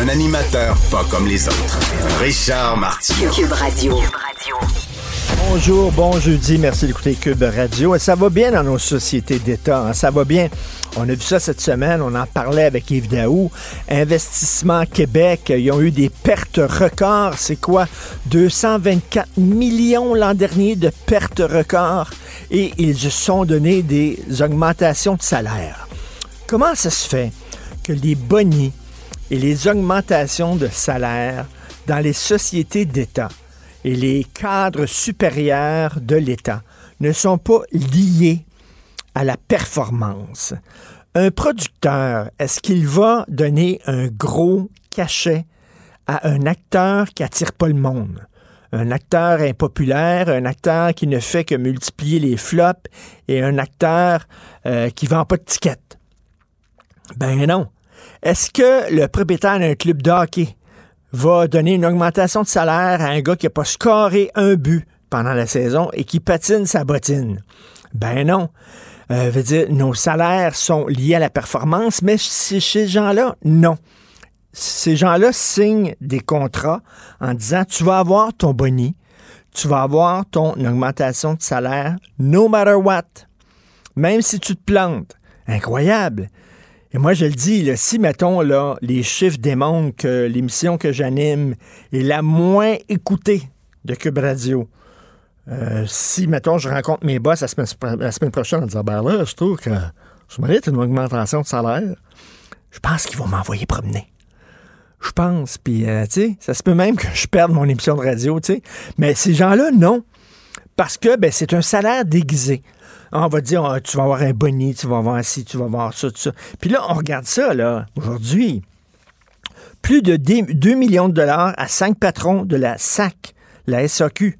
Un animateur pas comme les autres. Richard Martineau. Cube Radio. Bonjour, bon jeudi, merci d'écouter Cube Radio. Ça va bien dans nos sociétés d'État, hein? ça va bien. On a vu ça cette semaine, on en parlait avec Yves Daou. Investissement Québec, ils ont eu des pertes records. C'est quoi? 224 millions l'an dernier de pertes records. Et ils se sont donné des augmentations de salaire. Comment ça se fait que les bonnies et les augmentations de salaire dans les sociétés d'État et les cadres supérieurs de l'État ne sont pas liés à la performance. Un producteur, est-ce qu'il va donner un gros cachet à un acteur qui attire pas le monde? Un acteur impopulaire, un acteur qui ne fait que multiplier les flops et un acteur euh, qui vend pas de tickets? Ben non. Est-ce que le propriétaire d'un club de hockey va donner une augmentation de salaire à un gars qui n'a pas scoré un but pendant la saison et qui patine sa bottine? Ben non. Euh, veut dire, nos salaires sont liés à la performance, mais chez ces gens-là, non. Ces gens-là signent des contrats en disant tu vas avoir ton boni, tu vas avoir ton augmentation de salaire, no matter what. Même si tu te plantes. Incroyable. Et moi, je le dis, si, mettons, là, les chiffres démontrent que l'émission que j'anime est la moins écoutée de Cube Radio, euh, si, mettons, je rencontre mes boss la semaine, la semaine prochaine en disant, ben là, je trouve que je mérite une augmentation de salaire, je pense qu'ils vont m'envoyer promener. Je pense. Puis, euh, tu sais, ça se peut même que je perde mon émission de radio, tu sais. Mais ces gens-là, non. Parce que, ben, c'est un salaire déguisé. On va dire, ah, tu vas avoir un boni, tu vas avoir ci, tu vas avoir ça, tout ça. Puis là, on regarde ça, là, aujourd'hui. Plus de 2 millions de dollars à cinq patrons de la SAC, la SAQ.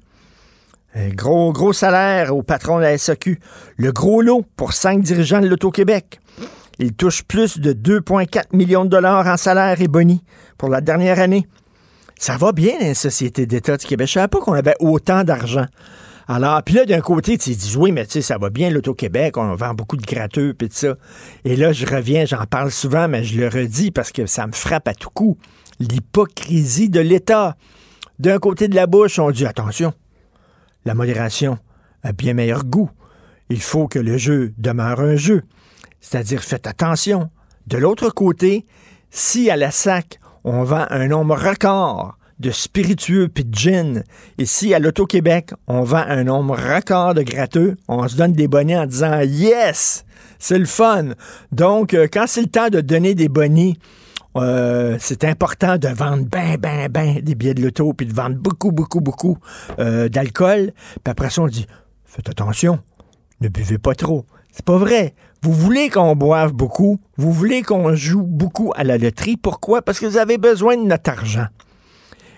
Un gros, gros salaire au patron de la SAQ. Le gros lot pour cinq dirigeants de l'Auto-Québec. Il touche plus de 2,4 millions de dollars en salaire et boni pour la dernière année. Ça va bien dans les sociétés d'État du Québec. Je ne savais pas qu'on avait autant d'argent. Alors, puis là, d'un côté, tu dis, oui, mais tu sais, ça va bien, l'Auto-Québec, on vend beaucoup de gratteux, puis ça. Et là, je reviens, j'en parle souvent, mais je le redis parce que ça me frappe à tout coup. L'hypocrisie de l'État. D'un côté de la bouche, on dit, attention, la modération a bien meilleur goût. Il faut que le jeu demeure un jeu. C'est-à-dire, faites attention. De l'autre côté, si à la SAC, on vend un nombre record de spiritueux puis de gin, si à l'Auto-Québec, on vend un nombre record de gratteux, on se donne des bonnets en disant Yes! C'est le fun. Donc, euh, quand c'est le temps de donner des bonnets, euh, c'est important de vendre ben, ben, ben des billets de l'auto, puis de vendre beaucoup, beaucoup, beaucoup euh, d'alcool. Puis après ça, on dit, faites attention, ne buvez pas trop. C'est pas vrai. Vous voulez qu'on boive beaucoup, vous voulez qu'on joue beaucoup à la loterie. Pourquoi? Parce que vous avez besoin de notre argent.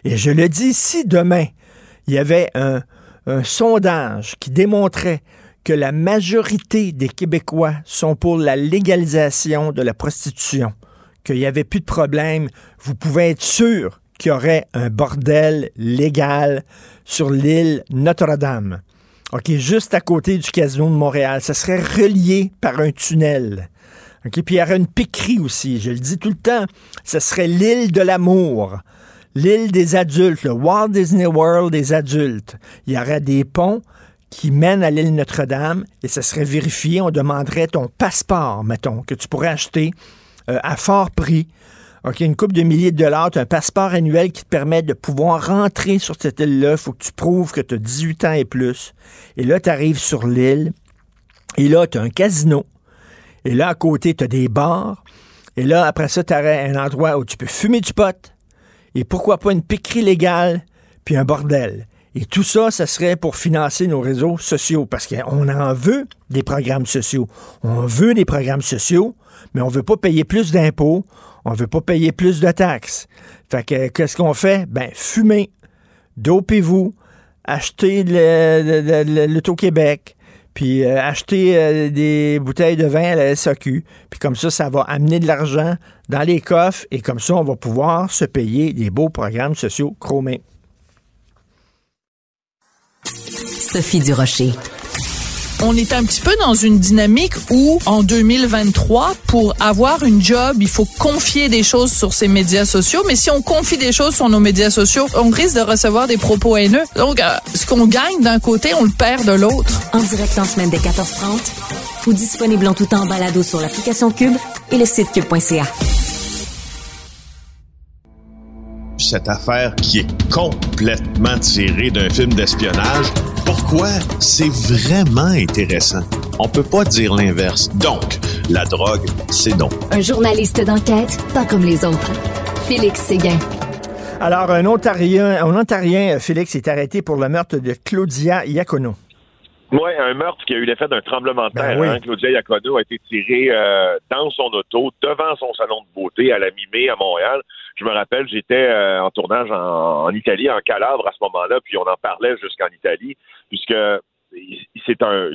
Et je le dis, si demain, il y avait un, sondage qui démontrait que la majorité des Québécois sont pour la légalisation de la prostitution, qu'il n'y avait plus de problème, vous pouvez être sûr qu'il y aurait un bordel légal sur l'île Notre-Dame. OK, juste à côté du casino de Montréal. Ça serait relié par un tunnel. OK, puis il y aurait une piquerie aussi, je le dis tout le temps. Ce serait l'île de l'amour. L'île des adultes, le Walt Disney World des adultes. Il y aurait des ponts qui mènent à l'île Notre-Dame et ça serait vérifié. On demanderait ton passeport, mettons, que tu pourrais acheter euh, à fort prix. OK, une coupe de milliers de dollars, tu as un passeport annuel qui te permet de pouvoir rentrer sur cette île-là. Il faut que tu prouves que tu as 18 ans et plus. Et là, tu arrives sur l'île. Et là, tu as un casino. Et là, à côté, tu as des bars. Et là, après ça, tu un endroit où tu peux fumer du pot et pourquoi pas une piquerie légale, puis un bordel. Et tout ça, ça serait pour financer nos réseaux sociaux, parce qu'on en veut des programmes sociaux. On veut des programmes sociaux, mais on ne veut pas payer plus d'impôts, On veut pas payer plus de taxes. Fait que qu'est-ce qu'on fait? Ben, fumez, dopez-vous, achetez l'Auto-Québec, puis euh, achetez euh, des bouteilles de vin à la SAQ, puis comme ça, ça va amener de l'argent dans les coffres, et comme ça, on va pouvoir se payer des beaux programmes sociaux chromés. Sophie Durocher on est un petit peu dans une dynamique où, en 2023, pour avoir une job, il faut confier des choses sur ses médias sociaux. Mais si on confie des choses sur nos médias sociaux, on risque de recevoir des propos haineux. Donc, euh, ce qu'on gagne d'un côté, on le perd de l'autre. En direct en semaine dès 14h30 ou disponible en tout temps en balado sur l'application Cube et le site cube.ca. Cette affaire qui est complètement tirée d'un film d'espionnage pourquoi? C'est vraiment intéressant. On peut pas dire l'inverse. Donc, la drogue, c'est non. Un journaliste d'enquête, pas comme les autres. Félix Séguin. Alors, un Ontarien, un Ontarien, Félix, est arrêté pour le meurtre de Claudia Iacono. Oui, un meurtre qui a eu l'effet d'un tremblement de ben terre. Hein. Claudia Iacono a été tirée euh, dans son auto, devant son salon de beauté à la mi-mai à Montréal. Je me rappelle, j'étais euh, en tournage en, Italie, en Calabre à ce moment-là, puis on en parlait jusqu'en Italie, puisque c'est un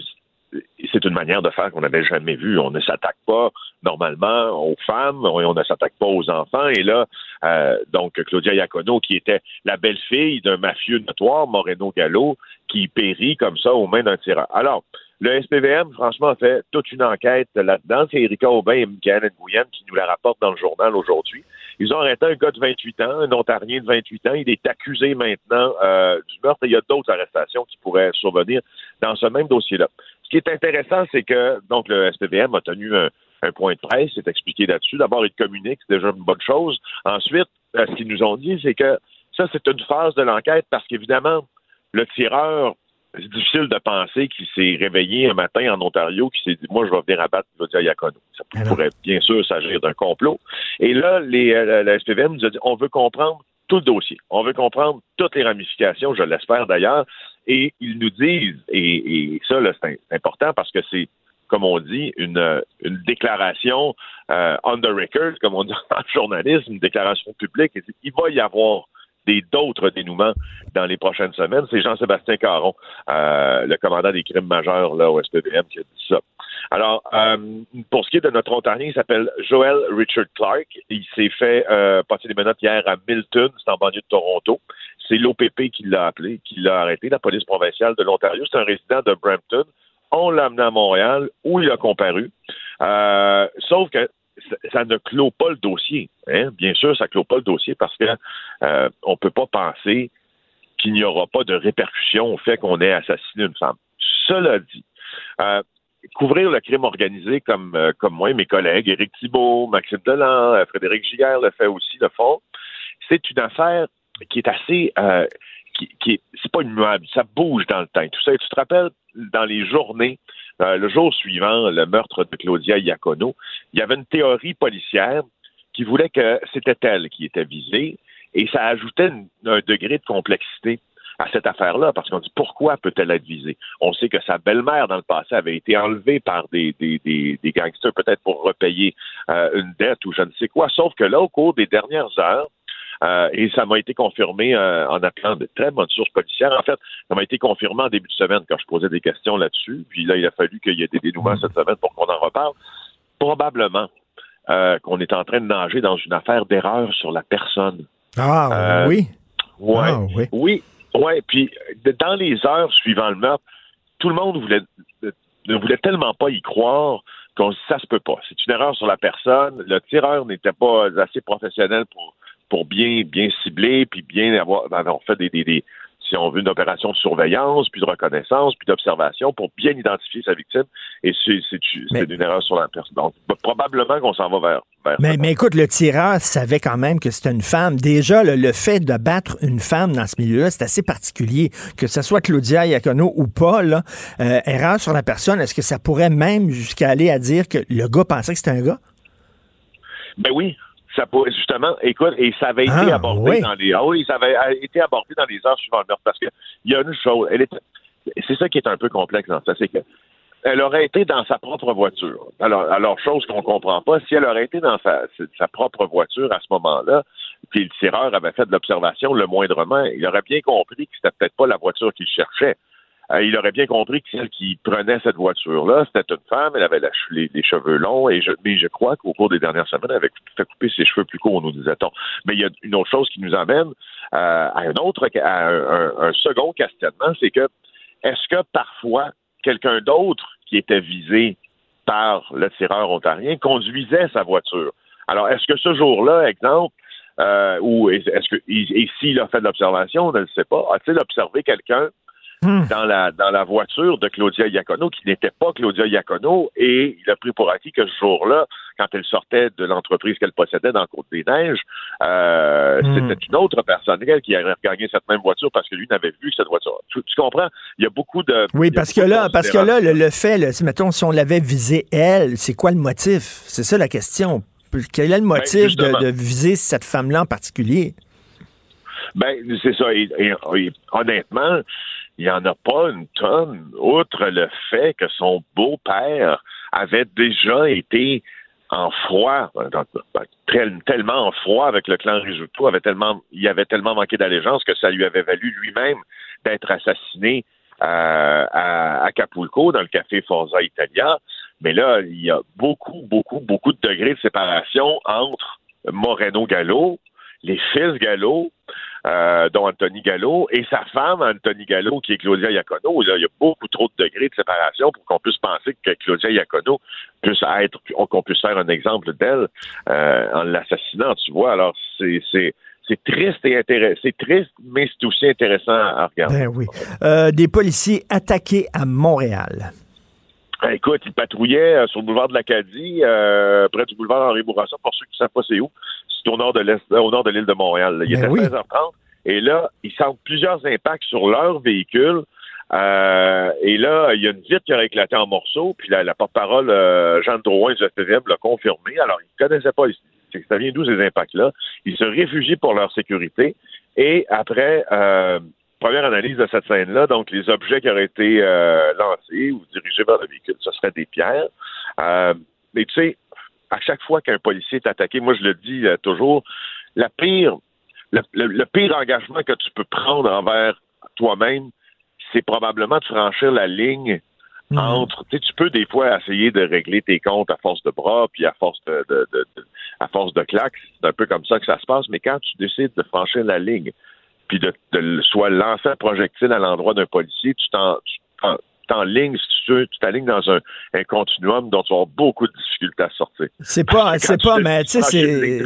c'est une manière de faire qu'on n'avait jamais vue. On ne s'attaque pas normalement aux femmes, on ne s'attaque pas aux enfants. Et là, euh, donc Claudia Iacono, qui était la belle-fille d'un mafieux notoire, Moreno Gallo, qui périt comme ça aux mains d'un tireur. Alors, le SPVM, franchement, a fait toute une enquête là-dedans. C'est Erika Aubin et Michael Nguyen qui nous la rapportent dans le journal aujourd'hui. Ils ont arrêté un gars de 28 ans, un Ontarien de 28 ans. Il est accusé maintenant euh, du meurtre et il y a d'autres arrestations qui pourraient survenir dans ce même dossier-là. Ce qui est intéressant, c'est que donc le SPVM a tenu un, point de presse, s'est expliqué là-dessus. D'abord, il communique, c'est déjà une bonne chose. Ensuite, euh, ce qu'ils nous ont dit, c'est que ça, c'est une phase de l'enquête parce qu'évidemment, le tireur c'est difficile de penser qu'il s'est réveillé un matin en Ontario, qu'il s'est dit, moi, je vais venir abattre Claudia Iacono. Ça ah pourrait bien sûr s'agir d'un complot. Et là, les, euh, la SPVM nous a dit, on veut comprendre tout le dossier. On veut comprendre toutes les ramifications, je l'espère d'ailleurs. Et ils nous disent, et, ça, c'est important parce que c'est, comme on dit, une, déclaration euh, on the record, comme on dit en journalisme, une déclaration publique. Il va y avoir d'autres dénouements dans les prochaines semaines. C'est Jean-Sébastien Caron, euh, le commandant des crimes majeurs là, au SPVM, qui a dit ça. Alors, euh, pour ce qui est de notre Ontarien, il s'appelle Joel Richard Clark. Il s'est fait passer des menottes hier à Milton, c'est en banlieue de Toronto. C'est l'OPP qui l'a appelé, qui l'a arrêté, la police provinciale de l'Ontario. C'est un résident de Brampton. On l'a amené à Montréal, où il a comparu. sauf que ça ne clôt pas le dossier. Hein. Bien sûr, ça ne clôt pas le dossier parce que euh, on ne peut pas penser qu'il n'y aura pas de répercussions au fait qu'on ait assassiné une femme. Cela dit, euh, couvrir le crime organisé comme, euh, comme moi et mes collègues, Éric Thibault, Maxime Delan, Frédéric Giguère le fait aussi, le fond, c'est une affaire qui est assez qui, qui c'est pas immuable, ça bouge dans le temps. Tout ça, tu te rappelles dans les journées euh, le jour suivant le meurtre de Claudia Iacono, il y avait une théorie policière qui voulait que c'était elle qui était visée et ça ajoutait un degré de complexité à cette affaire-là, parce qu'on dit pourquoi peut-elle être visée? On sait que sa belle-mère, dans le passé, avait été enlevée par des, des, des, gangsters, peut-être pour repayer euh, une dette ou je ne sais quoi, sauf que là, au cours des dernières heures, euh, et ça m'a été confirmé euh, en appelant de très bonnes sources policières. En fait, ça m'a été confirmé en début de semaine quand je posais des questions là-dessus. Puis là, il a fallu qu'il y ait des dénouements cette semaine pour qu'on en reparle. Probablement euh, qu'on est en train de nager dans une affaire d'erreur sur la personne. Ah oui. Ouais, ah, oui. Oui. Ouais. Puis dans les heures suivant le meurtre, tout le monde voulait ne voulait tellement pas y croire qu'on ça se peut pas. C'est une erreur sur la personne. Le tireur n'était pas assez professionnel pour pour bien, bien cibler, puis bien avoir, ben, on fait des, des, si on veut, une opération de surveillance, puis de reconnaissance, puis d'observation pour bien identifier sa victime. Et c'est une erreur sur la personne. Donc, probablement qu'on s'en va vers. vers mais, mais, écoute, le tireur savait quand même que c'était une femme. Déjà, le, fait de battre une femme dans ce milieu-là, c'est assez particulier. Que ce soit Claudia Iacono ou pas, là, euh, erreur sur la personne, est-ce que ça pourrait même jusqu'à aller à dire que le gars pensait que c'était un gars? Ben oui, ça pourrait justement, écoute, et ça avait été ah, abordé dans les, ah oui, ça avait été abordé dans les heures suivantes parce que il y a une chose, elle est, c'est ça qui est un peu complexe dans ça, c'est que elle aurait été dans sa propre voiture. Alors, alors chose qu'on comprend pas, si elle aurait été dans sa, sa propre voiture à ce moment-là, puis le tireur avait fait de l'observation le moindrement, il aurait bien compris que c'était peut-être pas la voiture qu'il cherchait. Euh, il aurait bien compris que celle qui prenait cette voiture-là, c'était une femme, elle avait les, cheveux longs, et je, mais je crois qu'au cours des dernières semaines, elle avait fait couper ses cheveux plus courts, nous disait-on. Mais il y a une autre chose qui nous amène euh, à un autre, à un second questionnement, c'est que est-ce que parfois quelqu'un d'autre qui était visé par le tireur ontarien conduisait sa voiture? Alors, est-ce que ce jour-là, exemple, euh, ou est-ce que et s'il a fait de l'observation, on ne le sait pas, a-t-il observé quelqu'un Hmm. dans la dans la voiture de Claudia Iacono, qui n'était pas Claudia Iacono, et il a pris pour acquis que ce jour-là, quand elle sortait de l'entreprise qu'elle possédait dans Côte-des-Neiges, euh, hmm. c'était une autre personne qui avait gagné cette même voiture parce que lui n'avait vu cette voiture. Tu, comprends? Il y a beaucoup de... Oui, parce que, là, parce que là, le, fait, là, mettons, si on l'avait visé elle, c'est quoi le motif? C'est ça la question. Quel est le ben, motif de, viser cette femme-là en particulier? Ben, c'est ça. honnêtement, il n'y en a pas une tonne, outre le fait que son beau-père avait déjà été en froid, ben, tellement en froid avec le clan tellement, il avait tellement manqué d'allégeance que ça lui avait valu lui-même d'être assassiné euh, à Acapulco, dans le café Forza Italia. Mais là, il y a beaucoup, beaucoup, beaucoup de degrés de séparation entre Moreno Gallo, les fils Gallo, euh, dont Anthony Gallo, et sa femme, Anthony Gallo, qui est Claudia Iacono. il y a beaucoup trop de degrés de séparation pour qu'on puisse penser que Claudia Iacono puisse être, qu'on puisse faire un exemple d'elle euh, en l'assassinant, tu vois. Alors, c'est, c'est, c'est triste et intéressant. C'est triste, mais c'est aussi intéressant à regarder. Ben oui. Euh, des policiers attaqués à Montréal. Ben, écoute, ils patrouillaient sur le boulevard de l'Acadie, près du boulevard Henri Bourassa, pour ceux qui ne savent pas c'est où au nord de l'est, au nord de l'île de Montréal. Il était 16h30 et là, ils sentent plusieurs impacts sur leur véhicule. Euh, et là, il y a une vitre qui a éclaté en morceaux, puis la, porte-parole euh, Jean Drouin du FPVM l'a confirmé. Alors, ils ne connaissaient pas, ça vient d'où ces impacts-là? Ils se réfugient pour leur sécurité. Et après, euh, première analyse de cette scène-là, donc les objets qui auraient été lancés ou dirigés vers le véhicule, ce seraient des pierres. mais tu sais, à chaque fois qu'un policier est attaqué, moi je le dis euh, toujours, la pire, le, pire engagement que tu peux prendre envers toi-même, c'est probablement de franchir la ligne mhm. entre. Tu, sais, tu peux des fois essayer de régler tes comptes à force de bras, puis à force de, à force de claques. C'est un peu comme ça que ça se passe. Mais quand tu décides de franchir la ligne, puis de, soit lancer un projectile à l'endroit d'un policier, tu t'en en ligne, si tu veux, tu t'alignes dans un, continuum dont tu vas beaucoup de difficultés à sortir. C'est pas, c'est pas, mais tu sais, c'est,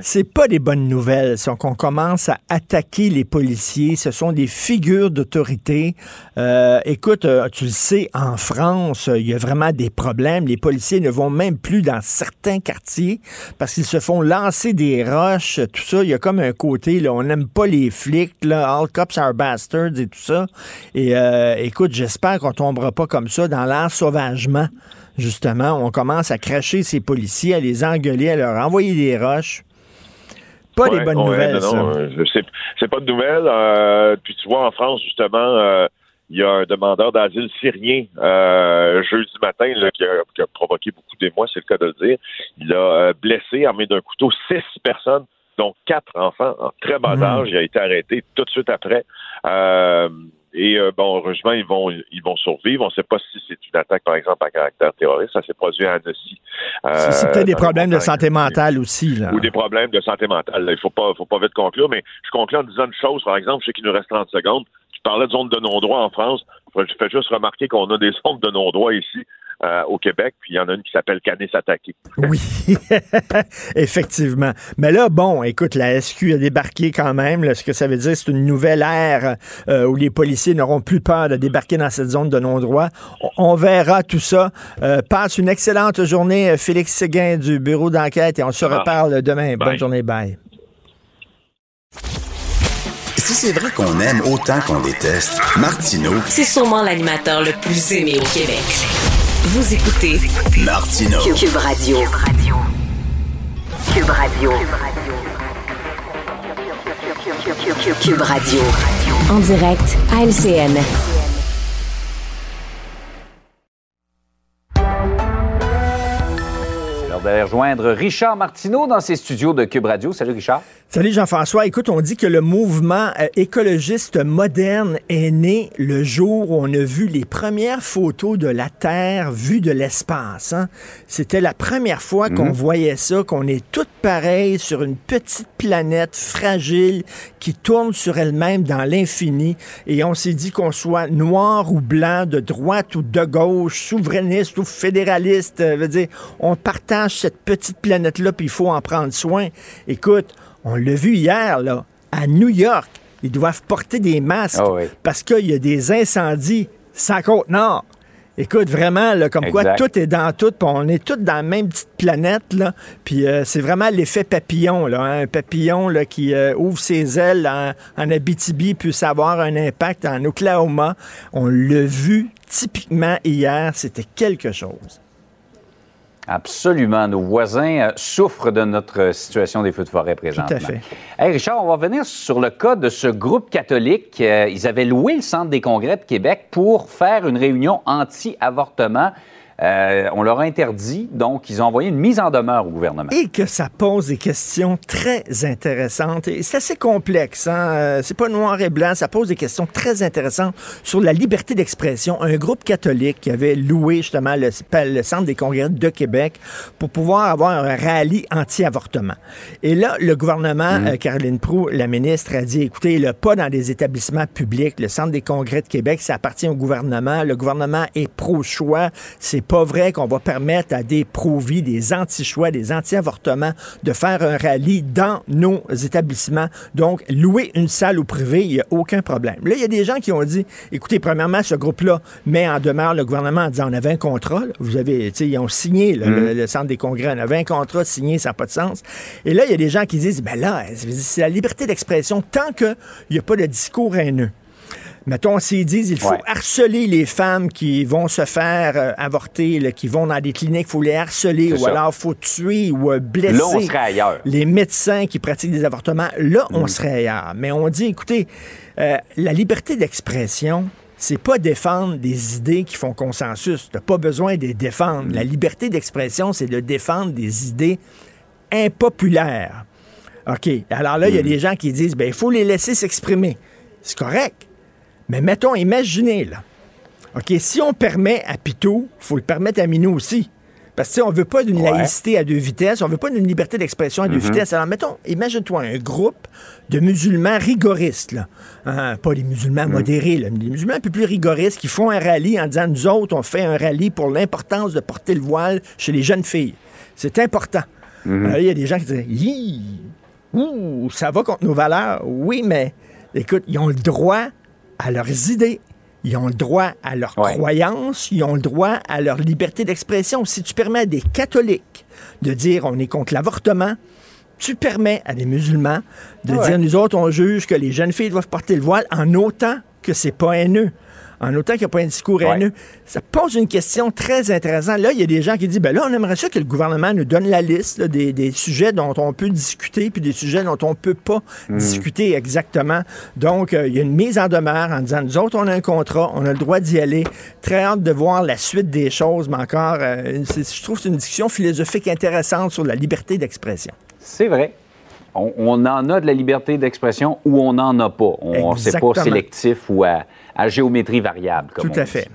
c'est pas des bonnes nouvelles. C'est qu'on commence à attaquer les policiers. Ce sont des figures d'autorité. Euh, écoute, euh, tu le sais, en France, il y a vraiment des problèmes. Les policiers ne vont même plus dans certains quartiers parce qu'ils se font lancer des roches, tout ça. Il y a comme un côté, là, on n'aime pas les flics, là, all cops are bastards et tout ça. Et euh, écoute, j'espère qu'on on tombera pas comme ça dans l'ensauvagement. Justement, on commence à cracher ces policiers, à les engueuler, à leur envoyer des roches. Pas des bonnes nouvelles, non, ça. Euh, c'est pas de nouvelles. Euh, puis tu vois, en France, justement, euh, il y a un demandeur d'asile syrien jeudi matin qui, a, provoqué beaucoup d'émoi, c'est le cas de le dire. Il a blessé, armé d'un couteau, six personnes, dont quatre enfants en très bas hmm. âge. Il a été arrêté tout de suite après. Et euh, bon, heureusement, ils vont ils vont survivre. On ne sait pas si c'est une attaque, par exemple, à caractère terroriste. Ça s'est produit à Annecy. Euh, c'est peut-être des problèmes de santé mentale aussi. Là. Ou des problèmes de santé mentale. Il faut pas faut pas vite conclure, mais je conclue en disant une chose, par exemple, je sais qu'il nous reste 30 secondes. Tu parlais de zone de non-droit en France. Je fais juste remarquer qu'on a des zones de non-droit ici. Euh, au Québec, puis il y en a une qui s'appelle Canis Attaqué. Oui, effectivement. Mais là, bon, écoute, la SQ a débarqué quand même. ce que ça veut dire, c'est une nouvelle ère euh, où les policiers n'auront plus peur de débarquer dans cette zone de non-droit. On, verra tout ça. Euh, passe une excellente journée, Félix Séguin du bureau d'enquête, et on se reparle demain. Bonne journée, bye. Si c'est vrai qu'on aime autant qu'on déteste, Martineau, c'est sûrement l'animateur le plus aimé au Québec. Vous écoutez Martino Cube, Radio. Cube Radio. Cube Radio. En direct à LCN. D'aller rejoindre Richard Martineau dans ses studios de Cube Radio. Salut Richard. Salut Jean-François. Écoute, on dit que le mouvement euh, écologiste moderne est né le jour où on a vu les premières photos de la Terre vue de l'espace. Hein. C'était la première fois qu'on mhm. voyait ça, qu'on est toutes pareilles sur une petite planète fragile qui tourne sur elle-même dans l'infini. Et on s'est dit qu'on soit noir ou blanc, de droite ou de gauche, souverainiste ou fédéraliste. Euh, veut dire, on partage cette petite planète-là, puis il faut en prendre soin. Écoute, on l'a vu hier, là, à New York. Ils doivent porter des masques ah parce qu'il y a des incendies sans Côte-Nord. Écoute, vraiment, là, comme quoi tout est dans tout, on est tous dans la même petite planète, là, puis euh, c'est vraiment l'effet papillon, là, hein. un papillon là, qui euh, ouvre ses ailes en, en Abitibi, peut avoir un impact en Oklahoma. On l'a vu typiquement hier, c'était quelque chose. Absolument. Nos voisins euh, souffrent de notre situation des feux de forêt présentement. Tout à fait. Hey Richard, on va revenir sur le cas de ce groupe catholique. Euh, ils avaient loué le Centre des congrès de Québec pour faire une réunion anti-avortement. Euh, on leur a interdit, donc ils ont envoyé une mise en demeure au gouvernement. Et que ça pose des questions très intéressantes. Et c'est assez complexe. Hein? Euh, c'est pas noir et blanc. Ça pose des questions très intéressantes sur la liberté d'expression. Un groupe catholique qui avait loué justement le, Centre des congrès de Québec pour pouvoir avoir un rallye anti-avortement. Et là, le gouvernement, mm. euh, Caroline Proux, la ministre, a dit, écoutez, le pas dans des établissements publics. Le Centre des congrès de Québec, ça appartient au gouvernement. Le gouvernement est pro-choix. C'est pas vrai qu'on va permettre à des pro-vie, des anti-choix, des anti-avortements de faire un rallye dans nos établissements. Donc, louer une salle au privé, il n'y a aucun problème. Là, il y a des gens qui ont dit, écoutez, premièrement, ce groupe-là met en demeure le gouvernement en disant, on avait un contrat, vous avez, tu sais, ils ont signé mm. le, centre des congrès, on avait un contrat signé, ça n'a pas de sens. Et là, il y a des gens qui disent, ben là, c'est la liberté d'expression tant qu'il n'y a pas de discours haineux mettons, s'ils disent il faut harceler les femmes qui vont se faire euh, avorter, qui vont dans des cliniques, il faut les harceler, ou alors il faut tuer ou euh, blesser les médecins qui pratiquent des avortements. Là, on mm. serait ailleurs. Mais on dit, écoutez, euh, la liberté d'expression, c'est pas défendre des idées qui font consensus. Tu n'as pas besoin de les défendre. Mm. La liberté d'expression, c'est de défendre des idées impopulaires. OK. Alors là, il y a mm. des gens qui disent, ben, il faut les laisser s'exprimer. C'est correct. Mais mettons, imaginez, là. OK, si on permet à Pitou, il faut le permettre à Minou aussi. Parce que on veut pas d'une laïcité à deux vitesses, on veut pas d'une liberté d'expression à deux mm-hmm. vitesses. Alors, mettons, imagine-toi un groupe de musulmans rigoristes, là. Hein, pas les musulmans mm. modérés, là, mais les musulmans un peu plus rigoristes qui font un rallye en disant, nous autres, on fait un rallye pour l'importance de porter le voile chez les jeunes filles. C'est important. Mm-hmm. il y a des gens qui disent, ouh, ça va contre nos valeurs. Oui, mais écoute, ils ont le droit à leurs idées. Ils ont le droit à leurs croyances, ils ont le droit à leur liberté d'expression. Si tu permets à des catholiques de dire on est contre l'avortement, tu permets à des musulmans de dire nous autres on juge que les jeunes filles doivent porter le voile en autant que c'est pas haineux en autant qu'il n'y a pas un discours haineux. Ça pose une question très intéressante. Là, il y a des gens qui disent, ben là, on aimerait ça que le gouvernement nous donne la liste des, sujets dont on peut discuter, puis des sujets dont on ne peut pas hmm. discuter exactement. Donc, euh, il y a une mise en demeure en disant, nous autres, on a un contrat, on a le droit d'y aller. Très hâte de voir la suite des choses, mais encore, euh, je trouve que c'est une discussion philosophique intéressante sur la liberté d'expression. C'est vrai. On, on, en a de la liberté d'expression ou on n'en a pas. On ne pas sélectif ou à à géométrie variable. Comme Tout à fait.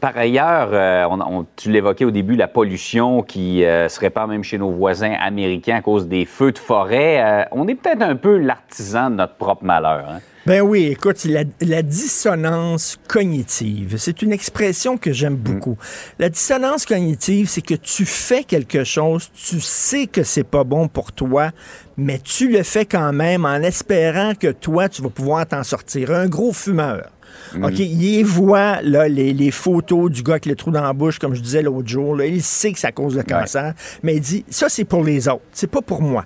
Par ailleurs, euh, on, tu l'évoquais au début, la pollution qui euh, se répand même chez nos voisins américains à cause des feux de forêt. Euh, on est peut-être un peu l'artisan de notre propre malheur. Hein? Ben oui, écoute, la, la dissonance cognitive, c'est une expression que j'aime beaucoup. La dissonance cognitive, c'est que tu fais quelque chose, tu sais que c'est pas bon pour toi, mais tu le fais quand même en espérant que toi, tu vas pouvoir t'en sortir. Un gros fumeur Mm. OK, il voit là, les, photos du gars avec le trou dans la bouche, comme je disais l'autre jour. il sait que ça cause le cancer, mais il dit ça, c'est pour les autres, c'est pas pour moi.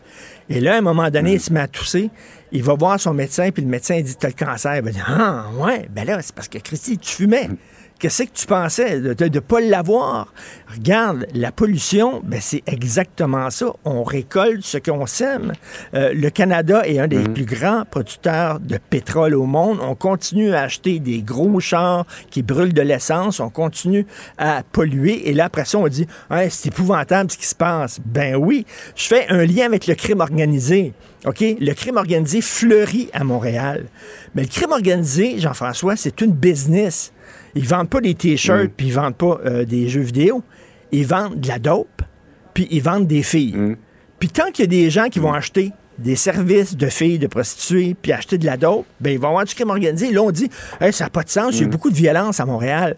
Et là, à un moment donné, mm. il se met à tousser. Il va voir son médecin, puis le médecin dit T'as le cancer. Il va dire Ah, ouais, ben là, c'est parce que Christy, tu fumais. Mm. Qu'est-ce que tu pensais de ne pas l'avoir? Regarde, la pollution, ben c'est exactement ça. On récolte ce qu'on sème. Euh, le Canada est un des mhm. plus grands producteurs de pétrole au monde. On continue à acheter des gros chars qui brûlent de l'essence. On continue à polluer. Et là, après ça, on dit, c'est épouvantable ce qui se passe. Ben oui, je fais un lien avec le crime organisé. OK? Le crime organisé fleurit à Montréal. Mais le crime organisé, Jean-François, c'est une business. Ils vendent pas des t-shirts, mm. puis ils vendent pas euh, des jeux vidéo. Ils vendent de la dope, puis ils vendent des filles. Mm. Puis tant qu'il y a des gens qui vont mm. acheter des services de filles, de prostituées, puis acheter de la dope, ben ils vont avoir du crime organisé. Là, on dit, ça n'a pas de sens, il y a beaucoup de violence à Montréal.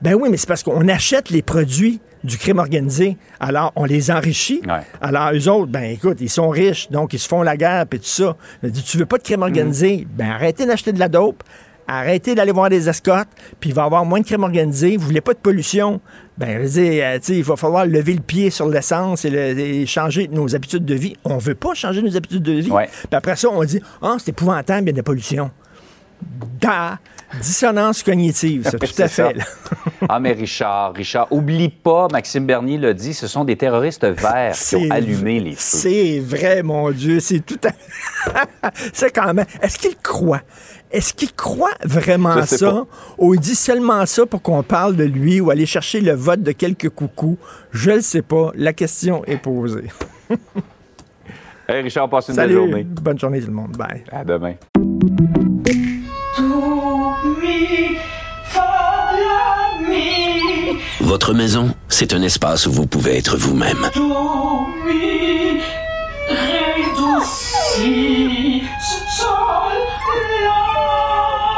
Ben oui, mais c'est parce qu'on achète les produits du crime organisé. Alors, on les enrichit. Alors, eux autres, ben écoute, ils sont riches, donc ils se font la guerre, puis tout ça. Tu veux pas de crime organisé? Ben arrêtez d'acheter de la dope, arrêtez d'aller voir des escortes, puis il va y avoir moins de crime organisé. Vous voulez pas de pollution? Ben, je veux euh, il va falloir lever le pied sur l'essence et, changer nos habitudes de vie. On veut pas changer nos habitudes de vie. Puis après ça, on dit, ah, oh, c'est épouvantable, il y a de la pollution. Da! Dissonance cognitive, c'est tout à fait. ah, mais Richard, Richard, oublie pas, Maxime Bernier l'a dit, ce sont des terroristes verts qui ont allumé les feux. C'est vrai, mon Dieu, c'est tout à C'est quand même. Est-ce qu'il croit? Est-ce qu'il croit vraiment ça? Ou il dit seulement ça pour qu'on parle de lui ou aller chercher le vote de quelques coucous? Je ne sais pas. La question est posée. hey Richard, passe une belle journée. Bonne journée tout le monde. Bye. À demain. Votre maison, c'est un espace où vous pouvez être vous-même.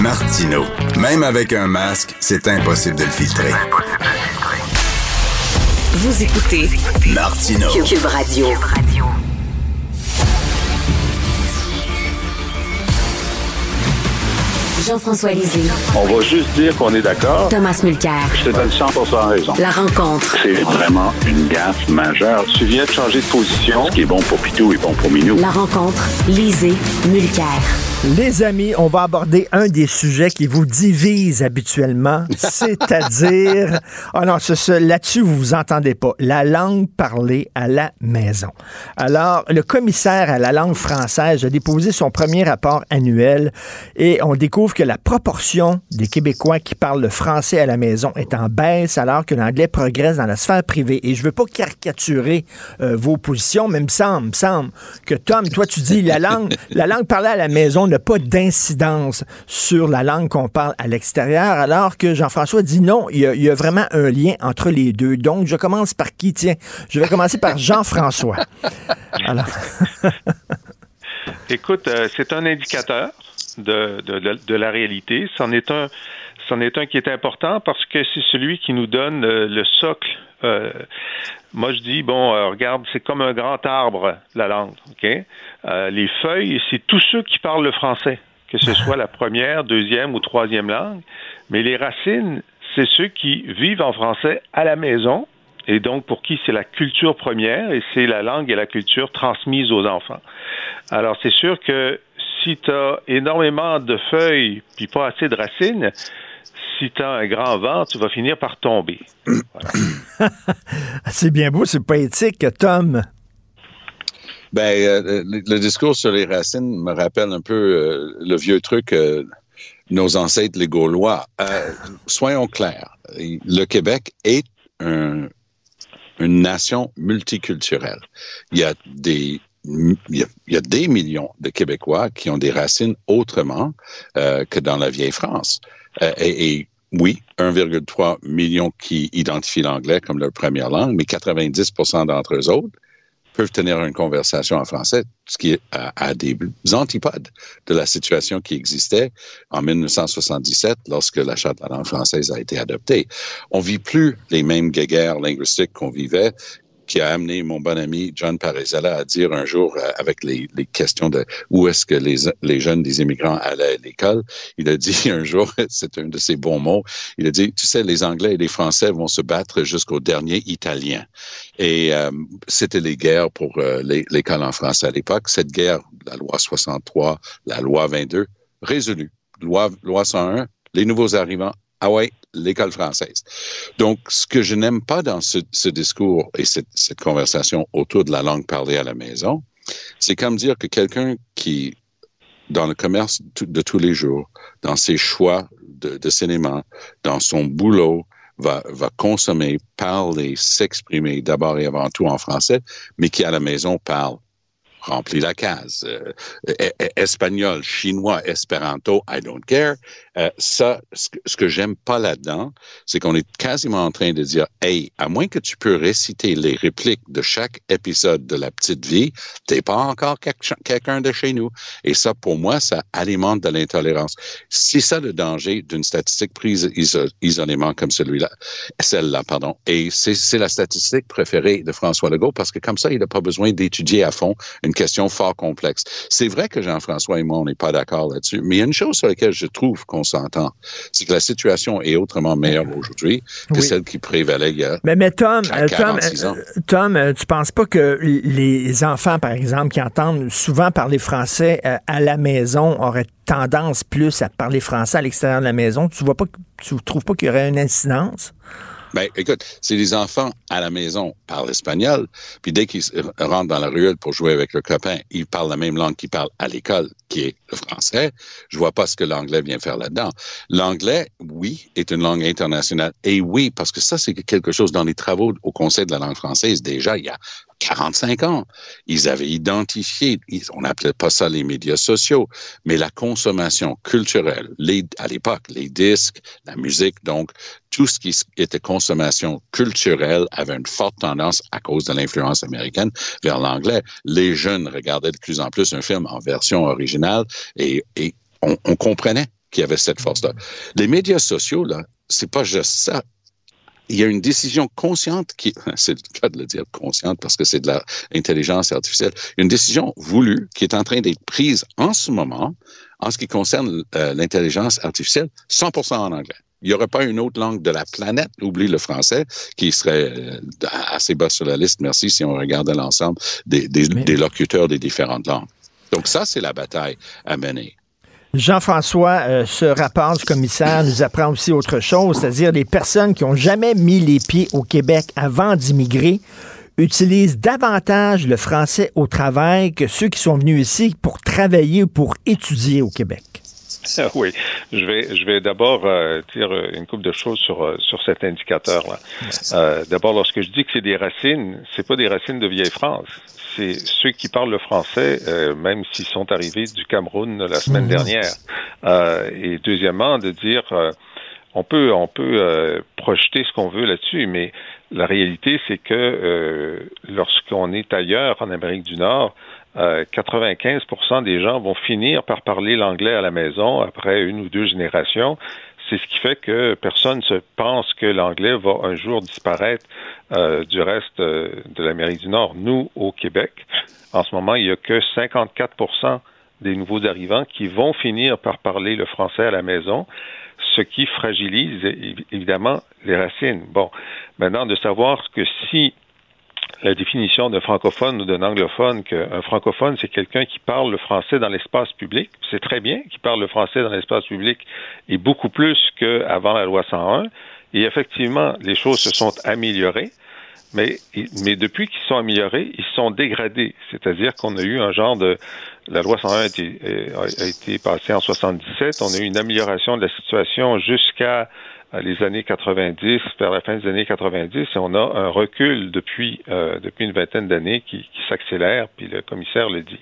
Martino, même avec un masque, c'est impossible de le filtrer. Vous écoutez Martino. Cube Radio. Jean-François Lisée. On va juste dire qu'on est d'accord. Thomas Mulcair. Je te donne 100% raison. La rencontre. C'est vraiment une gaffe majeure. Tu viens de changer de position. Ce qui est bon pour Pitou est bon pour Minou. La rencontre. Lisée. Mulcair. Les amis, on va aborder un des sujets qui vous divise habituellement, c'est-à-dire, oh non, là-dessus, vous vous entendez pas, la langue parlée à la maison. Alors, le commissaire à la langue française a déposé son premier rapport annuel et on découvre que la proportion des Québécois qui parlent le français à la maison est en baisse alors que l'anglais progresse dans la sphère privée. Et je veux pas caricaturer euh, vos positions, mais il me semble, me semble que Tom, toi, tu dis la langue, la langue parlée à la maison n'a pas d'incidence sur la langue qu'on parle à l'extérieur, alors que Jean-François dit non, il y, a, vraiment un lien entre les deux. Donc, je commence par qui? Tiens, je vais commencer par Jean-François. Alors. Écoute, euh, c'est un indicateur de, de, la réalité. C'en est un. C'en est un qui est important parce que c'est celui qui nous donne le socle euh, moi, je dis, bon, euh, regarde, c'est comme un grand arbre, la langue, OK? Euh, les feuilles, c'est tous ceux qui parlent le français, que ce soit la première, deuxième ou troisième langue. Mais les racines, c'est ceux qui vivent en français à la maison, et donc pour qui c'est la culture première, et c'est la langue et la culture transmise aux enfants. Alors, c'est sûr que si tu as énormément de feuilles, puis pas assez de racines, si tu as un grand vent, tu vas finir par tomber. c'est bien beau, c'est poétique, Tom. Ben, euh, le, discours sur les racines me rappelle un peu euh, le vieux truc, euh, nos ancêtres les Gaulois. soyons clairs, le Québec est une nation multiculturelle. Il y a des il y, a, des millions de Québécois qui ont des racines autrement que dans la vieille France. et, oui, 1,3 million qui identifient l'anglais comme leur première langue, mais 90% d'entre eux autres peuvent tenir une conversation en français, ce qui est à, des antipodes de la situation qui existait en 1977 lorsque la charte de la langue française a été adoptée. On vit plus les mêmes guéguerres linguistiques qu'on vivait qui a amené mon bon ami John Parizella à dire un jour, euh, avec les, questions de où est-ce que les, les jeunes des immigrants allaient à l'école, il a dit un jour, c'est un de ses bons mots, il a dit, tu sais, les Anglais et les Français vont se battre jusqu'au dernier Italien. Et euh, c'était les guerres pour euh, l'école en France à l'époque. Cette guerre, la loi 63, la loi 22, résolue. Loi, loi 101, les nouveaux arrivants ah ouais, l'école française. Donc, ce que je n'aime pas dans ce, discours et cette, conversation autour de la langue parlée à la maison, c'est comme dire que quelqu'un qui, dans le commerce de tous les jours, dans ses choix de, cinéma, dans son boulot, va, consommer, parler, s'exprimer d'abord et avant tout en français, mais qui à la maison parle remplit la case. Euh, espagnol, chinois, espéranto, I don't care. Euh, ça, ce que, j'aime pas là-dedans, c'est qu'on est quasiment en train de dire, hey, à moins que tu peux réciter les répliques de chaque épisode de La Petite Vie, t'es pas encore quelqu'un de chez nous. Et ça, pour moi, ça alimente de l'intolérance. C'est ça le danger d'une statistique prise isolément comme celui-là, celle-là, pardon. Et c'est la statistique préférée de François Legault parce que comme ça, il n'a pas besoin d'étudier à fond une question fort complexe. C'est vrai que Jean-François et moi, on n'est pas d'accord là-dessus, mais il y a une chose sur laquelle je trouve qu'on s'entend, c'est que la situation est autrement meilleure aujourd'hui que celle qui prévalait il y a mais, mais Tom, euh, Tom, ans. Euh, Tom, euh, tu penses pas que les enfants, par exemple, qui entendent souvent parler français à la maison auraient tendance plus à parler français à l'extérieur de la maison? Tu vois pas, tu trouves pas qu'il y aurait une incidence? Ben, écoute, si les enfants à la maison parlent espagnol, puis dès qu'ils rentrent dans la ruelle pour jouer avec le copain, ils parlent la même langue qu'ils parlent à l'école, qui est le français, je vois pas ce que l'anglais vient faire là-dedans. L'anglais, oui, est une langue internationale. Et oui, parce que ça, c'est quelque chose dans les travaux au Conseil de la langue française, déjà, il y a 45 ans. Ils avaient identifié, on n'appelait pas ça les médias sociaux, mais la consommation culturelle, les, à l'époque, les disques, la musique, donc tout ce qui était consommation culturelle avait une forte tendance à cause de l'influence américaine vers l'anglais. Les jeunes regardaient de plus en plus un film en version originale et, on, on comprenait qu'il y avait cette force-là. Les médias sociaux, là, c'est pas juste ça il y a une décision consciente qui, c'est le cas de le dire consciente parce que c'est de l'intelligence artificielle, une décision voulue qui est en train d'être prise en ce moment en ce qui concerne euh, l'intelligence artificielle, 100% en anglais. Il n'y aurait pas une autre langue de la planète, oublie le français, qui serait euh, assez bas sur la liste, merci, si on regardait l'ensemble des, des locuteurs des différentes langues. Donc ça, c'est la bataille à mener. Jean-François, euh, ce rapport du commissaire nous apprend aussi autre chose, c'est-à-dire les personnes qui ont jamais mis les pieds au Québec avant d'immigrer utilisent davantage le français au travail que ceux qui sont venus ici pour travailler ou pour étudier au Québec. Oui, je vais, je vais d'abord euh, dire une couple de choses sur euh, sur cet indicateur-là. Euh, d'abord, lorsque je dis que c'est des racines, c'est pas des racines de vieille France. C'est ceux qui parlent le français, euh, même s'ils sont arrivés du Cameroun la semaine mhm. dernière. et deuxièmement, de dire on peut on peut projeter ce qu'on veut là-dessus, mais la réalité, c'est que lorsqu'on est ailleurs en Amérique du Nord, 95% euh, des gens vont finir par parler l'anglais à la maison après une ou deux générations. C'est ce qui fait que personne ne se pense que l'anglais va un jour disparaître euh, du reste euh, de l'Amérique du Nord. Nous, au Québec, en ce moment, il n'y a que 54% des nouveaux arrivants qui vont finir par parler le français à la maison, ce qui fragilise évidemment les racines. Bon, maintenant de savoir que si la définition d'un francophone ou d'un anglophone qu'un francophone, c'est quelqu'un qui parle le français dans l'espace public. C'est très bien qu'il parle le français dans l'espace public et beaucoup plus qu'avant la loi 101. Et effectivement, les choses se sont améliorées. Mais, mais depuis qu'ils sont améliorés, ils sont dégradés. C'est-à-dire qu'on a eu un genre de... La loi 101 a été, a été passée en 77. On a eu une amélioration de la situation jusqu'à les années 90, vers la fin des années 90, et on a un recul depuis, euh, depuis une vingtaine d'années qui, qui s'accélère, puis le commissaire le dit.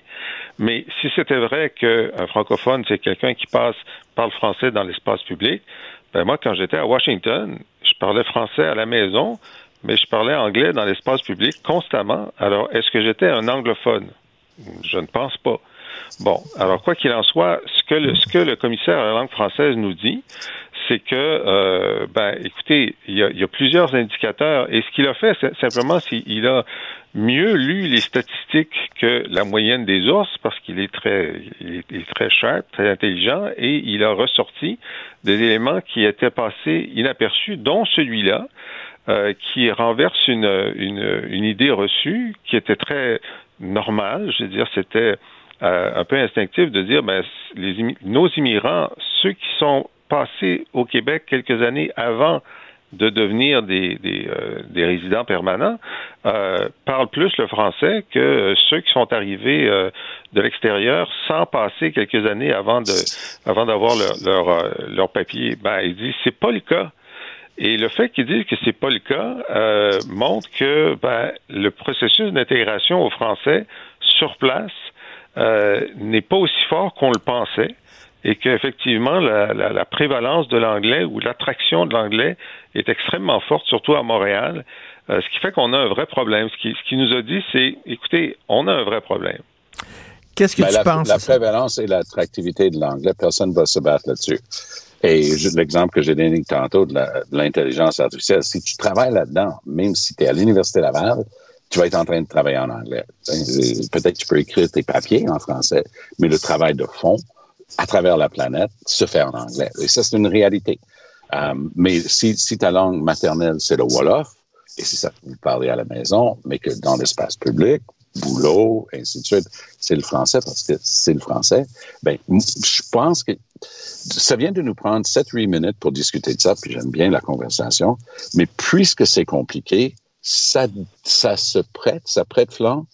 Mais si c'était vrai qu'un francophone, c'est quelqu'un qui passe, parle français dans l'espace public, ben moi, quand j'étais à Washington, je parlais français à la maison, mais je parlais anglais dans l'espace public constamment. Alors, est-ce que j'étais un anglophone? Je ne pense pas. Bon, alors quoi qu'il en soit, ce que le, ce que le commissaire à la langue française nous dit, c'est que, euh, ben, écoutez, il y, a, plusieurs indicateurs et ce qu'il a fait, simplement, c'est qu'il a mieux lu les statistiques que la moyenne des ours parce qu'il est très, il est, très sharp, très intelligent et il a ressorti des éléments qui étaient passés inaperçus, dont celui-là. Euh, qui renverse une, une, une, idée reçue qui était très normale. Je veux dire, c'était un peu instinctif de dire, ben, nos immigrants, ceux qui sont passés au Québec quelques années avant de devenir des, des, euh, des résidents permanents euh, parlent plus le français que ceux qui sont arrivés euh, de l'extérieur sans passer quelques années avant de avant d'avoir leur leur, euh, leur papier. Ben, il dit c'est pas le cas. Et le fait qu'ils disent que c'est pas le cas euh, montre que ben, le processus d'intégration au français sur place euh, n'est pas aussi fort qu'on le pensait et qu'effectivement, la, la, la, prévalence de l'anglais ou l'attraction de l'anglais est extrêmement forte, surtout à Montréal, euh, ce qui fait qu'on a un vrai problème. Ce qui, ce qui nous a dit, c'est, écoutez, on a un vrai problème. Qu'est-ce que ben, tu la, penses? La prévalence et l'attractivité de l'anglais, personne ne va se battre là-dessus. Et l'exemple que j'ai donné tantôt de l'intelligence artificielle, si tu travailles là-dedans, même si tu es à l'Université Laval, tu vas être en train de travailler en anglais. Peut-être que tu peux écrire tes papiers en français, mais le travail de fond, à travers la planète se fait en anglais. Et ça, c'est une réalité. Um, mais si, si, ta langue maternelle, c'est le Wolof, et si ça vous parlez à la maison, mais que dans l'espace public, boulot, ainsi de suite, c'est le français parce que c'est le français, ben, je pense que ça vient de nous prendre 7-8 minutes pour discuter de ça, puis j'aime bien la conversation, mais puisque c'est compliqué, ça, ça se prête, ça prête flanc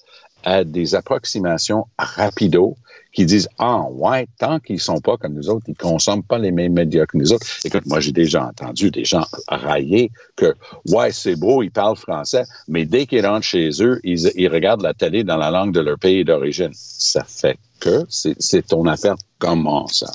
à des approximations rapido qui disent ah ouais tant qu'ils sont pas comme nous autres ils consomment pas les mêmes médias que nous autres écoute moi j'ai déjà entendu des gens railler que ouais c'est beau ils parlent français mais dès qu'ils rentrent chez eux ils, ils regardent la télé dans la langue de leur pays d'origine ça fait que c'est ton affaire. Comment ça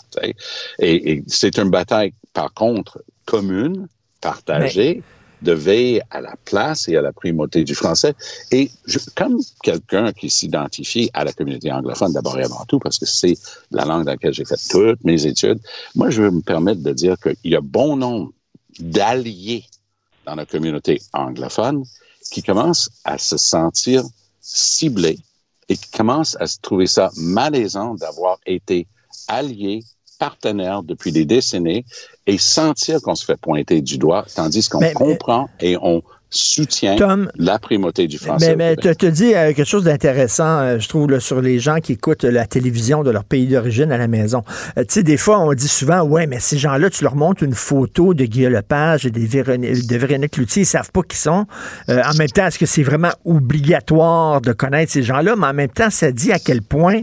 et, c'est une bataille par contre commune partagée de veiller à la place et à la primauté du français. Et je, comme quelqu'un qui s'identifie à la communauté anglophone d'abord et avant tout, parce que c'est la langue dans laquelle j'ai fait toutes mes études, moi, je veux me permettre de dire qu'il y a bon nombre d'alliés dans la communauté anglophone qui commencent à se sentir ciblés et qui commencent à se trouver ça malaisant d'avoir été alliés partenaires depuis des décennies et sentir qu'on se fait pointer du doigt, tandis qu'on comprend mais, et on soutient Tom, la primauté du français. Mais, mais tu te dis euh, quelque chose d'intéressant, euh, je trouve, là, sur les gens qui écoutent la télévision de leur pays d'origine à la maison. Euh, tu sais, des fois, on dit souvent, ouais, mais ces gens-là, tu leur montres une photo de Guillaume Lepage et des Véronique, de Véronique Loutier, ils savent pas qui sont. Euh, en même temps, est-ce que c'est vraiment obligatoire de connaître ces gens-là? Mais en même temps, ça dit à quel point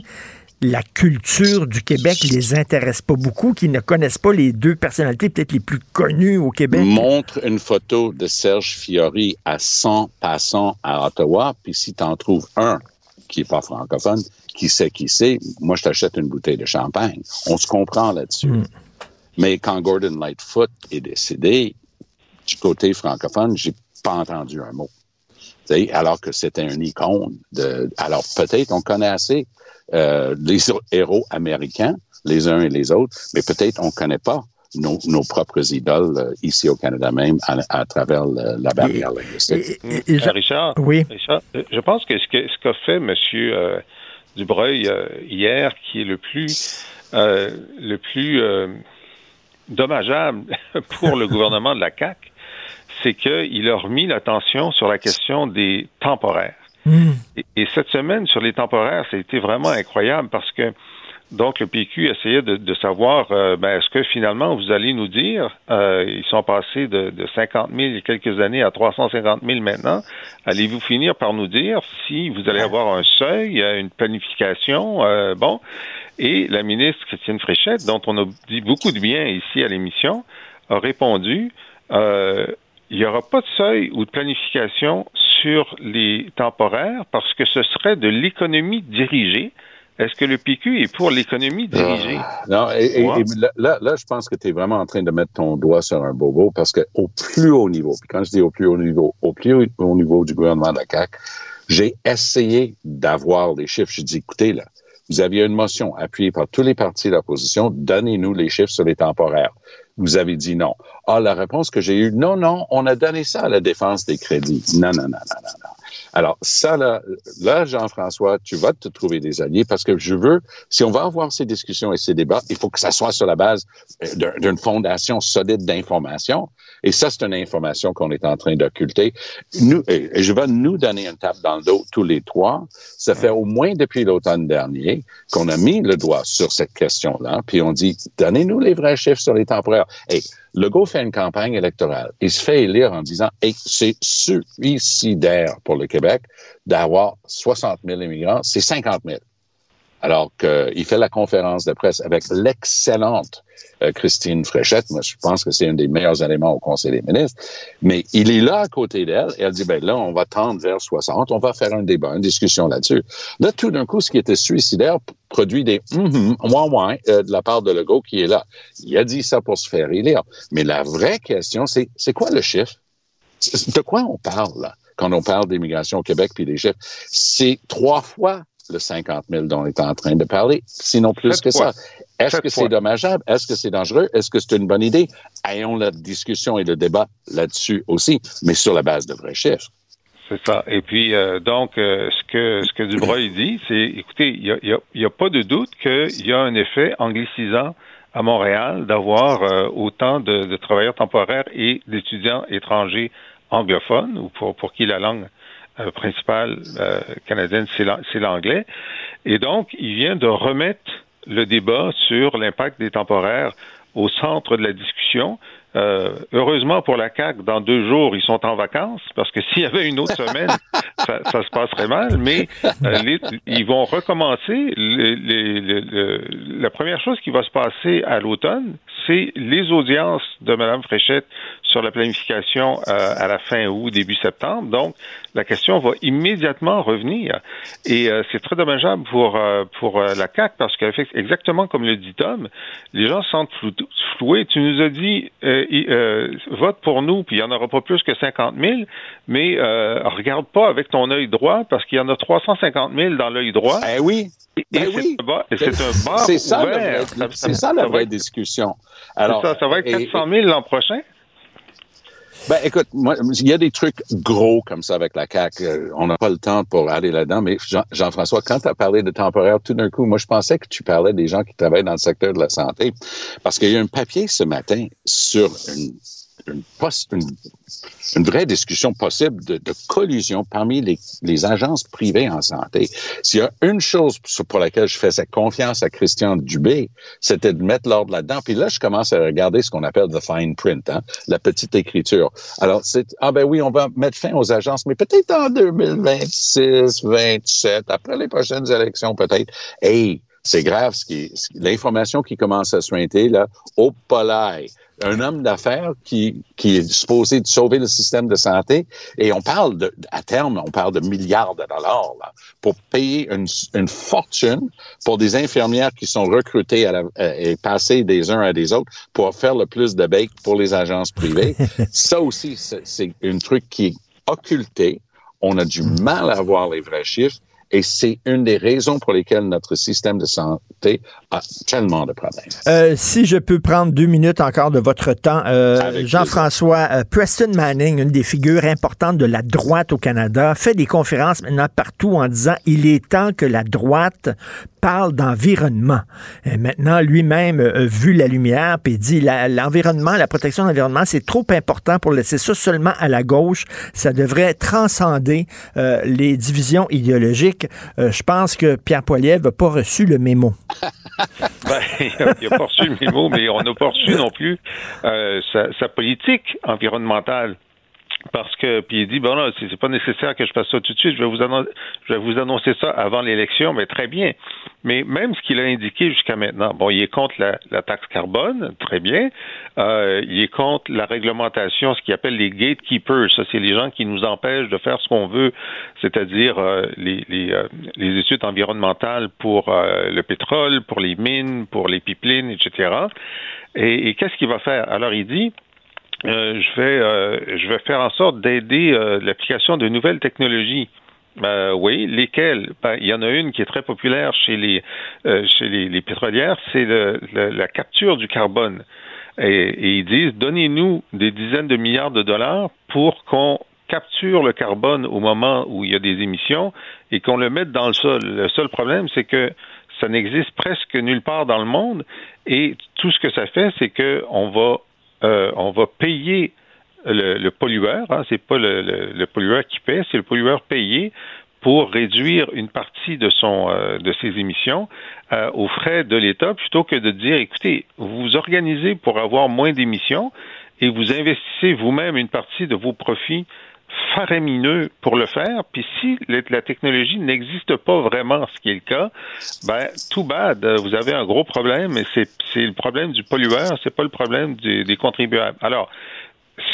la culture du Québec les intéresse pas beaucoup, qu'ils ne connaissent pas les deux personnalités peut-être les plus connues au Québec. Montre une photo de Serge Fiori à 100 passants à Ottawa, puis si tu en trouves un qui est pas francophone, qui sait qui c'est, moi je t'achète une bouteille de champagne. On se comprend là-dessus. Mm. Mais quand Gordon Lightfoot est décédé, du côté francophone, j'ai pas entendu un mot. T'sais, alors que c'était un icône. De, alors peut-être on connaît assez euh, les héros américains, les uns et les autres, mais peut-être on ne connaît pas nos, nos, propres idoles euh, ici au Canada même à, à travers le, la barrière linguistique. Euh, Richard, oui. Richard, je pense que ce qu'a ce qu fait M. Euh, Dubreuil hier, qui est le plus le plus dommageable pour le gouvernement de la CAC, c'est qu'il a remis l'attention sur la question des temporaires. Mmh. Et, et, cette semaine, sur les temporaires, ça a été vraiment incroyable parce que donc le PQ essayait de, de savoir euh, ben, est-ce que finalement vous allez nous dire euh, ils sont passés de, de 50 000 il y a quelques années à 350 000 maintenant. Allez-vous finir par nous dire si vous allez avoir un seuil, une planification euh, bon? Et la ministre Christine Fréchette, dont on a dit beaucoup de bien ici à l'émission, a répondu euh, il n'y aura pas de seuil ou de planification sur les temporaires parce que ce serait de l'économie dirigée Est-ce que le PQ est pour l'économie dirigée? Ah, non, et, là, là, je pense que tu es vraiment en train de mettre ton doigt sur un bobo parce que au plus haut niveau, puis quand je dis au plus haut niveau, au plus haut niveau du gouvernement de la CAQ, j'ai essayé d'avoir les chiffres. J'ai dit, écoutez, là, vous aviez une motion appuyée par tous les partis de l'opposition, donnez-nous les chiffres sur les temporaires. Vous avez dit non. Ah, la réponse que j'ai eue, non, non, on a donné ça à la défense des crédits. Non, non, non, non, non, non. Alors, ça, là, là Jean-François, tu vas te trouver des alliés parce que je veux, si on va avoir ces discussions et ces débats, il faut que ça soit sur la base euh, d'une fondation solide d'information. Et ça, c'est une information qu'on est en train d'occulter. Nous, et je vais nous donner une tape dans le dos tous les trois. Ça fait au moins depuis l'automne dernier qu'on a mis le doigt sur cette question-là, puis on dit, donnez-nous les vrais chiffres sur les temporaires. Legault fait une campagne électorale. Il se fait élire en disant hey, c'est suicidaire pour le Québec d'avoir 60 000 immigrants, c'est 50 000. Alors qu'il fait la conférence de presse avec l'excellente euh, Christine Fréchette. Moi, je pense que c'est un des meilleurs éléments au Conseil des ministres. Mais il est là à côté d'elle et elle dit, ben là, on va tendre vers 60, on va faire un débat, une discussion là-dessus. Là, tout d'un coup, ce qui était suicidaire produit des mm -hmm, de la part de Legault qui est là. Il a dit ça pour se faire élire. Mais la vraie question, c'est, c'est quoi le chiffre? De quoi on parle, là, quand on parle d'immigration au Québec puis des chiffres? C'est trois fois le 50 000 dont on est en train de parler, sinon plus que ça. Est-ce que c'est dommageable? Est-ce que c'est dangereux? Est-ce que c'est une bonne idée? Ayons la discussion et le débat là-dessus aussi, mais sur la base de vrais chiffres. C'est ça. Et puis, euh, donc, euh, ce que ce que Dubreuil dit, c'est, écoutez, il n'y a, y a, y a, pas de doute qu'il y a un effet anglicisant à Montréal d'avoir euh, autant de, de, travailleurs temporaires et d'étudiants étrangers anglophones, ou pour, pour qui la langue principale euh, canadienne, c'est l'anglais. Et donc, il vient de remettre le débat sur l'impact des temporaires au centre de la discussion. Euh, heureusement pour la CAQ, dans deux jours, ils sont en vacances, parce que s'il y avait une autre semaine, ça, ça, se passerait mal, mais euh, ils vont recommencer. La première chose qui va se passer à l'automne, c'est les audiences de Mme Fréchette sur la planification euh, à la fin août, début septembre. Donc, la question va immédiatement revenir. Et euh, c'est très dommageable pour, euh, pour la CAQ parce qu'exactement comme le dit Tom, les gens se sentent floués. Tu nous as dit, vote pour nous, puis il n'y en aura pas plus que 50 000, mais regarde pas avec ton œil droit parce qu'il y en a 350 000 dans l'œil droit. Eh oui. Ben oui. C'est un bar C'est ça, ça, la vraie discussion. Alors, ça, ça va être 400 000 l'an prochain? Ben, écoute, moi, il y a des trucs gros comme ça avec la CAQ. Euh, on n'a pas le temps pour aller là-dedans, mais Jean-François, quand tu as parlé de temporaire, tout d'un coup, moi, je pensais que tu parlais des gens qui travaillent dans le secteur de la santé. Parce qu'il y a un papier ce matin sur une une, vraie discussion possible de, collusion parmi les, agences privées en santé. S'il y a une chose pour laquelle je faisais confiance à Christian Dubé, c'était de mettre l'ordre là-dedans. Puis là, je commence à regarder ce qu'on appelle the fine print, hein, la petite écriture. Alors, c'est, ah ben oui, on va mettre fin aux agences, mais peut-être en 2026, 27, après les prochaines élections, peut-être. Hey, c'est grave, l'information qui commence à suinter, là, au polaire un homme d'affaires qui, qui est supposé de sauver le système de santé. Et on parle de, à terme, on parle de milliards de dollars là, pour payer une, une, fortune pour des infirmières qui sont recrutées à la, euh, et passées des uns à des autres pour faire le plus de bake pour les agences privées. Ça aussi, c'est un truc qui est occulté. On a du mal à avoir les vrais chiffres. Et c'est une des raisons pour lesquelles notre système de santé a tellement de problèmes. Euh, si je peux prendre deux minutes encore de votre temps, euh, Jean-François, euh, Preston Manning, une des figures importantes de la droite au Canada, fait des conférences maintenant partout en disant il est temps que la droite parle d'environnement. Maintenant, lui-même a vu la lumière puis dit l'environnement, la, protection de l'environnement, c'est trop important pour laisser ça seulement à la gauche. Ça devrait transcender les divisions idéologiques. Je pense que Pierre Poilievre n'a pas reçu le mémo. ben, il n'a pas reçu le mémo, mais on n'a pas reçu non plus euh, sa, politique environnementale. Parce que puis il dit bon là c'est pas nécessaire que je fasse ça tout de suite. Je vais vous annoncer, je vais vous annoncer ça avant l'élection mais très bien. Mais même ce qu'il a indiqué jusqu'à maintenant bon il est contre la, la taxe carbone très bien. Euh, il est contre la réglementation ce qu'il appelle les gatekeepers. Ça c'est les gens qui nous empêchent de faire ce qu'on veut c'est-à-dire euh, les les, euh, les, études environnementales pour euh, le pétrole pour les mines pour les pipelines etc et, et qu'est-ce qu'il va faire? Alors il dit euh, je vais euh, je vais faire en sorte d'aider euh, l'application de nouvelles technologies. Ben, oui, lesquelles? Ben, Il y en a une qui est très populaire chez les chez les, pétrolières, c'est le, le, la capture du carbone. Et, et ils disent donnez-nous des dizaines de milliards de dollars pour qu'on capture le carbone au moment où il y a des émissions et qu'on le mette dans le sol. Le seul problème, c'est que ça n'existe presque nulle part dans le monde et tout ce que ça fait, c'est que on va euh, on va payer le, pollueur, hein, c'est pas le, pollueur qui paie, c'est le pollueur payé pour réduire une partie de son euh, de ses émissions euh, aux frais de l'État, plutôt que de dire écoutez, vous vous organisez pour avoir moins d'émissions et vous investissez vous-même une partie de vos profits faramineux pour le faire. Puis si la technologie n'existe pas vraiment, ce qui est le cas, ben tout bad, vous avez un gros problème, et c'est le problème du pollueur, c'est pas le problème des, des contribuables. Alors,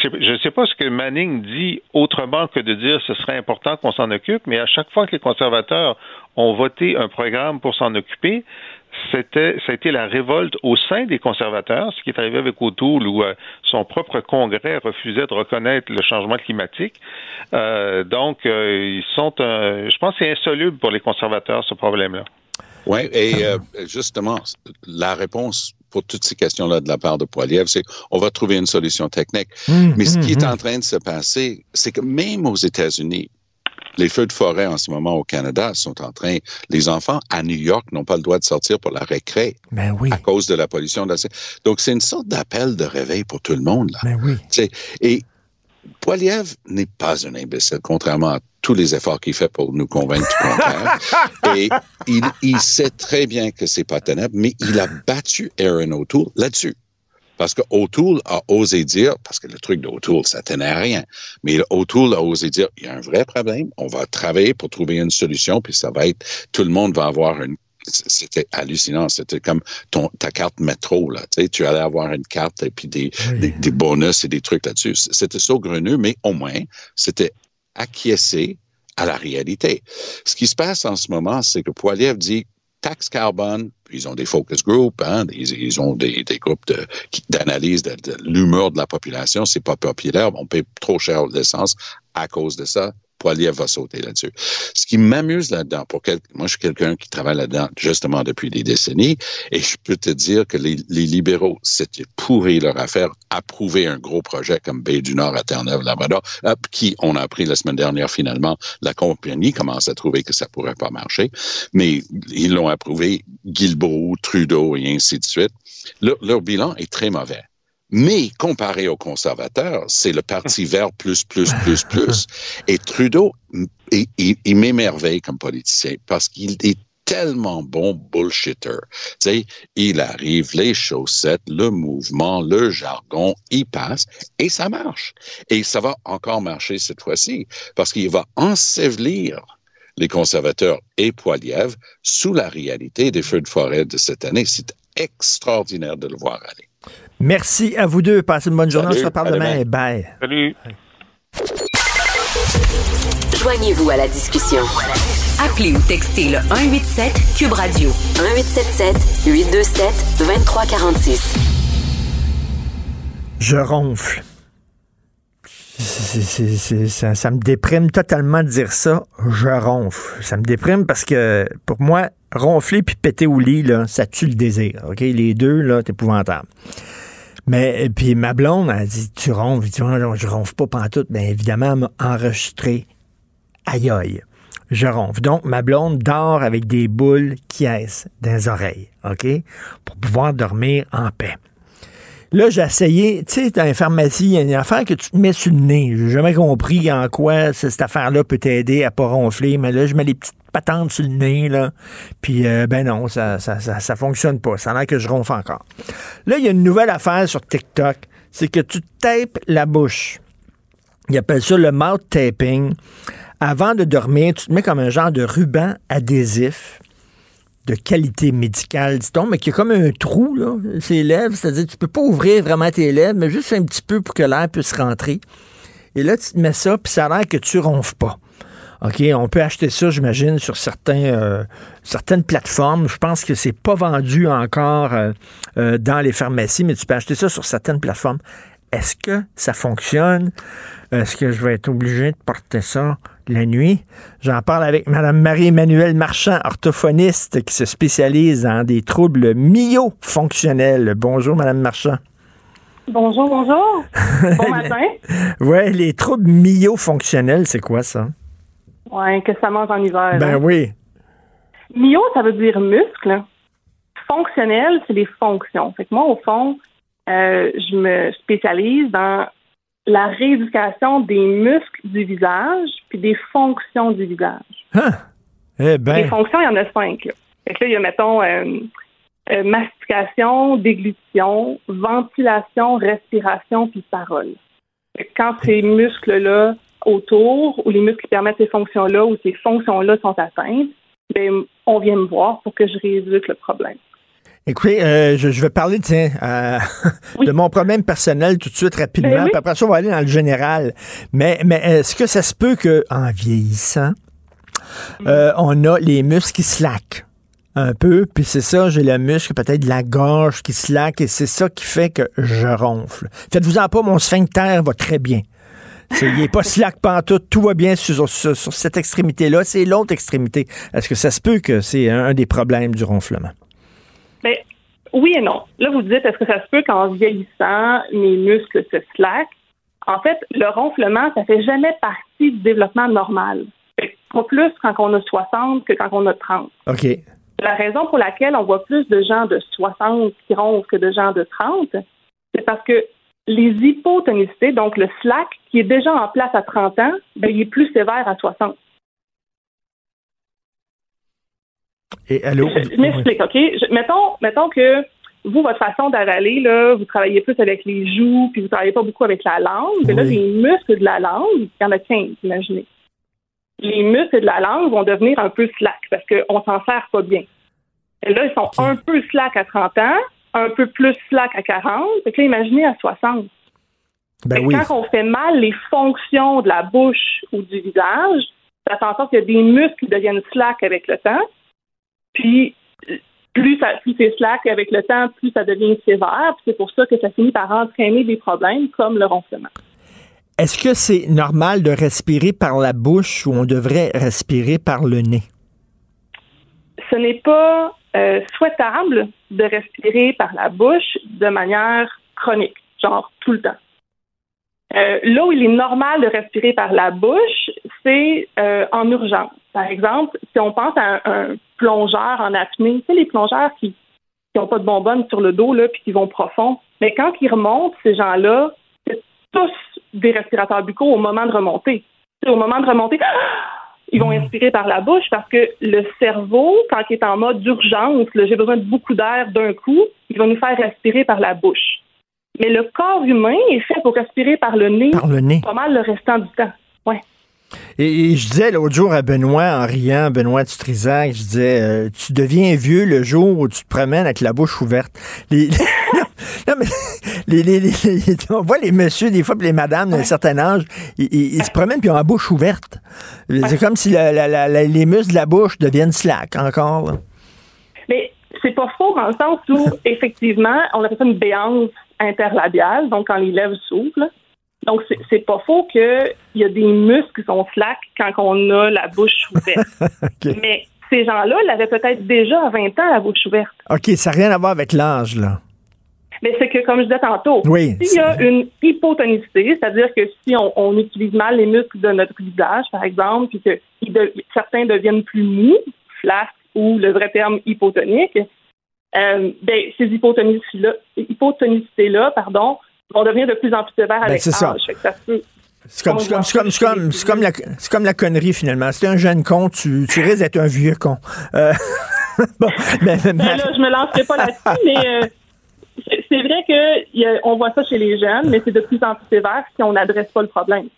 je ne sais pas ce que Manning dit autrement que de dire ce serait important qu'on s'en occupe, mais à chaque fois que les conservateurs ont voté un programme pour s'en occuper, c'était, ça a été la révolte au sein des conservateurs, ce qui est arrivé avec O'Toole, où euh, son propre Congrès refusait de reconnaître le changement climatique. Euh, donc, euh, ils sont, je pense, que c'est insoluble pour les conservateurs ce problème-là. Oui, et euh, justement, la réponse pour toutes ces questions-là de la part de Poiliev, c'est on va trouver une solution technique. Mmh, Mais ce qui est en train de se passer, c'est que même aux États-Unis, les feux de forêt en ce moment au Canada sont en train. Les enfants à New York n'ont pas le droit de sortir pour la récré ben oui. à cause de la pollution. De la... Donc c'est une sorte d'appel de réveil pour tout le monde là. Ben oui. Et Poiliev n'est pas un imbécile, contrairement à tous les efforts qu'il fait pour nous convaincre du contraire. Et il, il, sait très bien que c'est pas tenable, mais il a battu Aaron O'Toole là-dessus. Parce que O'Toole a osé dire, parce que le truc d'O'Toole, ça tenait à rien, mais O'Toole a osé dire, il y a un vrai problème, on va travailler pour trouver une solution, puis ça va être, tout le monde va avoir une c'était hallucinant. C'était comme ton, ta carte métro, là. Tu sais, tu allais avoir une carte et puis des, oui. des, des, bonus et des trucs là-dessus. C'était saugreneux, mais au moins, c'était acquiescé à la réalité. Ce qui se passe en ce moment, c'est que Poiliev dit taxe carbone, ils ont des focus groups, hein, ils, ont des, groupes d'analyse de l'humeur de la population. C'est pas populaire, on paye trop cher l'essence à cause de ça. Va sauter là-dessus. Ce qui m'amuse là-dedans, pour quel, moi je suis quelqu'un qui travaille là-dedans justement depuis des décennies, et je peux te dire que les, libéraux, c'était pourri leur affaire, approuver un gros projet comme Baie du Nord à Terre-Neuve-Labrador, qui, on a appris la semaine dernière finalement, la compagnie commence à trouver que ça pourrait pas marcher, mais ils l'ont approuvé, Guilbeault, Trudeau et ainsi de suite. Leur bilan est très mauvais. Mais comparé aux conservateurs, c'est le Parti vert plus, plus, plus, plus. Et Trudeau, il, il, il m'émerveille comme politicien parce qu'il est tellement bon bullshitter. Tu sais, il arrive, les chaussettes, le mouvement, le jargon, il passe et ça marche. Et ça va encore marcher cette fois-ci parce qu'il va ensevelir les conservateurs et Poiliev sous la réalité des feux de forêt de cette année. C'est extraordinaire de le voir aller. Merci à vous deux. Passez une bonne journée. Salut. On se reparle demain. Bye. Salut. Joignez-vous à la discussion. Appelez ou textez le 187 Cube Radio 1877 827 2346. Je ronfle. Ça, me déprime totalement de dire ça. Je ronfle. Ça me déprime parce que pour moi, ronfler puis péter au lit, là, ça tue le désir. OK? Les deux, là, c'est épouvantable. Mais puis ma blonde, elle dit Tu ronfles. Je dis je ronfle pas pantoute. Bien évidemment, elle m'a enregistré. Aïe aïe. Je ronfle. Donc, ma blonde dort avec des boules qui aissent dans les oreilles, OK? Pour pouvoir dormir en paix. Là, j'ai essayé, tu sais, dans les pharmacies, il y a une affaire que tu te mets sur le nez. J'ai jamais compris en quoi cette affaire-là peut t'aider à pas ronfler, mais là, je mets les petites patentes sur le nez, là. Puis, euh, ben non, ça, ça, ça, ça, fonctionne pas. Ça a l'air que je ronfle encore. Là, il y a une nouvelle affaire sur TikTok. C'est que tu tapes la bouche. Ils appellent ça le mouth taping. Avant de dormir, tu te mets comme un genre de ruban adhésif de qualité médicale, dit-on, mais qui a comme un trou, là, ses lèvres. C'est-à-dire, tu peux pas ouvrir vraiment tes lèvres, mais juste un petit peu pour que l'air puisse rentrer. Et là, tu te mets ça, puis ça a l'air que tu ronfles pas. OK, on peut acheter ça, j'imagine, sur certains, euh, certaines plateformes. Je pense que c'est pas vendu encore euh, euh, dans les pharmacies, mais tu peux acheter ça sur certaines plateformes. Est-ce que ça fonctionne? Est-ce que je vais être obligé de porter ça? La nuit? J'en parle avec Mme Marie-Emmanuelle Marchand, orthophoniste qui se spécialise dans des troubles myofonctionnels. Bonjour, Mme Marchand. Bonjour, bonjour. Bon matin. oui, les troubles myofonctionnels, c'est quoi ça? Oui, que ça mange en hiver. Ben hein. oui. Myo, ça veut dire muscle. Fonctionnel, c'est les fonctions. Fait que moi, au fond, euh, je me spécialise dans la rééducation des muscles du visage puis des fonctions du visage. Hein? Eh ben. Les fonctions, il y en a cinq. Là. Fait que là, il y a, mettons, euh, euh, mastication, déglutition, ventilation, respiration puis parole. Quand ces muscles-là autour ou les muscles qui permettent ces fonctions-là ou ces fonctions-là sont atteintes, ben, on vient me voir pour que je rééduque le problème. Écoutez, euh, je, je vais parler tiens, euh, de mon problème personnel tout de suite rapidement, Ben oui. puis après ça, on va aller dans le général. Mais, mais est-ce que ça se peut qu'en vieillissant, euh, on a les muscles qui slackent un peu, puis c'est ça, j'ai le muscle peut-être de la gorge qui slack, et c'est ça qui fait que je ronfle. Faites-vous en pas, mon sphincter va très bien. Il n'est pas slack pantoute, tout va bien sur, sur- sur cette extrémité-là, c'est l'autre extrémité. Est-ce que ça se peut que c'est un, un des problèmes du ronflement? Ben, oui et non. Là, vous dites, est-ce que ça se peut qu'en vieillissant, mes muscles se slack? En fait, le ronflement, ça fait jamais partie du développement normal. Pas plus quand on a 60 que quand on a 30. OK. La raison pour laquelle on voit plus de gens de 60 qui ronflent que de gens de 30, c'est parce que les hypotonicités, donc le slack, qui est déjà en place à 30 ans, ben, il est plus sévère à 60. Et allô? Je, je m'explique, OK? Je- mettons, mettons que vous, votre façon d'avaler, là, vous travaillez plus avec les joues, puis vous travaillez pas beaucoup avec la langue. Mais là, les muscles de la langue, il y en a 15, imaginez. Les muscles de la langue vont devenir un peu slack parce qu'on s'en sert pas bien. Et là, ils sont un peu slack à 30 ans, un peu plus slack à 40. Fait que là, imaginez à 60. Ben que oui. Quand on fait mal les fonctions de la bouche ou du visage, ça fait en sorte qu'il y a des muscles qui deviennent slack avec le temps. Puis, plus, ça, plus c'est slack avec le temps, plus ça devient sévère. Puis c'est pour ça que ça finit par entraîner des problèmes comme le ronflement. Est-ce que c'est normal de respirer par la bouche ou on devrait respirer par le nez? Ce n'est pas euh, souhaitable de respirer par la bouche de manière chronique, genre tout le temps. Euh, là où il est normal de respirer par la bouche, c'est euh, en urgence. Par exemple, si on pense à un, un plongeur en apnée, tu sais, les plongeurs qui n'ont pas de bonbonne sur le dos, là, puis qui vont profond, mais quand ils remontent, ces gens-là, c'est tous des respirateurs buccaux au moment de remonter. Tu sais, au moment de remonter, ils vont inspirer par la bouche parce que le cerveau, quand il est en mode d'urgence, j'ai besoin de beaucoup d'air d'un coup, il va nous faire respirer par la bouche. Mais le corps humain est fait pour respirer par le nez, Par le nez. pas mal le restant du temps. Ouais. Et, et je disais l'autre jour à Benoît, en riant, Benoît Dutrisac, je disais, euh, tu deviens vieux le jour où tu te promènes avec la bouche ouverte. Les, non, mais les, les- les- on voit les messieurs, des fois, puis les madames d'un certain âge, ils, ils- ils se promènent puis ont la bouche ouverte. C'est comme si la- la- la- la- les muscles de la bouche deviennent slack encore. là. Mais c'est pas faux dans le sens où, effectivement, on appelle ça une béance interlabiale, donc quand les lèvres s'ouvrent. Donc, c'est- pas faux qu'il y a des muscles qui sont slack quand on a la bouche ouverte. Mais ces gens-là l'avaient peut-être déjà à 20 ans la bouche ouverte. OK, ça n'a rien à voir avec l'âge, là. Mais c'est que, comme je disais tantôt, Oui, s'il y a une hypotonicité, c'est-à-dire que si on, on utilise mal les muscles de notre visage, par exemple, puis que de- certains deviennent plus mous, flasques ou le vrai terme hypotonique, euh, ben, ces hypotonicités-là, hypotonicités-là, pardon, vont devenir de plus en plus sévères Ben, avec ça. ça peut. C'est comme, la, c'est comme la connerie, finalement. Si t'es un jeune con, tu, tu risques d'être un vieux con. Euh, bon, Ben là, je me lancerai pas là-dessus, mais euh, c'est vrai qu'on voit ça chez les jeunes, mais c'est de plus en plus sévère si on n'adresse pas le problème.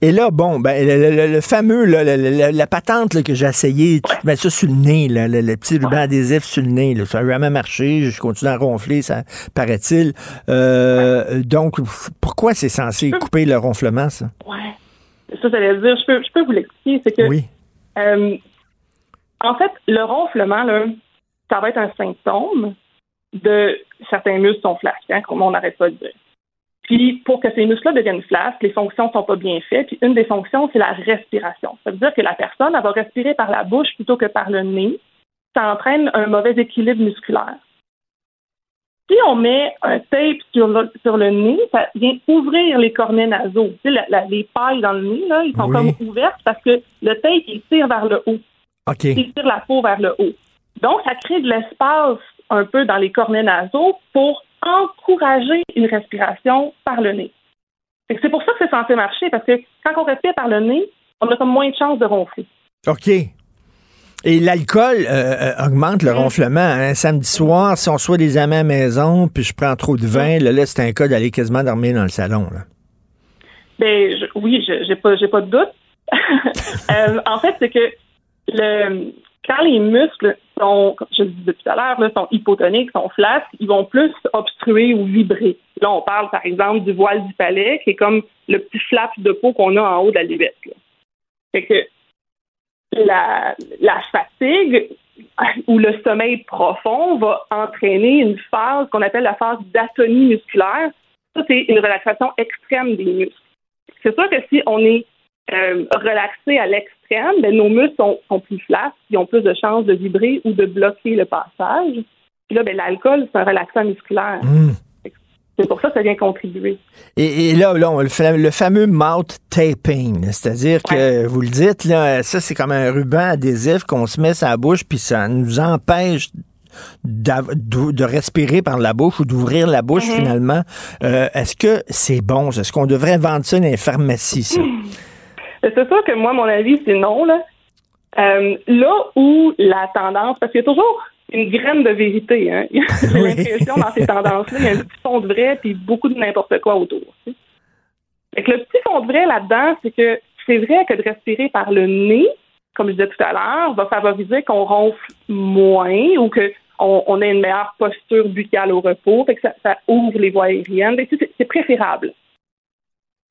Et là, bon, ben, le, fameux, la patente que j'ai essayé, tu mets ça sur le nez, le, petit ruban adhésif sur le nez, ça n'a jamais marché, je continue à ronfler, ça paraît-il. Euh, donc, pourquoi c'est censé couper le ronflement, ça? Ouais. Ça, ça veut dire, je peux, je peux vous l'expliquer, c'est que. Oui. Euh, en fait, le ronflement, là, ça va être un symptôme de certains muscles sont flasques, hein, comme on n'arrête pas de dire. Puis, pour que ces muscles-là deviennent flasques, les fonctions ne sont pas bien faites. Puis, une des fonctions, c'est la respiration. Ça veut dire que la personne, elle va respirer par la bouche plutôt que par le nez. Ça entraîne un mauvais équilibre musculaire. Si on met un tape sur le, sur le nez, ça vient ouvrir les cornets nasaux. Tu sais, les pailles dans le nez, là, ils sont comme ouvertes parce que le tape, il tire vers le haut. Il tire la peau vers le haut. Donc, ça crée de l'espace un peu dans les cornets nasaux pour encourager une respiration par le nez. C'est pour ça que c'est censé marcher, parce que quand on respire par le nez, on a comme moins de chances de ronfler. OK. Et l'alcool euh, euh, augmente le mm. ronflement. Un hein. Samedi soir, si on soit des amis à la maison, puis je prends trop de vin, là, là c'est un cas d'aller quasiment dormir dans le salon. Là. Ben, oui, j'ai pas, pas de doute. Euh, en fait, c'est que le, quand les muscles sont, comme je le disais tout à l'heure, sont hypotoniques, sont flasques, ils vont plus obstruer ou vibrer. Là, on parle, par exemple, du voile du palais, qui est comme le petit flap de peau qu'on a en haut de la levette. Fait que la, la fatigue ou le sommeil profond va entraîner une phase qu'on appelle la phase d'atonie musculaire. Ça, c'est une relaxation extrême des muscles. C'est sûr que si on est euh, relaxé à l'extrême, ben, nos muscles sont, plus flasques, ils ont plus de chances de vibrer ou de bloquer le passage. Puis là, ben, l'alcool, c'est un relaxant musculaire. Hmm. C'est pour ça que ça vient contribuer. Et, là, là le, fameux mouth taping, c'est-à-dire que vous le dites, là, ça c'est comme un ruban adhésif qu'on se met sur la bouche, puis ça nous empêche de respirer par la bouche ou d'ouvrir la bouche mm-hmm. finalement. Euh, est-ce que c'est bon? Est-ce qu'on devrait vendre ça dans les pharmacies, ça? C'est sûr que moi, mon avis, c'est non. Là, euh, là où la tendance, parce qu'il y a toujours une graine de vérité, hein. J'ai l'impression dans ces tendances-là, il y a un petit fond de vrai puis beaucoup de n'importe quoi autour. le petit fond de vrai là-dedans, c'est que c'est vrai que de respirer par le nez, comme je disais tout à l'heure, va favoriser qu'on ronfle moins ou qu'on on ait une meilleure posture buccale au repos, fait que ça, ça ouvre les voies aériennes. C'est préférable.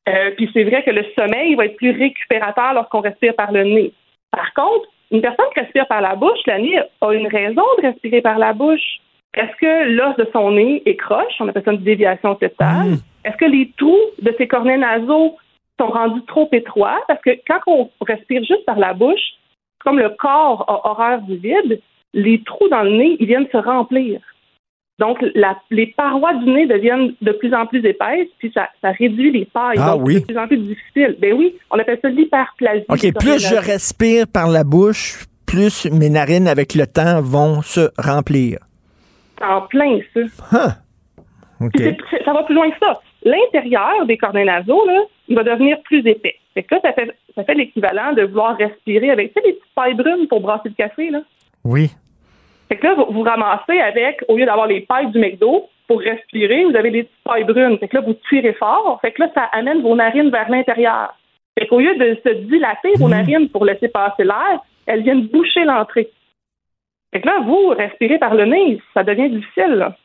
Euh, puis c'est vrai que le sommeil va être plus récupérateur lorsqu'on respire par le nez. Par contre, une personne qui respire par la bouche, la nuit, a une raison de respirer par la bouche. Est-ce que l'os de son nez est croche? On appelle ça une déviation septale. Mmh. Est-ce que les trous de ses cornets nasaux sont rendus trop étroits? Parce que quand on respire juste par la bouche, comme le corps a horreur du vide, les trous dans le nez, ils viennent se remplir. Donc, les parois du nez deviennent de plus en plus épaisses, puis ça, réduit les pailles. Ah oui. C'est de plus en plus difficile. Ben oui, on appelle ça l'hyperplasie. OK, plus je respire par la bouche, plus mes narines, avec le temps, vont se remplir. En plein, ça. Huh. ça va plus loin que ça. L'intérieur des cornets nasaux, là, il va devenir plus épais. Fait que ça fait, ça fait l'équivalent de vouloir respirer avec, tu sais, les petites pailles brunes pour brasser le café, là. Oui. Fait que là, vous, vous ramassez avec, au lieu d'avoir les pailles du McDo pour respirer, vous avez des petites pailles brunes. Fait que là, vous tirez fort. Fait que là, ça amène vos narines vers l'intérieur. Fait qu'au lieu de se dilater vos mmh. narines pour laisser passer l'air, elles viennent boucher l'entrée. Fait que là, vous, respirez par le nez, ça devient difficile, là.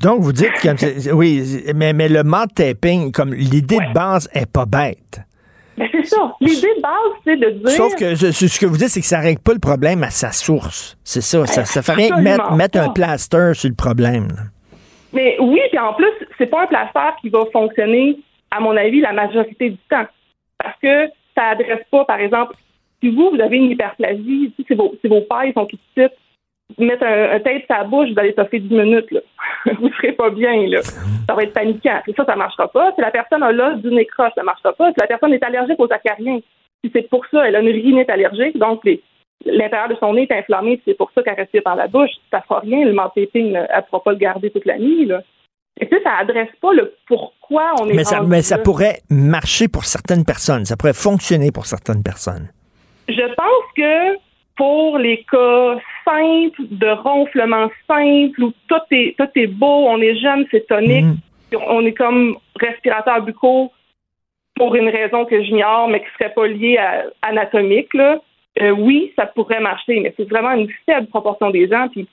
Donc, vous dites que, oui, mais, mais le mouth taping, comme l'idée de base est pas bête. Ben, c'est ça. L'idée de base, c'est de dire. Sauf que ce que vous dites, c'est que ça ne règle pas le problème à sa source. C'est ça. Ça, ça fait rien mettre, mettre un plaster sur le problème. Mais oui, puis en plus, c'est pas un plaster qui va fonctionner, à mon avis, la majorité du temps. Parce que ça adresse pas, par exemple, si vous, vous avez une hyperplasie, si vos, si vos pailles sont toutes petites, mettre un, un tape la bouche, vous allez toffer 10 minutes. Là. vous ne serez pas bien. Là. Ça va être paniquant. Et ça, ça ne marchera pas. Si la personne a l'os du nez croche, ça ne marchera pas. Si la personne est allergique aux acariens, si c'est pour ça, elle a une rhinite allergique, donc l'intérieur de son nez est inflammé, si c'est pour ça qu'elle respire par la bouche, ça ne fera rien. Le marketing, elle ne pourra pas le garder toute la nuit. Là. Et ça, ça adresse pas le pourquoi on est Mais ça, mais ça pourrait marcher pour certaines personnes. Ça pourrait fonctionner pour certaines personnes. Je pense que pour les cas simples, de ronflement simple, où tout est, tout est beau, on est jeune, c'est tonique, Mm. on est comme respirateur bucco pour une raison que j'ignore, mais qui serait pas liée à anatomique, là. Euh, oui, ça pourrait marcher, mais c'est vraiment une faible proportion des gens. Puis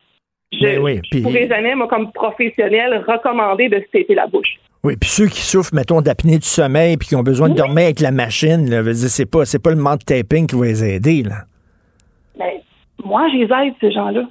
je Ben oui, je puis- pourrais jamais, moi, comme professionnel, recommander de se taper la bouche. Oui, puis ceux qui souffrent, mettons, d'apnée du sommeil puis qui ont besoin de dormir avec la machine, là, c'est pas, c'est pas le mode taping qui va les aider, là. Mais moi, je les aide, ces gens-là.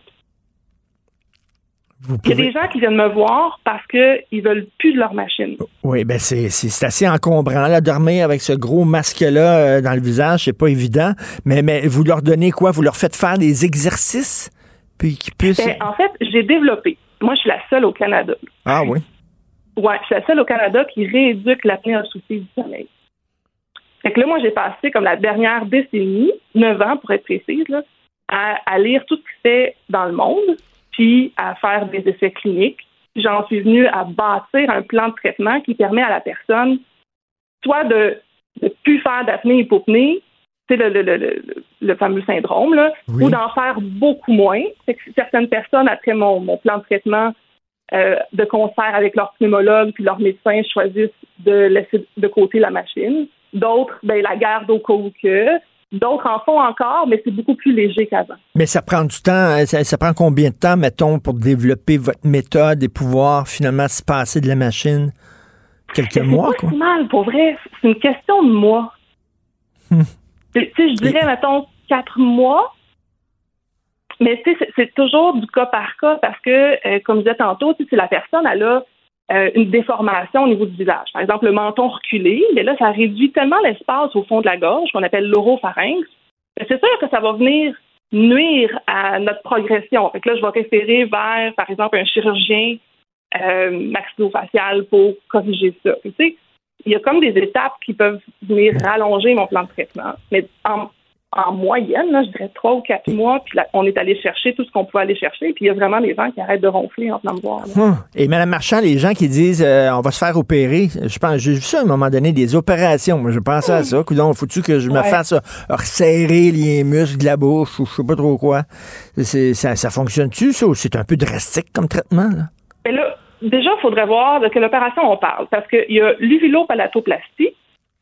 Vous Il y a pouvez- des gens qui viennent me voir parce qu'ils veulent plus de leur machine. Oui, ben c'est, assez encombrant, là, dormir avec ce gros masque-là euh, dans le visage, c'est pas évident. Mais, mais vous leur donnez quoi? Vous leur faites faire des exercices? Puis qu'ils puissent. Ben, en fait, j'ai développé. Moi, je suis la seule au Canada. Ah oui. Ouais, je suis la seule au Canada qui rééduque l'apnée obstructive du sommeil. Fait que là, moi, j'ai passé comme la dernière décennie, 9 ans pour être précise, là, à, à lire tout ce qui se fait dans le monde, puis à faire des essais cliniques. J'en suis venue à bâtir un plan de traitement qui permet à la personne soit de ne plus faire d'apnée hypopnée, c'est le, le, le, fameux syndrome, là, Oui. ou d'en faire beaucoup moins. Que certaines personnes, après mon, mon plan de traitement, euh, de concert avec leur pneumologue puis leur médecin choisissent de laisser de côté la machine. D'autres, ben, la garde au cas où que. D'autres en font encore, mais c'est beaucoup plus léger qu'avant. Mais ça prend du temps. hein, Ça, ça prend combien de temps, mettons, pour développer votre méthode et pouvoir finalement se passer de la machine? Quelques C'est mois, pas quoi. si mal, pour vrai. C'est une question de mois. Hmm. Tu sais, je dirais, mettons, quatre mois. Mais tu sais, c'est- c'est toujours du cas par cas parce que, euh, comme je disais tantôt, tu sais, si la personne elle a euh, une déformation au niveau du visage, par exemple le menton reculé, mais là, ça réduit tellement l'espace au fond de la gorge qu'on appelle l'oropharynx. C'est sûr que ça va venir nuire à notre progression. Fait que là, je vais référer vers, par exemple, un chirurgien euh, maxillofacial pour corriger ça. Tu sais, il y a comme des étapes qui peuvent venir rallonger mon plan de traitement. Mais en, en moyenne, là, je dirais trois ou quatre mois, puis là, on est allé chercher tout ce qu'on pouvait aller chercher, puis il y a vraiment des gens qui arrêtent de ronfler en venant me voir. Hum. Et Mme Marchand, les gens qui disent euh, on va se faire opérer, je pense, j'ai vu ça à un moment donné, des opérations. Moi, je pensais à ça. Coudon, faut-tu que je me fasse euh, resserrer les muscles de la bouche ou je sais pas trop quoi? C'est- ça, ça fonctionne-tu, ça, ou c'est un peu drastique comme traitement, là? Mais là, déjà, il faudrait voir de quelle opération on parle. Parce qu'il y a l'uvulopalatoplastie,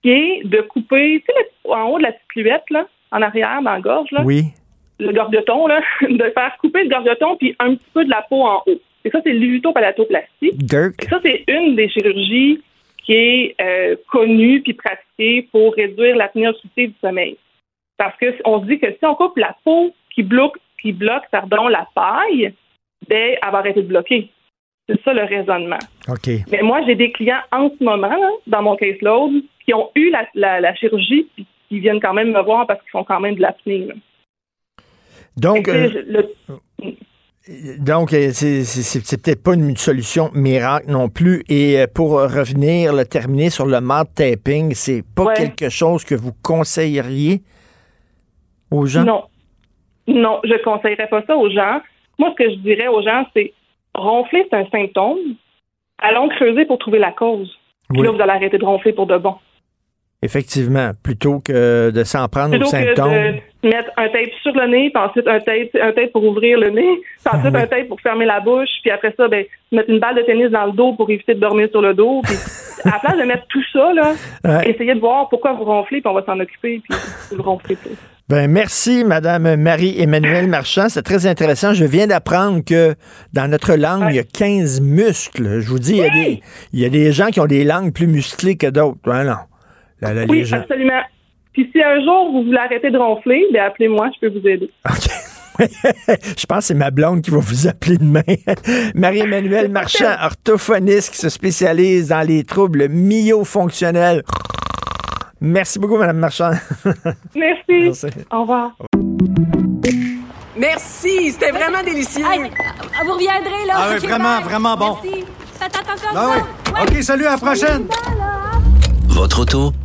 qui est de couper, tu sais, en haut de la petite cluette, là, en arrière, dans la gorge, là, Oui. le gorgeton, là, de faire couper le gorgeton puis un petit peu de la peau en haut. Et ça, c'est l'uvulopalatoplastie. Dirk. Et ça, c'est une des chirurgies qui est euh, connue puis pratiquée pour réduire l'apnée obstructive du sommeil. Parce que on se dit que si on coupe la peau qui bloque, qui bloque pardon, la paille, ben, elle va arrêter de bloquer. C'est ça le raisonnement. OK. Mais moi, j'ai des clients en ce moment, là, dans mon caseload, qui ont eu la, la, la chirurgie puis qui viennent quand même me voir parce qu'ils font quand même de l'apnée. Donc, euh, le- donc euh, c'est peut-être pas une solution miracle non plus. Et euh, pour revenir, le terminer sur le mode taping, c'est pas Ouais. quelque chose que vous conseilleriez aux gens? Non. Non, je conseillerais pas ça aux gens. Moi, ce que je dirais aux gens, c'est ronfler, c'est un symptôme. Allons creuser pour trouver la cause. Puis Oui. là, vous allez arrêter de ronfler pour de bon. Effectivement, plutôt que de s'en prendre aux que symptômes. de mettre un tape sur le nez, puis ensuite un tape, un tape pour ouvrir le nez, puis ensuite un tape pour fermer la bouche, puis après ça, ben, mettre une balle de tennis dans le dos pour éviter de dormir sur le dos. Puis à la place de mettre tout ça, là, Ouais. essayez de voir pourquoi vous ronflez, puis on va s'en occuper, puis vous ronflez plus. Ben, merci, Madame Marie-Emmanuelle Marchand. C'est très intéressant. Je viens d'apprendre que dans notre langue, il y a 15 muscles. Je vous dis, il, y a des, il y a des gens qui ont des langues plus musclées que d'autres. Ben non. Oui, gens- absolument. Puis si un jour vous voulez arrêter de ronfler, ben appelez-moi, je peux vous aider. Je pense que c'est ma blonde qui va vous appeler demain. Marie-Emmanuelle Marchand, orthophoniste qui se spécialise dans les troubles myofonctionnels. Merci beaucoup, Madame Marchand. Merci. Merci. Au revoir. Merci, c'était vraiment délicieux. Vous reviendrez, là. Ah oui, Ok, vraiment, bye. vraiment bon. Merci. Faites attention à Ah vous. oui. OK, salut, à la prochaine. Votre auto,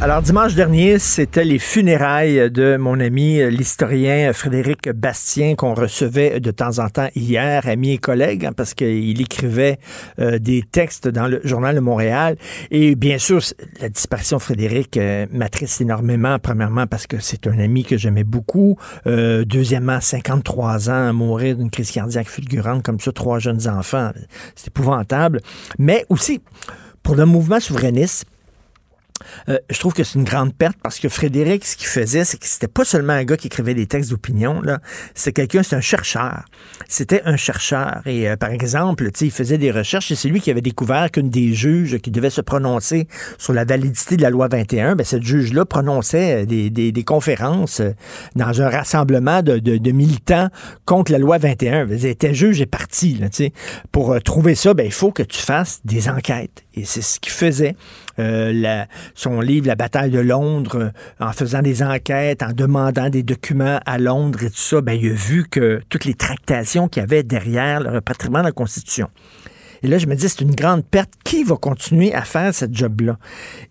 Alors, dimanche dernier, c'était les funérailles de mon ami euh, l'historien Frédéric Bastien qu'on recevait de temps en temps hier, ami et collègue, hein, parce qu'il écrivait euh, des textes dans le Journal de Montréal. Et bien sûr, la disparition de Frédéric euh, m'attriste énormément, premièrement parce que c'est un ami que j'aimais beaucoup. Euh, deuxièmement, 53 ans, mourir d'une crise cardiaque fulgurante comme ça, trois jeunes enfants. C'est épouvantable. Mais aussi, pour le mouvement souverainiste, euh, je trouve que c'est une grande perte parce que Frédéric, ce qu'il faisait, c'est que c'était pas seulement un gars qui écrivait des textes d'opinion, là. C'est quelqu'un, c'est un chercheur. C'était un chercheur. Et euh, par exemple, il faisait des recherches et c'est lui qui avait découvert qu'une des juges qui devait se prononcer sur la validité de la loi 21, ben, cette juge-là prononçait euh, des, des, des conférences dans un rassemblement de, de, de, militants contre la loi 21. Elle était juge et parti, là. Pour trouver ça, ben, il faut que tu fasses des enquêtes. Et c'est ce qu'il faisait. Euh, son livre La bataille de Londres, euh, en faisant des enquêtes, en demandant des documents à Londres et tout ça, ben, il a vu que toutes les tractations qu'il y avait derrière le repatriement de la Constitution. Et là, je me dis, c'est une grande perte. Qui va continuer à faire ce job-là?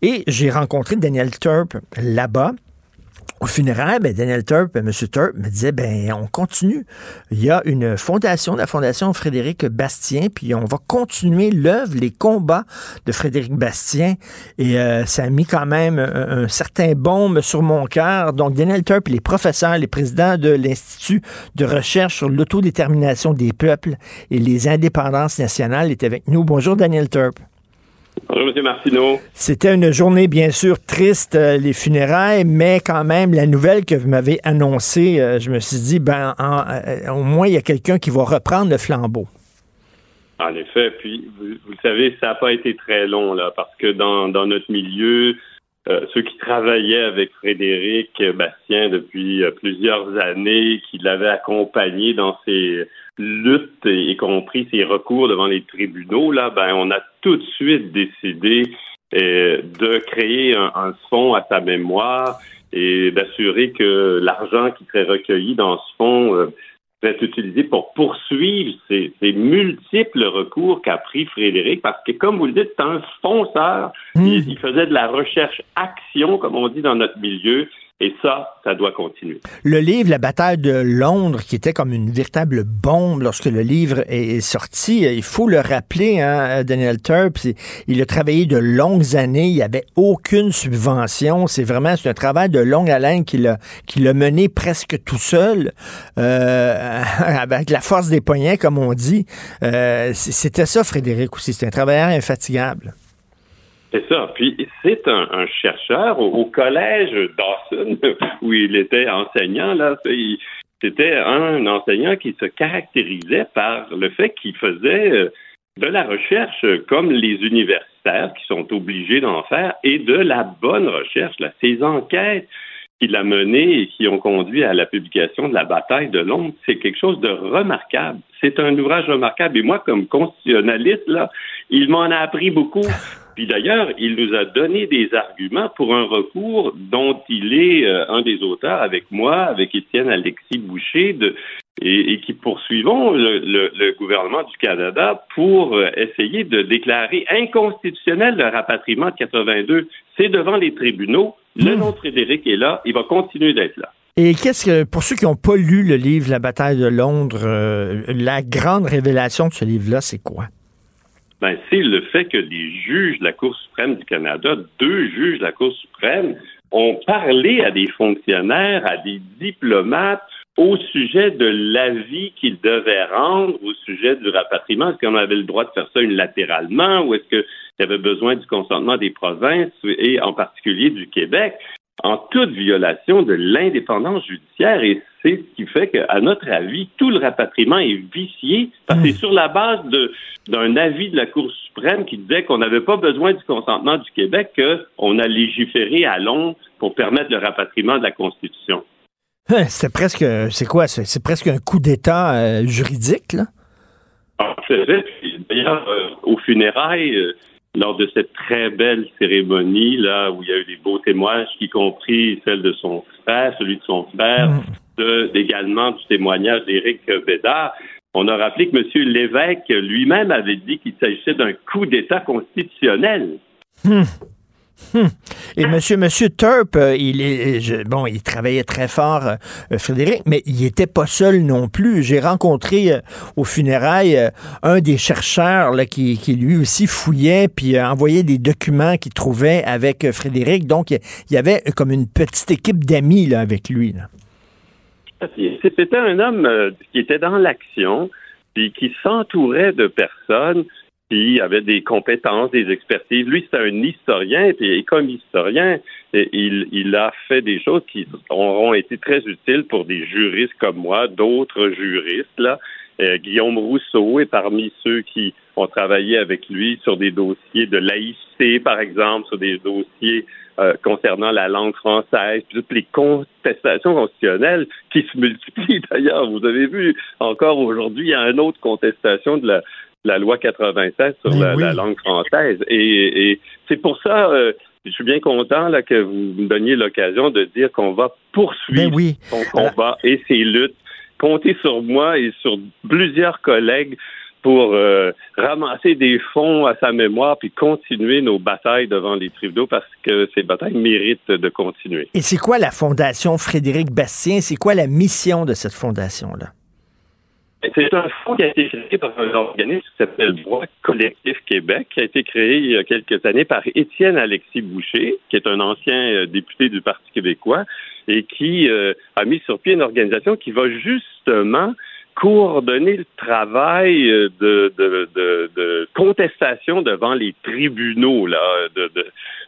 Et j'ai rencontré Daniel Turp là-bas. Au funéraire, ben Daniel Turp, M. Turp me disait, ben on continue. Il y a une fondation, la fondation Frédéric Bastien, puis on va continuer l'œuvre, les combats de Frédéric Bastien. Et euh, ça a mis quand même un, un certain baume sur mon cœur. Donc Daniel Turp, les professeurs, les présidents de l'Institut de recherche sur l'autodétermination des peuples et les indépendances nationales, est avec nous. Bonjour Daniel Turp. Bonjour, M. Martineau. C'était une journée, bien sûr, triste, euh, les funérailles, mais quand même, la nouvelle que vous m'avez annoncée, euh, je me suis dit, ben, en, euh, au moins, il y a quelqu'un qui va reprendre le flambeau. En effet, puis, vous, vous le savez, ça n'a pas été très long, là, parce que dans, dans notre milieu, ceux qui travaillaient avec Frédéric Bastien depuis plusieurs années, qui l'avaient accompagné dans ses luttes, y compris ses recours devant les tribunaux, là, ben, on a tout de suite décidé euh, de créer un, un, fonds à sa mémoire et d'assurer que l'argent qui serait recueilli dans ce fonds euh, serait utilisé pour poursuivre ces, ces multiples recours qu'a pris Frédéric, parce que, comme vous le dites, c'est un fonceur. Il, il faisait de la recherche-action, comme on dit dans notre milieu. Et ça, ça doit continuer. Le livre La bataille de Londres, qui était comme une véritable bombe lorsque le livre est sorti, il faut le rappeler, hein, Daniel Turp, il a travaillé de longues années, il n'y avait aucune subvention. C'est vraiment un travail de longue haleine qu'il a, qu'il a mené presque tout seul, euh, avec la force des poignets, comme on dit. Euh, C'était ça, Frédéric, aussi. C'est un travailleur infatigable. C'est ça. Puis c'est un, un, chercheur au, collège Dawson où il était enseignant. Là, c'était un enseignant qui se caractérisait par le fait qu'il faisait euh, de la recherche comme les universitaires qui sont obligés d'en faire et de la bonne recherche. Là. Ces enquêtes qu'il a menées et qui ont conduit à la publication de la bataille de Londres, c'est quelque chose de remarquable. C'est un ouvrage remarquable. Et moi, comme constitutionnaliste, là, il m'en a appris beaucoup. Puis d'ailleurs, il nous a donné des arguments pour un recours dont il est euh, un des auteurs avec moi, avec Étienne Alexis Boucher, de, et, et, qui poursuivons le, le, le, gouvernement du Canada pour euh, essayer de déclarer inconstitutionnel le rapatriement de 82. C'est devant les tribunaux. Le nom de Frédéric est là. Il va continuer d'être là. Et qu'est-ce que, pour ceux qui n'ont pas lu le livre La bataille de Londres, euh, la grande révélation de ce livre-là, c'est quoi? Ben, c'est le fait que les juges de la Cour suprême du Canada, deux juges de la Cour suprême, ont parlé à des fonctionnaires, à des diplomates au sujet de l'avis qu'ils devaient rendre au sujet du rapatriement. Est-ce qu'on avait le droit de faire ça unilatéralement ou est-ce qu'il y avait besoin du consentement des provinces et en particulier du Québec? en toute violation de l'indépendance judiciaire? Et c'est ce qui fait qu'à notre avis, tout le rapatriement est vicié parce que c'est sur la base d'un avis de la Cour suprême qui disait qu'on n'avait pas besoin du consentement du Québec qu'on a légiféré à Londres pour permettre le rapatriement de la Constitution. C'est presque, c'est quoi, c'est presque un coup d'État euh, juridique, là? Ah, D'ailleurs, euh, aux funérailles, euh, lors de cette très belle cérémonie là où il y a eu des beaux témoignages, y compris celle de son frère, celui de son frère, également du témoignage d'Éric Bédard. On a rappelé que M. Lévesque lui-même avait dit qu'il s'agissait d'un coup d'État constitutionnel. Hmm. Hmm. Et monsieur, monsieur Turp, euh, il est bon, il travaillait très fort, euh, euh, Frédéric, mais il était pas seul non plus. J'ai rencontré au funérailles un des chercheurs là, qui, lui aussi fouillait puis envoyait des documents qu'il trouvait avec Frédéric. Donc, il y avait comme une petite équipe d'amis avec lui. C'était un homme qui était dans l'action, puis qui s'entourait de personnes qui avait des compétences, des expertises. Lui, c'est un historien, et comme historien, il, il a fait des choses qui auront été très utiles pour des juristes comme moi, d'autres juristes. Là, euh, Guillaume Rousseau est parmi ceux qui ont travaillé avec lui sur des dossiers de laïcité, par exemple, sur des dossiers euh, concernant la langue française, toutes les contestations constitutionnelles qui se multiplient d'ailleurs. Vous avez vu, encore aujourd'hui, il y a une autre contestation de la, la loi 96 sur la, langue française. Et, c'est pour ça, euh, je suis bien content là, que vous me donniez l'occasion de dire qu'on va poursuivre ben son combat et ses luttes. Comptez sur moi et sur plusieurs collègues pour euh, ramasser des fonds à sa mémoire puis continuer nos batailles devant les tribunaux parce que ces batailles méritent de continuer. Et c'est quoi la fondation Frédéric Bastien? C'est quoi la mission de cette fondation-là? C'est un fonds qui a été créé par un organisme qui s'appelle Droit Collectif Québec, qui a été créé il y a quelques années par Étienne Alexis Boucher, qui est un ancien euh, député du Parti québécois, et qui euh, a mis sur pied une organisation qui va justement coordonner le travail euh, de, de, de, de contestation devant les tribunaux là,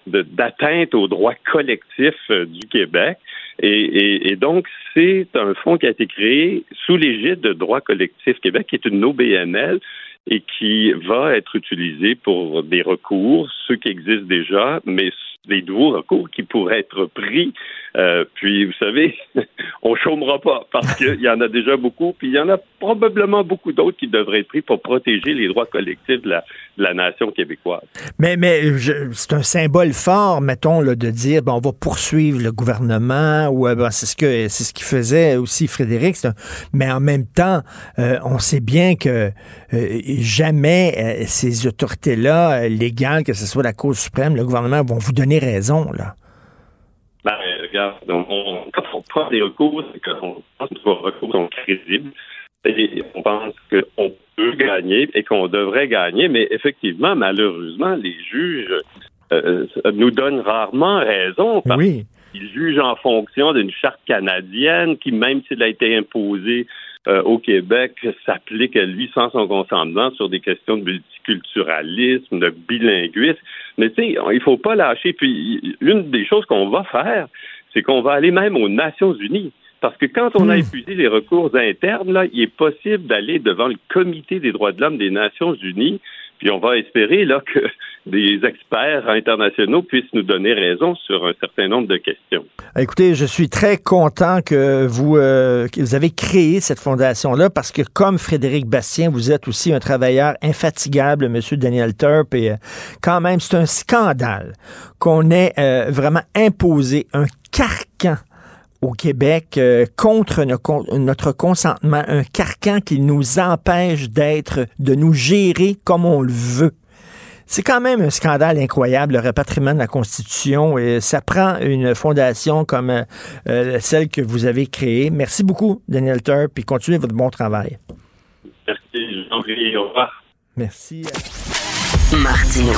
d'atteinte aux droits collectifs du Québec. Et, donc, c'est un fonds qui a été créé sous l'égide de Droit collectif Québec, qui est une OBNL et qui va être utilisé pour des recours, ceux qui existent déjà, mais des nouveaux recours qui pourraient être pris. Euh, puis, vous savez, on chômera pas parce qu'il y en a déjà beaucoup, puis il y en a probablement beaucoup d'autres qui devraient être pris pour protéger les droits collectifs de la, nation québécoise. Mais, mais c'est un symbole fort, mettons, là, de dire bon, on va poursuivre le gouvernement, ou euh, c'est ce que c'est ce qu'il faisait aussi Frédéric. mais en même temps, euh, on sait bien que jamais ces autorités-là, légales, que ce soit la Cour suprême, le gouvernement, vont vous donner raison, là. Ben, regarde, on, quand on prend des recours, c'est qu'on pense que nos recours sont crédibles et on pense qu'on peut gagner et qu'on devrait gagner, mais effectivement, malheureusement, les juges euh, nous donnent rarement raison parce oui. qu'ils jugent en fonction d'une charte canadienne qui, même s'il a été imposée euh, au Québec s'applique à lui sans son consentement sur des questions de multiculturalisme, de bilinguisme. Mais tu sais, il faut pas lâcher. Puis une des choses qu'on va faire, c'est qu'on va aller même aux Nations Unies. Parce que quand on a hmm. épuisé les recours internes, là, il est possible d'aller devant le Comité des droits de l'homme des Nations Unies puis on va espérer là que des experts internationaux puissent nous donner raison sur un certain nombre de questions. Écoutez, je suis très content que vous, euh, que vous avez créé cette fondation-là parce que comme Frédéric Bastien, vous êtes aussi un travailleur infatigable, Monsieur Daniel Turp, et euh, quand même, c'est un scandale qu'on ait euh, vraiment imposé un carcan au Québec euh, contre notre consentement, un carcan qui nous empêche d'être, de nous gérer comme on le veut. C'est quand même un scandale incroyable, le repatriement de la Constitution, et ça prend une fondation comme euh, euh, celle que vous avez créée. Merci beaucoup, Daniel Turp, puis continuez votre bon travail. Merci, Jean-Pierre. Au revoir. Merci. Martino.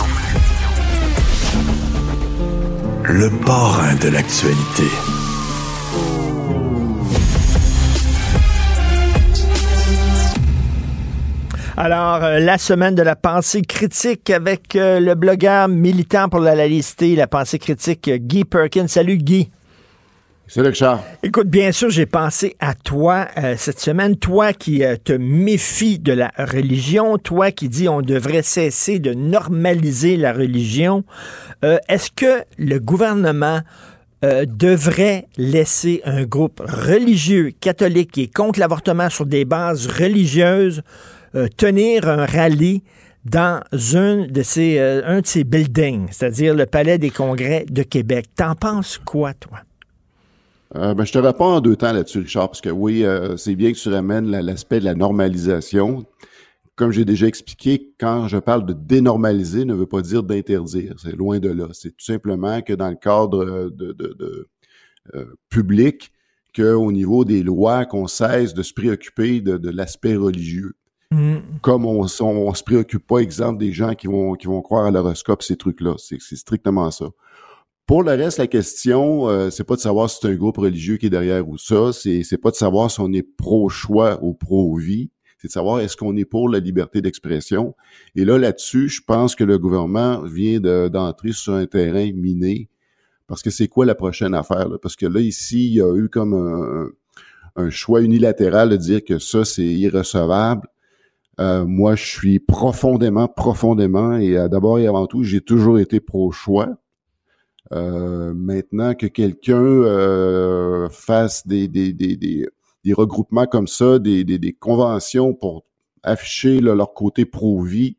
Le parrain de l'actualité. Alors, euh, la semaine de la pensée critique avec euh, le blogueur militant pour la laïcité, la pensée critique, euh, Guy Perkins. Salut Guy. Salut Richard. Écoute, bien sûr, j'ai pensé à toi cette semaine, toi qui te méfies de la religion, toi qui dis on devrait cesser de normaliser la religion. Est-ce que le gouvernement devrait laisser un groupe religieux catholique qui est contre l'avortement sur des bases religieuses euh, tenir un rallye dans un de ces, euh, un de ces buildings, c'est-à-dire le Palais des Congrès de Québec. T'en penses quoi, toi? Euh, ben, je te réponds en deux temps là-dessus, Richard, parce que oui, c'est bien que tu ramènes l'aspect de la normalisation. Comme j'ai déjà expliqué, quand je parle de dénormaliser, ne veut pas dire d'interdire. C'est loin de là. C'est tout simplement que dans le cadre de, public, qu'au niveau des lois, qu'on cesse de se préoccuper de l'aspect religieux. Mm. Comme on, on, se préoccupe pas, exemple, des gens qui vont, qui vont croire à l'horoscope, ces trucs-là. C'est strictement ça. Pour le reste, la question, euh, c'est pas de savoir si c'est un groupe religieux qui est derrière ou ça, c'est, pas de savoir si on est pro-choix ou pro-vie, c'est de savoir est-ce qu'on est pour la liberté d'expression. Et là, là-dessus, je pense que le gouvernement vient d'entrer sur un terrain miné, parce que c'est quoi la prochaine affaire? Parce que là, ici, il y a eu comme un, un choix unilatéral de dire que ça, c'est irrecevable. Euh, moi, je suis profondément, profondément, et euh, d'abord et avant tout, j'ai toujours été pro-choix. Euh, maintenant que quelqu'un fasse des, des, des, des, regroupements comme ça, des, des, conventions pour afficher leur côté pro-vie,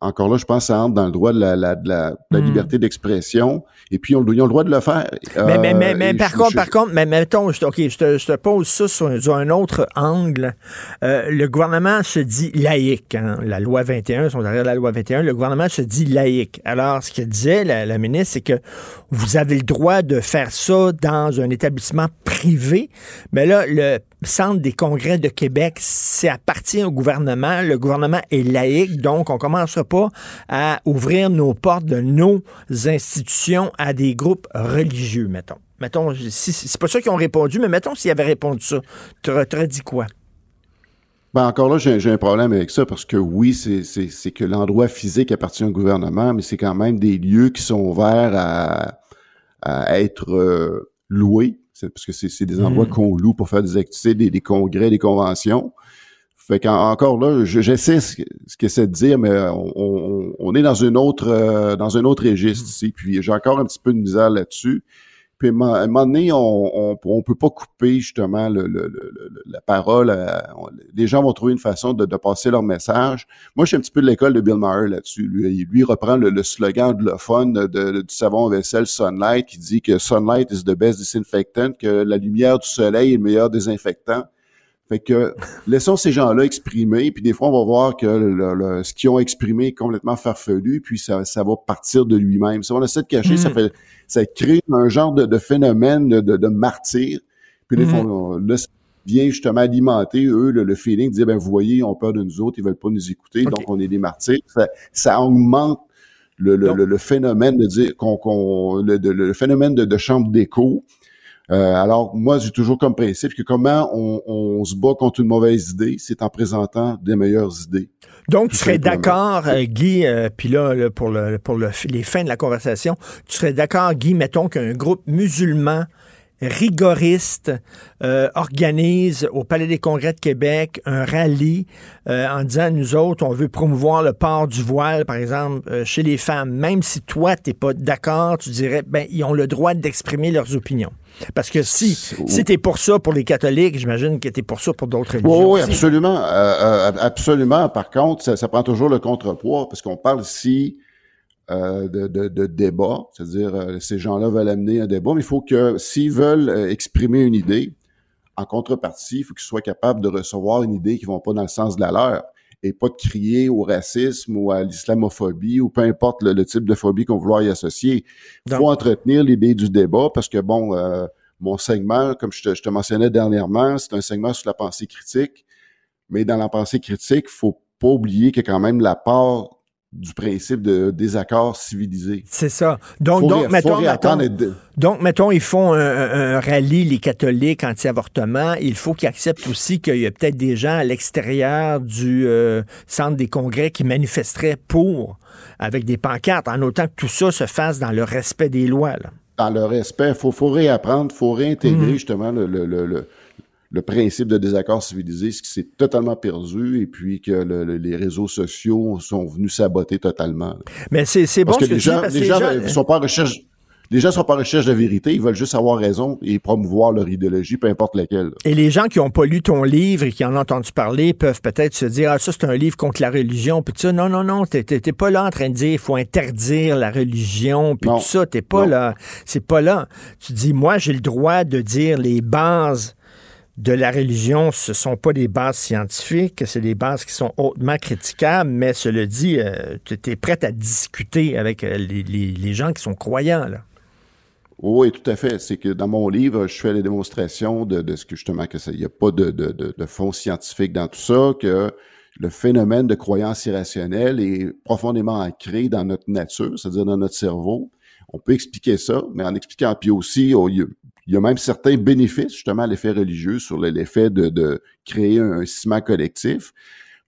encore là, je pense que ça entre dans le droit de la, la, de la, hmm. liberté d'expression. Et puis, ils ont, ils ont, le droit de le faire. Mais, mais, mais, mais par, contre, par contre, mais mettons, je, OK, je te, je te pose ça sur, un autre angle. Euh, le gouvernement se dit laïque. Hein? La loi 21, sont derrière la loi 21, le gouvernement se dit laïque. Alors, ce que disait la, la ministre, c'est que vous avez le droit de faire ça dans un établissement privé. Mais là, le Centre des congrès de Québec, c'est appartient au gouvernement. Le gouvernement est laïque, donc on ne commencera pas à ouvrir nos portes de nos institutions à des groupes religieux, mettons. Mettons, c'est pas ça qu'ils ont répondu, mais mettons s'ils avaient répondu ça. Tu aurais dit quoi? Ben encore là, j'ai un problème avec ça parce que oui, c'est que l'endroit physique appartient au gouvernement, mais c'est quand même des lieux qui sont ouverts à, à être euh, loués parce que c'est des endroits mm. qu'on loue pour faire des activités, des, congrès, des conventions. Fait qu'encore là, j'essaie ce, ce que c'est de dire, mais on, est dans une autre euh, dans un autre registre mm. ici. Puis j'ai encore un petit peu de misère là-dessus. Puis à un moment donné, on, on, peut pas couper justement le, la parole. les gens vont trouver une façon de, passer leur message. Moi, je suis un petit peu de l'école de Bill Maher là-dessus. Lui, lui reprend le, slogan de anglophone de, du savon vaisselle Sunlight qui dit que Sunlight is the best disinfectant, que la lumière du soleil est le meilleur désinfectant. Fait que laissons ces gens-là exprimer, puis des fois on va voir que le, ce qu'ils ont exprimé est complètement farfelu, puis ça, ça va partir de lui-même. Si on essaie de cacher, ça mm. fait ça crée un genre de, phénomène de, de, martyr. Puis des fois, mm. là, ça vient justement alimenter eux le, feeling de dire ben vous voyez, ont peur de nous autres, ils veulent pas nous écouter, donc on est des martyrs. Ça, ça augmente le, le, phénomène de dire qu'on, le, phénomène de, chambre d'écho euh, alors, moi, j'ai toujours comme principe que comment on, se bat contre une mauvaise idée, c'est en présentant des meilleures idées. Donc, tu serais d'accord, euh, Guy, euh, puis là, pour, le, pour les fins de la conversation, tu serais d'accord, Guy, mettons qu'un groupe musulman rigoriste organise au Palais des Congrès de Québec un rallye en disant nous autres on veut promouvoir le port du voile par exemple chez les femmes. Même si toi t'es pas d'accord tu dirais ben ils ont le droit d'exprimer leurs opinions parce que si, si tu es pour ça pour les catholiques, j'imagine que tu es pour ça pour d'autres religions. Oui, absolument. Euh, euh, absolument. Par contre, ça, prend toujours le contrepoids, parce qu'on parle ici euh, de, de, débat, c'est-à-dire ces gens-là veulent amener un débat, mais il faut que s'ils veulent exprimer une idée, en contrepartie, il faut qu'ils soient capables de recevoir une idée qui ne va pas dans le sens de la leur et pas de crier au racisme ou à l'islamophobie ou peu importe le, type de phobie qu'on vouloir y associer. Il faut entretenir l'idée du débat parce que, bon, euh, mon segment, comme je te, je te mentionnais dernièrement, c'est un segment sur la pensée critique. Mais dans la pensée critique, il faut pas oublier a quand même la part du principe de désaccord civilisé. C'est ça. Donc, donc, mettons, donc, mettons, ils font un, rallye, les catholiques anti-avortement. Il faut qu'ils acceptent aussi qu'il y a peut-être des gens à l'extérieur du euh, centre des congrès qui manifesteraient pour, avec des pancartes, en autant que tout ça se fasse dans le respect des lois. Dans le respect, il faut, faut réapprendre, il faut réintégrer mmh. justement le, le, le le principe de désaccord civilisé, ce qui s'est totalement perdu et puis que les réseaux sociaux sont venus saboter totalement. Mais c'est bon parce que, les gens, les gens, sont pas en recherche Les gens sont pas en recherche de vérité, ils veulent juste avoir raison et promouvoir leur idéologie, peu importe laquelle. Et les gens qui n'ont pas lu ton livre et qui en ont entendu parler peuvent peut-être se dire Ah, ça, c'est un livre contre la religion. Puis ça, non, non, non, t'es t'es pas là en train de dire il faut interdire la religion, puis tout ça. T'es pas là. C'est pas là. Tu dis Moi, j'ai le droit de dire les bases de la religion, ce sont pas des bases scientifiques, c'est des bases qui sont hautement critiquables, mais cela dit, euh, tu es prêt à discuter avec euh, les, les- les gens qui sont croyants. Là. Oui, tout à fait. C'est que dans mon livre, je fais la démonstration de, ce que justement que ça, il n'y a pas de fond scientifique dans tout ça, que le phénomène de croyance irrationnelle est profondément ancré dans notre nature, c'est-à-dire dans notre cerveau. On peut expliquer ça, mais en expliquant, puis aussi, oh, il y a- même certains bénéfices justement à l'effet religieux sur le- l'effet de, de créer un, un ciment collectif,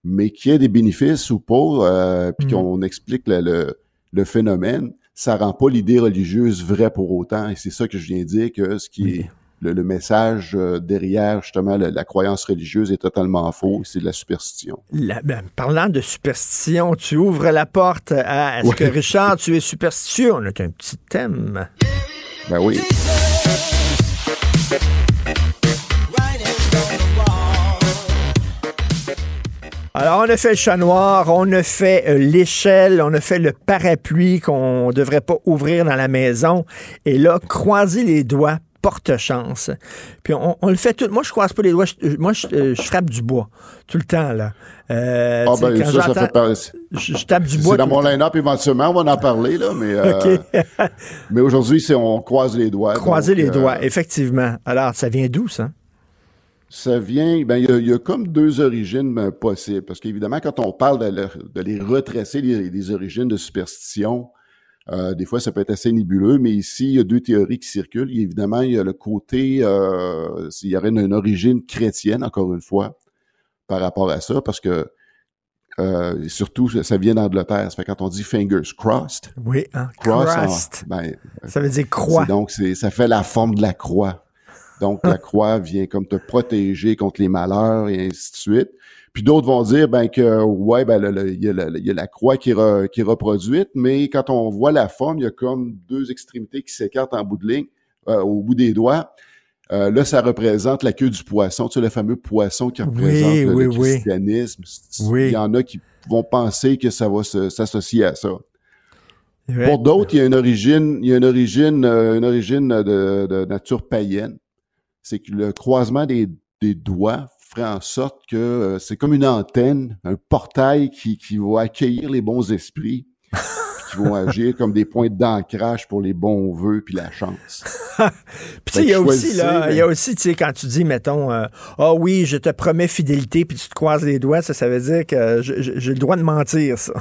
mais qu'il y ait des bénéfices ou pas, euh, puis Mhm. qu'on explique le, le, le phénomène, ça rend pas l'idée religieuse vraie pour autant. Et c'est ça que je viens de dire, que ce qui est le, le message euh, derrière justement la, la croyance religieuse est totalement faux, c'est de la superstition. La- ben, parlant de superstition, tu ouvres la porte à est-ce que Richard, tu es superstitieux? On a un petit thème. Ben oui. Alors, on a fait le chat noir, on a fait euh, l'échelle, on a fait le parapluie qu'on ne devrait pas ouvrir dans la maison. Et là, croiser les doigts porte chance. Puis on, on le fait tout. Moi, je croise pas les doigts. Je- moi, je, euh, je frappe du bois tout le temps. là. Euh, Ah ben ça, ça fait partie. je, je tape du bois. C'est dans mon line-up éventuellement, on va en parler, là, mais, euh, mais aujourd'hui, c'est on croise les doigts. Croiser donc, les euh, doigts, effectivement. Alors, ça vient d'où, ça? Ça vient, ben, il y, a- il y a comme deux origines ben, possibles. Parce qu'évidemment, quand on parle de les retracer, les, les origines de superstition, euh, des fois, ça peut être assez nébuleux, mais ici, il y a deux théories qui circulent. Évidemment, il y a le côté, euh, il y aurait une, une origine chrétienne, encore une fois, par rapport à ça, parce que euh, surtout, ça vient d'Angleterre. Ça fait quand on dit fingers crossed. Oui, hein, Cross, crossed. en- ben, Ça veut dire croix. donc, ça fait la forme de la croix. Donc, la croix vient comme te protéger contre les malheurs et ainsi de suite. Puis d'autres vont dire ben que ouais ben le- le- il y, a la- il y a la croix qui est, re- qui est reproduite, mais quand on voit la forme, il y a comme deux extrémités qui s'écartent en bout de ligne, euh, au bout des doigts. Euh, là, ça représente la queue du poisson, tu sais, le fameux poisson qui représente le, oui, le oui. christianisme. Oui. Il y en a qui vont penser que ça va s'associer à ça. Pour d'autres, il y a une origine, il y a une origine, euh, une origine de, de nature païenne. C'est que le croisement des, des doigts ferait en sorte que euh, c'est comme une antenne, un portail qui, qui va accueillir les bons esprits, qui vont agir comme des points d'ancrage pour les bons vœux puis la chance. Puis tu sais, il y a aussi, là, il y a aussi, tu sais, quand tu dis, mettons, euh, ah oui, je te promets fidélité, puis tu te croises les doigts, ça, ça veut dire que j'ai le droit de mentir, ça.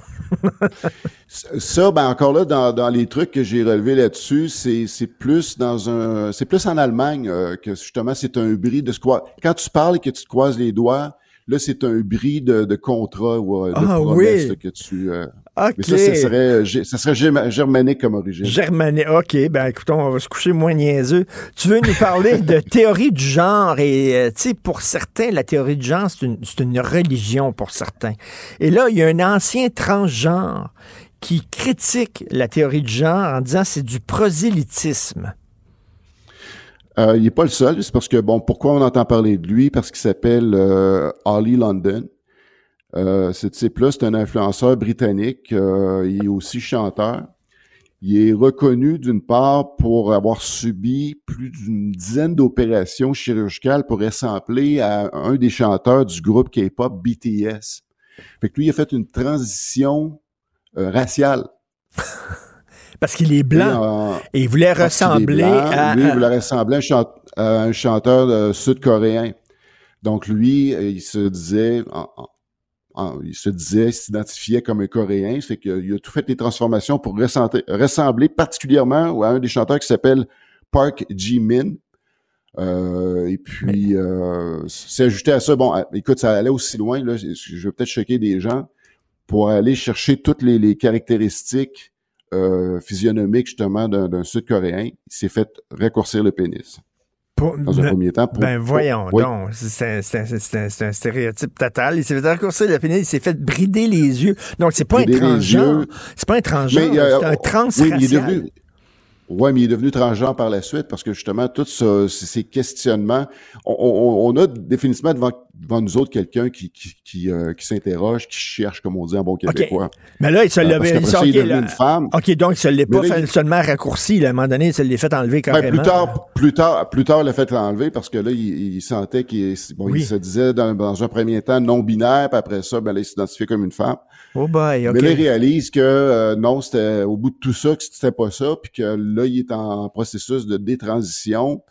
Ça, ben encore là, dans, dans les trucs que j'ai relevés là-dessus, c'est, c'est plus dans un, c'est plus en Allemagne euh, que justement c'est un bris de ce quoi. Quand tu parles et que tu te croises les doigts, là c'est un bris de, de contrat ou euh, de Ah, promesse oui. que tu. euh, OK. Mais ça, ça serait, euh, ça serait germa- germanique comme origine. Germané. OK, ben écoutons, on va se coucher moins niaiseux. Tu veux nous parler de théorie du genre et, euh, tu sais, pour certains, la théorie du genre, c'est une, religion pour certains. Et là, il y a un ancien transgenre qui critique la théorie du genre en disant c'est du prosélytisme. Euh, il n'est pas le seul. C'est parce que, bon, pourquoi on entend parler de lui? Parce qu'il s'appelle euh, Ollie London. Euh, ce type-là, c'est un influenceur britannique. euh, il est aussi chanteur. Il est reconnu d'une part pour avoir subi plus d'une dizaine d'opérations chirurgicales pour ressembler à un des chanteurs du groupe K-pop BTS. Fait que lui, il a fait une transition euh, raciale. Parce qu'il est blanc. Et, euh, Et il voulait ressembler à. Lui, il voulait ressembler à un, chante- à un chanteur euh, sud-coréen. Donc, lui, euh, il se disait, en- il se disait, il s'identifiait comme un Coréen. C'est qu'il a tout fait les transformations pour ressembler, particulièrement à un des chanteurs qui s'appelle Park Ji-min. Euh, et puis, euh, c'est ajouté à ça. Bon, écoute, ça allait aussi loin. Là, je vais peut-être choquer des gens pour aller chercher toutes les, les caractéristiques euh, physionomiques justement d'un Sud-Coréen. Il s'est fait raccourcir le pénis. Pour- dans un ne- premier temps. pour- ben voyons pour- oui. donc, c'est un, c'est un- c'est un- c'est un stéréotype total. Il s'est fait raccourcir le pénis, il s'est fait brider les yeux. Donc c'est pas un transgenre, c'est pas un transgenre, euh, c'est un oui, il est devenu. Ouais, mais il est devenu transgenre par la suite parce que justement, tous ce- ces questionnements, on, on- on a définitivement devant, devant nous autres quelqu'un qui, qui, qui, euh, qui s'interroge, qui cherche, comme on dit en bon québécois. Mais là, il se Euh, l'a parce il qu'après se- ça, il OK, est devenu là- une femme. OK, donc, ça ne l'est pas là, fait il- seulement raccourci. là. à un moment donné, ça l'est fait enlever Ben, carrément. plus tard, plus tard, plus tard, le fait enlever parce que là, il, il sentait qu'il bon, Oui. il se disait dans, dans un premier temps non binaire, puis après ça, ben là, il s'identifiait comme une femme. Oh boy. Mais là, il réalise que euh, non, c'était au bout de tout ça que c'était pas ça, puis que là, il est en processus de détransition.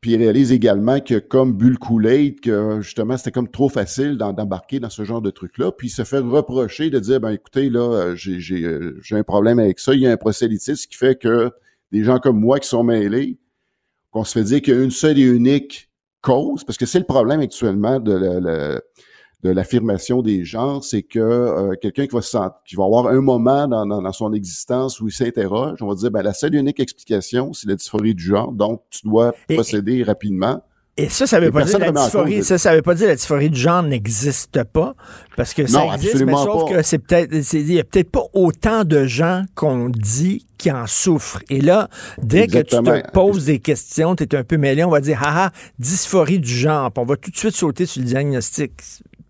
Puis il réalise également que comme Bull Kool-Aid, que justement, c'était comme trop facile d'embarquer dans ce genre de truc-là. Puis il se fait reprocher de dire, ben écoutez, là, euh, j'ai euh, j'ai un problème avec ça. Il y a un prosélytisme qui fait que des gens comme moi qui sont mêlés, qu'on se fait dire qu'il y a une seule et unique cause, parce que c'est le problème actuellement de la- de l'affirmation des genres, c'est que euh, quelqu'un qui va se sent- qui va avoir un moment dans, dans- dans son existence où il s'interroge, on va dire ben la seule et unique explication, c'est la dysphorie du genre, donc tu dois procéder rapidement. Et ça, ça veut Et pas dire la dysphorie. Ça, ça veut pas dire la dysphorie du genre n'existe pas, parce que ça Non, existe, mais absolument sauf pas. que c'est peut-être, il y a peut-être pas autant de gens qu'on dit qui en souffrent. Et là, dès que tu te poses des questions, tu es un peu mêlé, on va dire, ah, ah, dysphorie du genre, puis on va tout de suite sauter sur le diagnostic.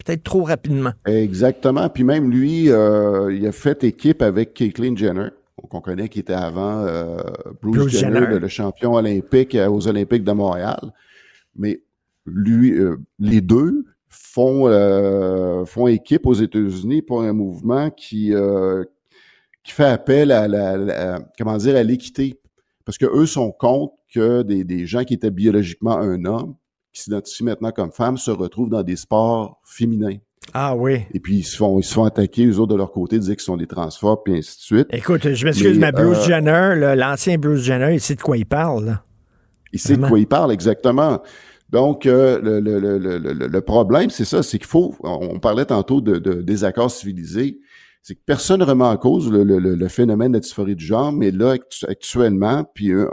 Peut-être trop rapidement. Exactement. Puis même lui, euh, il a fait équipe avec Caitlyn Jenner, qu'on connaît qui était avant euh, Bruce, Bruce Jenner, Jenner. le, champion olympique euh, aux Olympiques de Montréal. Mais lui, euh, les deux font font équipe aux États-Unis pour un mouvement qui qui fait appel à la, la- comment dire à l'équité, parce que eux sont contre que des, des gens qui étaient biologiquement un homme, qui s'identifient maintenant comme femmes, se retrouvent dans des sports féminins. Ah oui. Et puis, ils se font, ils se font attaquer, eux autres, de leur côté, dire qu'ils sont des transphobes, puis ainsi de suite. Écoute, je m'excuse, mais, Bruce euh, Jenner, l'ancien Bruce Jenner, il sait de quoi il parle. là. Il sait de quoi il parle, exactement. Donc, euh, le, le, le, le, problème, c'est ça, c'est qu'il faut, on parlait tantôt de, de désaccords civilisés, c'est que personne ne remet en cause le, le, le- le phénomène de la dysphorie du genre, mais là, actu- actuellement, puis un-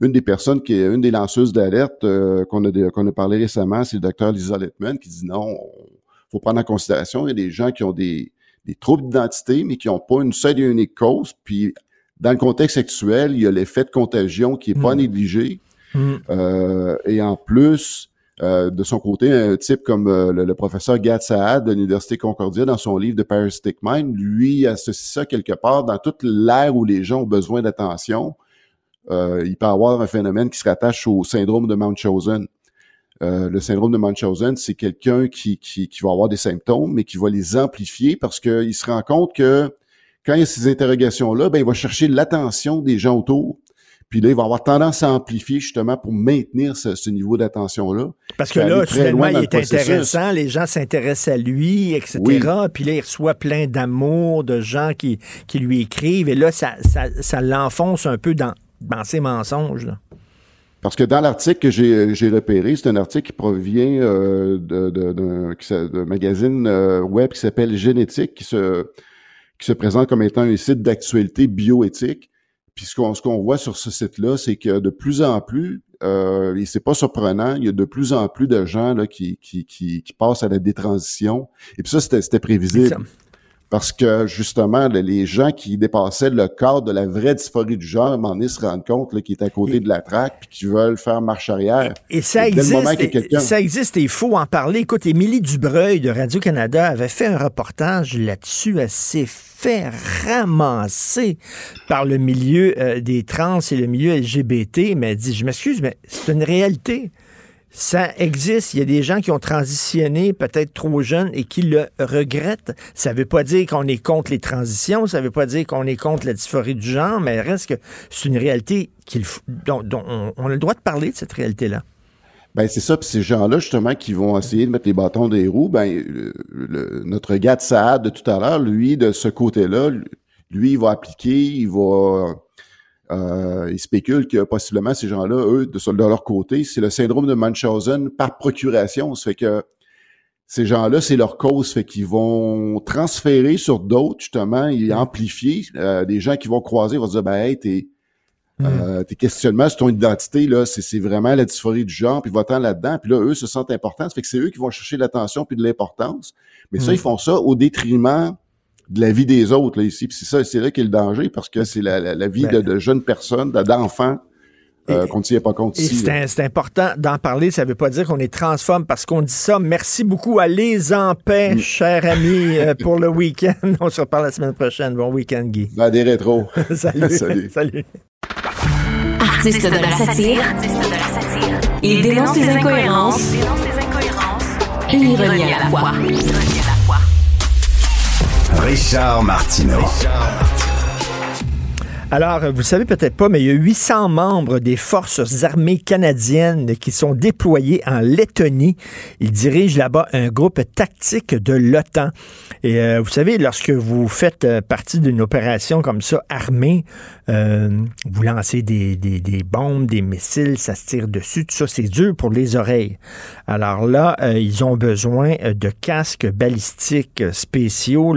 une des personnes qui est une des lanceuses d'alerte euh, qu'on a, qu'on a parlé récemment, c'est le docteur Lisa Littman, qui dit non, faut prendre en considération, il y a des gens qui ont des, des troubles d'identité, mais qui n'ont pas une seule et unique cause, puis dans le contexte actuel, il y a l'effet de contagion qui est pas négligé. Mm. Euh, et en plus, euh, de son côté, un type comme euh, le, le professeur Gad Saad de l'Université Concordia, dans son livre de Parasitic Mind, lui associe ça quelque part dans toute l'ère où les gens ont besoin d'attention. Euh, il peut avoir un phénomène qui se rattache au syndrome de Munchausen. Euh, le syndrome de Munchausen, c'est quelqu'un qui, qui, qui va avoir des symptômes, mais qui va les amplifier parce qu'il se rend compte que quand il y a ces interrogations-là, ben, il va chercher l'attention des gens autour. Puis là, il va avoir tendance à amplifier justement pour maintenir ce, ce niveau d'attention-là. Parce que là, loin il le est intéressant, les gens s'intéressent à lui, etc. Oui. Puis là, il reçoit plein d'amour de gens qui, qui lui écrivent. Et là, ça, ça, ça l'enfonce un peu dans, dans ses mensonges. là. Parce que dans l'article que j'ai j'ai repéré, c'est un article qui provient euh, de- de- d'un d'un magazine euh, web qui s'appelle Génétique, qui se, qui se présente comme étant un site d'actualité bioéthique. Puis ce qu'on voit sur ce site-là, c'est que de plus en plus, euh, et c'est pas surprenant, il y a de plus en plus de gens là, qui, qui, qui, qui passent à la détransition. Et puis ça, c'était c'était prévisible. Parce que justement, le- les gens qui dépassaient le cadre de la vraie dysphorie du genre, à un moment donné, se rendent compte là, qu'ils est à côté de la traque puis qu'ils veulent faire marche arrière. Et ça existe, ça existe et il faut en parler. Écoute, Émilie Dubreuil de Radio-Canada avait fait un reportage là-dessus. Elle s'est fait ramasser par le milieu euh, des trans et le milieu LGBT, mais elle dit, je m'excuse, mais c'est une réalité. Ça existe. Il y a des gens qui ont transitionné peut-être trop jeunes et qui le regrettent. Ça ne veut pas dire qu'on est contre les transitions, ça ne veut pas dire qu'on est contre la dysphorie du genre, mais reste que c'est une réalité qu'il dont, dont on, a le droit de parler de cette réalité-là. Ben c'est ça, puis ces gens-là justement qui vont essayer de mettre les bâtons des roues, ben notre gars de Saad de tout à l'heure, lui de ce côté-là, lui il va appliquer, il va, euh, il spécule que possiblement ces gens-là, eux de, de leur côté, c'est le syndrome de Munchausen par procuration, ça fait que ces gens-là, c'est leur cause, fait qu'ils vont transférer sur d'autres justement, et amplifier euh, des gens qui vont croiser, vont se dire ben hey t'es euh, tes questionnements sur ton identité, là, c'est, c'est vraiment la dysphorie du genre, puis va-t'en là-dedans, puis là, eux se sentent importants. Ça fait que c'est eux qui vont chercher l'attention puis de l'importance. Mais ça, Mm. ils font ça au détriment de la vie des autres là, ici. Puis c'est ça, c'est là qu'est le danger parce que c'est la, la, la vie Ben- de, de jeunes personnes, de- d'enfants euh, qu'on ne tient pas compte Et ici. c'est important d'en parler. Ça ne veut pas dire qu'on est transforme parce qu'on dit ça. Merci beaucoup à Les en paix, cher ami, euh, pour le week-end. On se reparle la semaine prochaine. Bon week-end, Guy. Ben, des rétros. Salut. Salut. Salut. Artiste de la satire, il dénonce les incohérences et l'ironie à la fois. Richard Martineau. Alors, vous le savez peut-être pas, mais il y a 800 membres des forces armées canadiennes qui sont déployés en Lettonie. Ils dirigent là-bas un groupe tactique de l'OTAN. Et euh, vous savez, lorsque vous faites euh, partie d'une opération comme ça, armée, euh, vous lancez des, des, bombes, des missiles, ça se tire dessus, tout ça, c'est dur pour les oreilles. Alors là, ils ont besoin de casques balistiques spéciaux,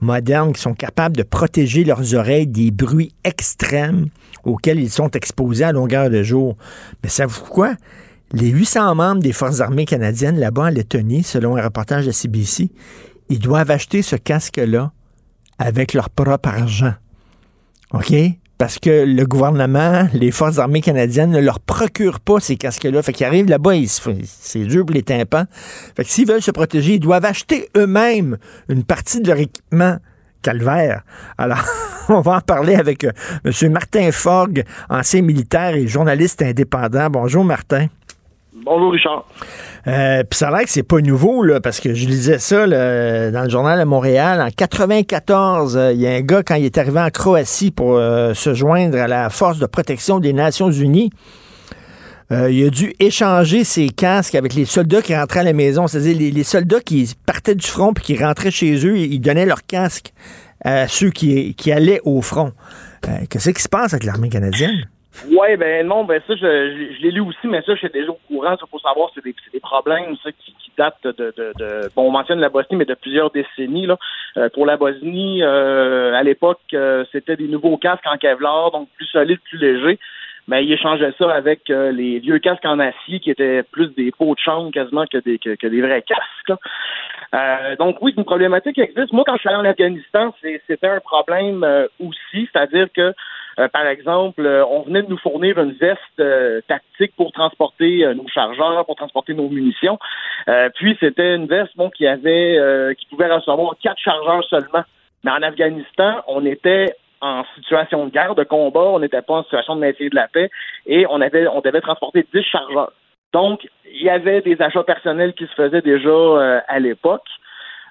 modernes, qui sont capables de protéger leurs oreilles des bruits extrêmes auxquels ils sont exposés à longueur de jour. Mais savez-vous quoi? Les 800 membres des Forces armées canadiennes là-bas en Lettonie, selon un reportage de CBC, ils doivent acheter ce casque-là avec leur propre argent. OK? Parce que le gouvernement, les forces armées canadiennes ne leur procurent pas ces casques-là. Fait qu'ils arrivent là-bas, c'est dur pour les tympans. Fait que s'ils veulent se protéger, ils doivent acheter eux-mêmes une partie de leur équipement calvaire. Alors, on va en parler avec euh, M. Martin Forgue, ancien militaire et journaliste indépendant. Bonjour, Martin. Bonjour, Richard. Euh, Puis ça a l'air que c'est pas nouveau, là, parce que je lisais ça là, dans le journal de Montréal. En 94, euh, il y a un gars, quand il est arrivé en Croatie pour euh, se joindre à la force de protection des Nations Unies, euh, il a dû échanger ses casques avec les soldats qui rentraient à la maison. C'est-à-dire les, soldats qui partaient du front puis qui rentraient chez eux, ils donnaient leurs casques à ceux qui, qui allaient au front. Euh, Qu'est-ce qui se passe avec l'armée canadienne? Ouais, ben non, ben ça, je, je, je l'ai lu aussi, mais ça, j'étais déjà au courant. Il faut savoir, c'est des, problèmes ça, qui, datent de, de, de. Bon, on mentionne la Bosnie, mais de plusieurs décennies. Là. Euh, pour la Bosnie, à l'époque, c'était des nouveaux casques en Kevlar, donc plus solides, plus légers. Mais ils échangeaient ça avec euh, les vieux casques en acier qui étaient plus des pots de chambre quasiment que des, que, que des vrais casques. Euh, donc oui, une problématique existe. Moi, quand je suis allé en Afghanistan, c'était un problème euh, aussi, c'est-à-dire que euh, par exemple, euh, on venait de nous fournir une veste euh, tactique pour transporter nos chargeurs, pour transporter nos munitions. Puis c'était une veste bon qui avait qui pouvait recevoir quatre chargeurs seulement. Mais en Afghanistan, on était en situation de guerre, de combat, on n'était pas en situation de maintien de la paix et on avait on devait transporter 10 chargeurs. Donc, il y avait des achats personnels qui se faisaient déjà euh, à l'époque.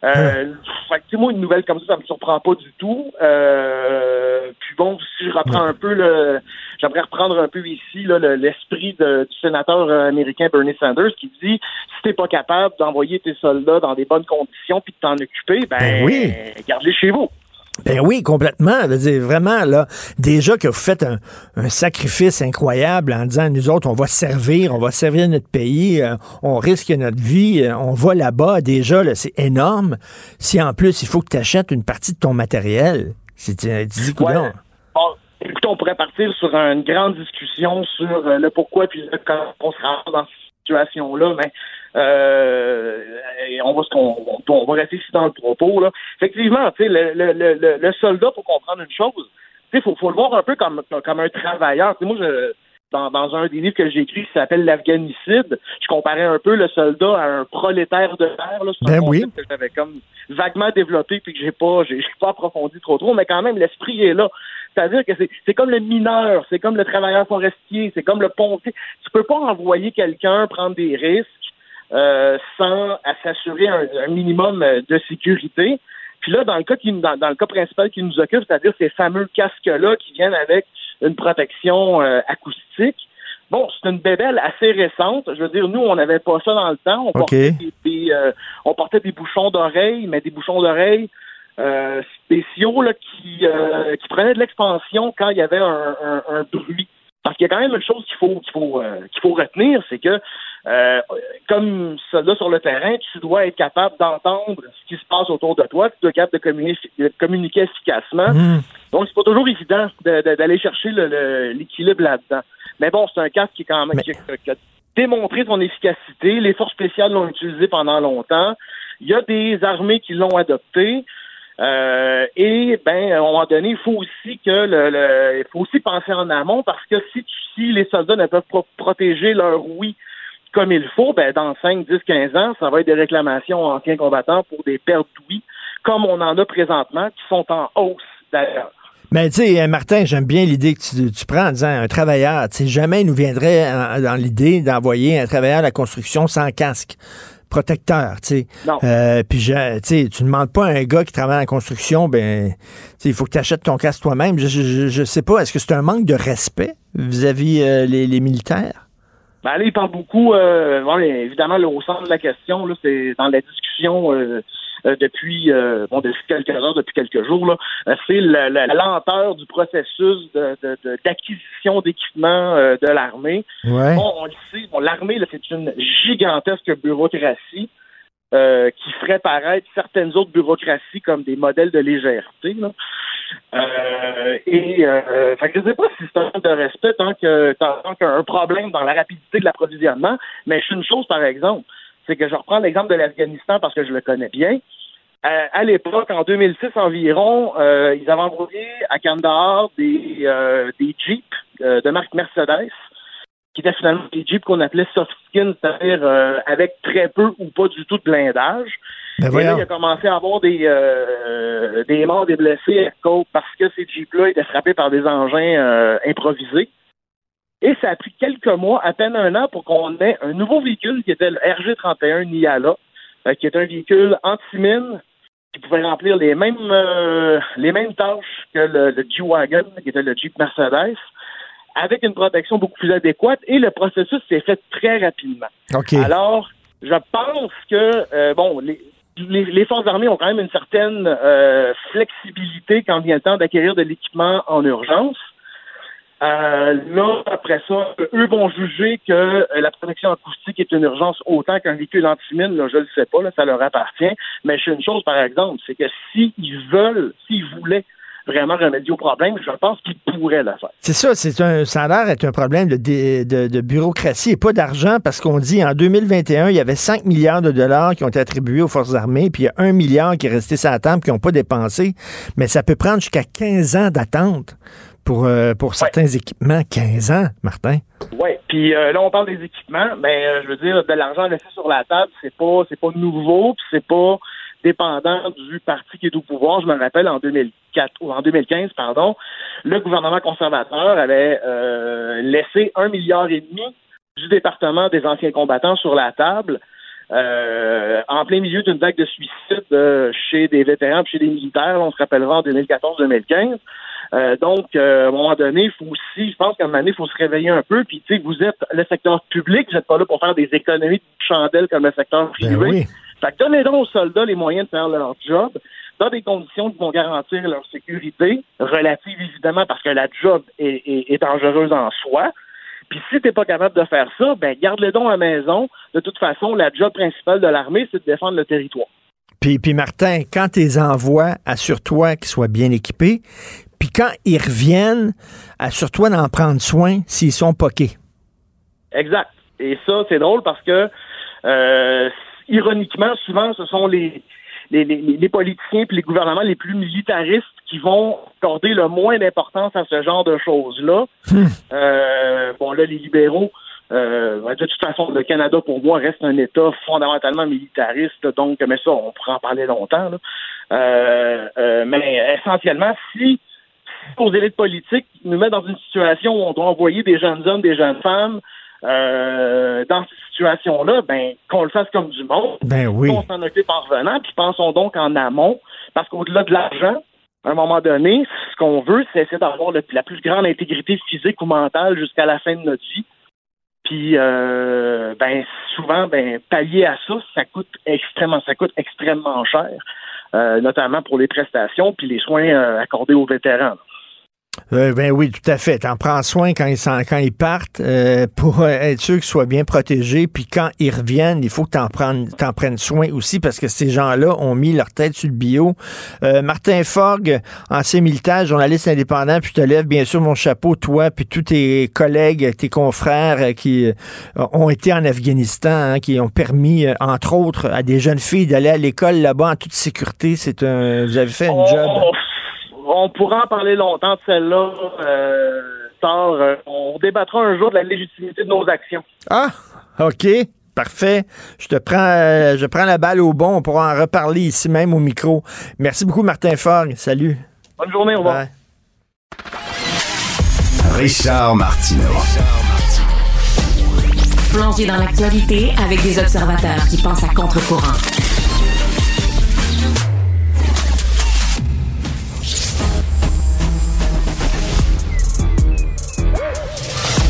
Euh, fait tu sais, moi, une nouvelle comme ça, ça me surprend pas du tout. Euh, puis bon, si je reprends un peu le, j'aimerais reprendre un peu ici le- l'esprit du sénateur euh, américain Bernie Sanders qui dit si t'es pas capable d'envoyer tes soldats dans des bonnes conditions puis de t'en occuper, ben, Ben oui. garde-les chez vous. Ben oui, complètement. Dire, vraiment, là, déjà que vous faites un, sacrifice incroyable en disant, nous autres, on va servir, on va servir notre pays, euh, on risque notre vie, euh, on va là-bas, déjà, là, c'est énorme. Si en plus, il faut que tu achètes une partie de ton matériel, c'est, coudonc. Bon, écoutez, on pourrait partir sur une grande discussion sur euh, le pourquoi puis le comment on se rend dans cette situation-là, mais euh, et on va on, on- on va rester ici dans le propos. Là. Effectivement, tu sais, le, le, le, soldat, pour comprendre une chose, tu sais, faut, faut le voir un peu comme, comme un travailleur. Moi, je, dans, dans un des livres que j'ai écrit qui s'appelle L'Afghanicide, je comparais un peu le soldat à un prolétaire de terre. C'est un Ben oui. concept que j'avais comme vaguement développé puis que j'ai pas j'ai pas approfondi trop trop, mais quand même l'esprit est là. C'est-à-dire que c'est c'est comme le mineur, c'est comme le travailleur forestier, c'est comme le pompier. Tu peux pas envoyer quelqu'un prendre des risques euh, sans s'assurer un, un minimum euh, de sécurité. Puis là, dans le cas qui, dans, dans le cas principal qui nous occupe, c'est-à-dire ces fameux casques-là qui viennent avec une protection euh, acoustique. Bon, c'est une bébelle assez récente. Je veux dire, nous, on n'avait pas ça dans le temps. On, portait, des, des, euh, on portait des bouchons d'oreilles, mais des bouchons d'oreilles euh, spéciaux là, qui, euh, qui prenaient de l'expansion quand il y avait un, un, un bruit. Parce qu'il y a quand même une chose qu'il faut qu'il faut euh, qu'il faut retenir, c'est que euh, comme soldat sur le terrain, tu dois être capable d'entendre ce qui se passe autour de toi, tu dois être capable de communiquer, de communiquer efficacement. Mmh. Donc c'est pas toujours évident de- de- d'aller chercher l'équilibre là-dedans. Mais bon, c'est un casque qui est quand même qui a démontré son efficacité. Les forces spéciales l'ont utilisé pendant longtemps. Il y a des armées qui l'ont adopté. Euh, et ben, à un moment donné, il faut aussi que le, le- faut aussi penser en amont parce que si, si les soldats ne peuvent pas protéger leur oui comme il faut, ben dans 5, 10, 15 ans, ça va être des réclamations anciens combattants pour des pertes d'ouïe, comme on en a présentement, qui sont en hausse d'ailleurs. Mais tu sais, Martin, j'aime bien l'idée que tu, tu prends en disant un travailleur. Tu sais, jamais il nous viendrait en- dans l'idée d'envoyer un travailleur à la construction sans casque protecteur, tu sais. Non. Euh, puis, tu sais, tu demandes pas à un gars qui travaille en construction, ben, tu sais, il faut que tu achètes ton casque toi-même. Je, je, je- sais pas, est-ce que c'est un manque de respect vis-à-vis euh, les, les militaires? Ben là, il parle beaucoup, euh, bon, évidemment, là, au centre de la question, là, c'est dans la discussion euh, depuis euh, bon depuis quelques heures, depuis quelques jours, là, euh, c'est la, la- la lenteur du processus de- de- de- d'acquisition d'équipements euh, de l'armée. Ouais. Bon, on le sait, bon, l'armée, c'est une gigantesque bureaucratie. euh, qui ferait paraître certaines autres bureaucraties comme des modèles de légèreté. Là. Euh, et euh, fait que je ne sais pas si c'est un de respect tant que tant qu'il y a un problème dans la rapidité de l'approvisionnement, mais suis une chose par exemple, c'est que je reprends l'exemple de l'Afghanistan parce que je le connais bien. Euh, à l'époque, en 2006 environ, euh, ils avaient envoyé à Kandahar des, euh, des Jeeps de marque Mercedes, qui étaient finalement des Jeeps qu'on appelait soft skin, c'est-à-dire avec très peu ou pas du tout de blindage. Ben Et là, il a commencé à avoir des, des morts, des blessés à cause parce que ces Jeeps-là étaient frappés par des engins improvisés. Et ça a pris quelques mois, à peine un an, pour qu'on ait un nouveau véhicule qui était le RG-31 Niala, euh, qui est un véhicule anti-mine qui pouvait remplir les mêmes euh, les mêmes tâches que le, le G-Wagon, qui était le Jeep Mercedes, avec une protection beaucoup plus adéquate. Et le processus s'est fait très rapidement. OK. Alors, je pense que, euh, bon, les, les, les forces armées ont quand même une certaine euh, flexibilité quand vient le temps d'acquérir de l'équipement en urgence. Euh, là, après ça, eux vont juger que euh, la protection acoustique est une urgence autant qu'un véhicule antimine. Là, je ne le sais pas, là, ça leur appartient. Mais je sais une chose, par exemple, c'est que s'ils veulent, s'ils voulaient vraiment remédier au problème, je pense qu'ils pourraient le faire. C'est ça, c'est un, ça a l'air d'être un problème de, de, de bureaucratie et pas d'argent parce qu'on dit en 2021, il y avait 5 milliards de dollars qui ont été attribués aux forces armées, puis il y a 1 milliard qui est resté sur la table qui n'ont pas dépensé. Mais ça peut prendre jusqu'à 15 ans d'attente pour, euh, pour certains équipements. 15 ans, Martin. Oui, puis euh, là on parle des équipements, mais euh, je veux dire de l'argent laissé sur la table, c'est pas c'est pas nouveau, puis c'est pas dépendant du parti qui est au pouvoir. Je me rappelle en 2004 ou en 2015, pardon, le gouvernement conservateur avait laissé un milliard et demi du département des anciens combattants sur la table. euh, en plein milieu d'une vague de suicides euh, chez des vétérans, puis chez des militaires, on se rappellera en 2014-2015. Euh, donc, euh, à un moment donné, il faut aussi, je pense qu'à un moment donné, il faut se réveiller un peu. Puis, tu sais, vous êtes le secteur public, vous n'êtes pas là pour faire des économies de chandelle comme le secteur privé. oui. Fait que donnez donc aux soldats les moyens de faire leur job dans des conditions qui vont garantir leur sécurité, relative évidemment parce que la job est, est- est dangereuse en soi. Puis si t'es pas capable de faire ça, ben garde-les donc à la maison. De toute façon, la job principale de l'armée, c'est de défendre le territoire. Puis, puis Martin, quand tu les envoies, assure-toi qu'ils soient bien équipés. Puis quand ils reviennent, assure-toi d'en prendre soin s'ils sont poqués. Exact. Et ça, c'est drôle parce que, euh, ironiquement, souvent, ce sont les, les, les, les politiciens et les gouvernements les plus militaristes qui vont accorder le moins d'importance à ce genre de choses-là. Euh, bon, là, les libéraux, euh, de toute façon, le Canada, pour moi, reste un État fondamentalement militariste, donc, mais ça, on pourrait en parler longtemps. là. Euh, euh, mais essentiellement, si aux élites politiques nous met dans une situation où on doit envoyer des jeunes hommes, des jeunes femmes euh, dans cette situation-là, ben qu'on le fasse comme du monde. Ben oui. On s'en occupe en revenant, puis pensons donc en amont, parce qu'au-delà de l'argent, à un moment donné, ce qu'on veut, c'est essayer d'avoir la plus grande intégrité physique ou mentale jusqu'à la fin de notre vie. Puis, euh, ben, souvent, ben, pallier à ça, ça coûte extrêmement, ça coûte extrêmement cher, notamment pour les prestations puis les soins euh, accordés aux vétérans. Euh, ben oui, tout à fait. T'en prends soin quand ils, quand ils partent euh, pour être sûr qu'ils soient bien protégés. Puis quand ils reviennent, il faut que t'en prennes, t'en prennes soin aussi parce que ces gens-là ont mis leur tête sur le bio. Euh, Martin Forgue, ancien militaire, journaliste indépendant, puis je te lève bien sûr mon chapeau, toi, puis tous tes collègues, tes confrères euh, qui euh, ont été en Afghanistan, hein, qui ont permis, euh, entre autres, à des jeunes filles d'aller à l'école là-bas en toute sécurité. C'est un, vous avez fait un job. On pourra en parler longtemps de celle-là. Euh, euh, on débattra un jour de la légitimité de nos actions. Ah, OK. Parfait. Je te prends, euh, je prends la balle au bon. On pourra en reparler ici même au micro. Merci beaucoup, Martin Forgue. Salut. Bonne journée, au revoir. Bye. Richard Martineau. Plongé dans l'actualité avec des observateurs qui pensent à contre-courant.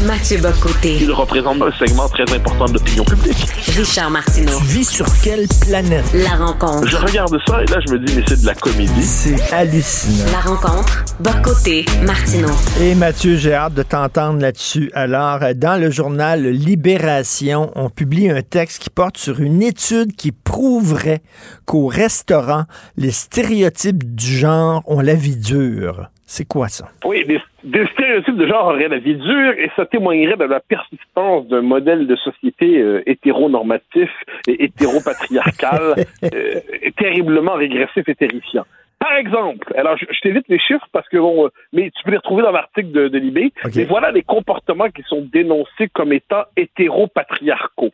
Mathieu Bocoté. Il représente un segment très important de l'opinion publique. Richard Martineau. Tu vis sur quelle planète? La rencontre. Je regarde ça et là, je me dis, mais c'est de la comédie. C'est hallucinant. La rencontre. Bocoté. Martineau. Et Mathieu, j'ai hâte de t'entendre là-dessus. Alors, dans le journal Libération, on publie un texte qui porte sur une étude qui prouverait qu'au restaurant, les stéréotypes du genre ont la vie dure. C'est quoi ça? Oui, des, des stéréotypes de genre auraient la vie dure et ça témoignerait de la persistance d'un modèle de société euh, hétéronormatif et hétéropatriarcal euh, terriblement régressif et terrifiant. Par exemple, alors je, je t'évite les chiffres parce que bon, euh, mais tu peux les retrouver dans l'article de, de Libé. Mais voilà les comportements qui sont dénoncés comme étant hétéropatriarcaux.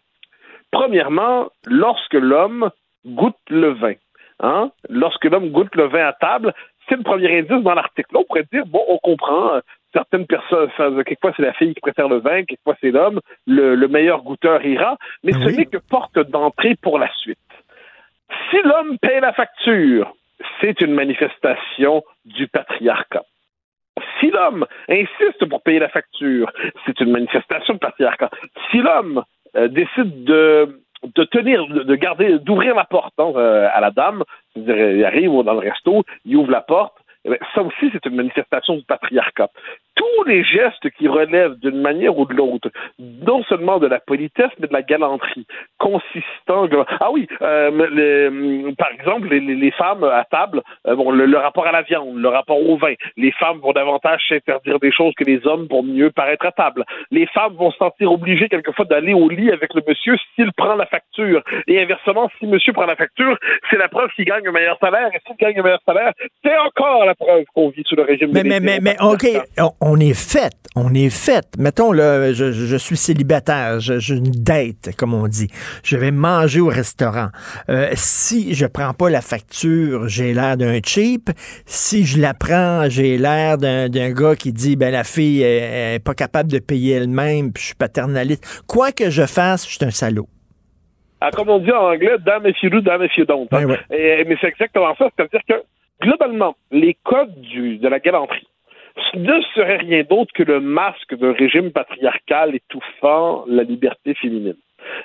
Premièrement, lorsque l'homme goûte le vin, hein, lorsque l'homme goûte le vin à table, c'est le premier indice dans l'article. Là, on pourrait dire, bon, on comprend, euh, certaines personnes, ça, quelquefois c'est la fille qui préfère le vin, quelquefois c'est l'homme, le, le meilleur goûteur ira, mais ce n'est que porte d'entrée pour la suite. Si l'homme paie la facture, c'est une manifestation du patriarcat. Si l'homme insiste pour payer la facture, c'est une manifestation du patriarcat. Si l'homme euh, décide de de tenir, de de garder, d'ouvrir la porte hein, euh, à la dame, il arrive dans le resto, il ouvre la porte, bien, ça aussi c'est une manifestation du patriarcat. Tous les gestes qui relèvent d'une manière ou de l'autre, non seulement de la politesse, mais de la galanterie, consistant. Ah oui, euh, les- par exemple, les femmes à table, euh, bon, le, le rapport à la viande, le rapport au vin, les femmes vont davantage s'interdire des choses que les hommes pour mieux paraître à table. Les femmes vont se sentir obligées quelquefois d'aller au lit avec le monsieur s'il prend la facture. Et inversement, si monsieur prend la facture, c'est la preuve qu'il gagne un meilleur salaire. Et s'il gagne un meilleur salaire, c'est encore la preuve qu'on vit sous le régime Mais, de mais, mais, mais, OK, on- est fait. On est fait. Mettons, là, je, je- suis célibataire. Je- J'ai une date, comme on dit. Je vais manger au restaurant. Euh, si je prends pas la facture, j'ai l'air d'un cheap. Si je la prends, j'ai l'air d'un gars qui dit, ben, la fille est, est pas capable de payer elle-même, puis je suis paternaliste. Quoi que je fasse, je suis un salaud. Ah, comme on dit en anglais, you do, damn if you don't. hein. Et- mais c'est exactement ça. C'est-à-dire que, globalement, les codes de la galanterie ne seraient rien d'autre que le masque d'un régime patriarcal étouffant la liberté féminine.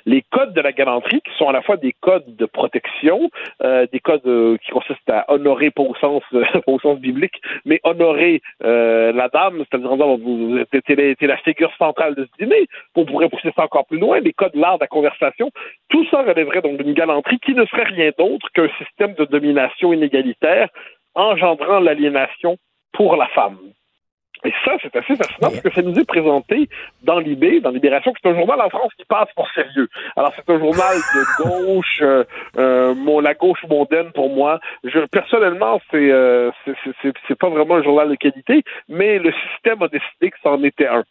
Les codes de la galanterie, qui sont à la fois des codes de protection, euh, des codes euh, qui consistent à honorer, pas au sens, euh, biblique, mais honorer la dame, c'est-à-dire en vous êtes t'es la, t'es la figure centrale de ce dîner, on pourrait pousser ça encore plus loin, les codes de l'art de la conversation, tout ça relèverait donc d'une galanterie qui ne serait rien d'autre qu'un système de domination inégalitaire engendrant l'aliénation pour la femme. Et ça, c'est assez fascinant parce que ça nous est présenté dans Libé, dans Libération, c'est un journal en France qui passe pour sérieux. Alors, c'est un journal de gauche, euh, euh, mon, la gauche mondaine pour moi. Je, personnellement, c'est, euh, c'est, c'est- c'est, c'est pas vraiment un journal de qualité, mais le système a décidé que c'en était un.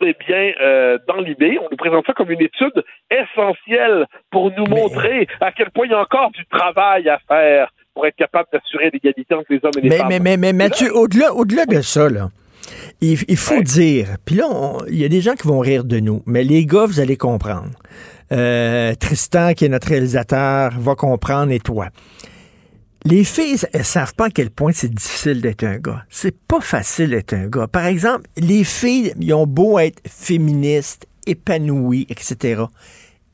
Eh bien, euh, dans Libé, on nous présente ça comme une étude essentielle pour nous montrer à quel point il y a encore du travail à faire pour être capable d'assurer l'égalité entre les hommes et les Mais, femmes. mais, mais, mais Mathieu, au-delà, au-delà de ça, là, il, il faut dire, puis là, il y a des gens qui vont rire de nous, mais les gars, vous allez comprendre. Euh, Tristan, qui est notre réalisateur, va comprendre, et toi. Les filles, elles savent pas à quel point c'est difficile d'être un gars. C'est pas facile d'être un gars. Par exemple, les filles, ils ont beau être féministes, épanouies, etc.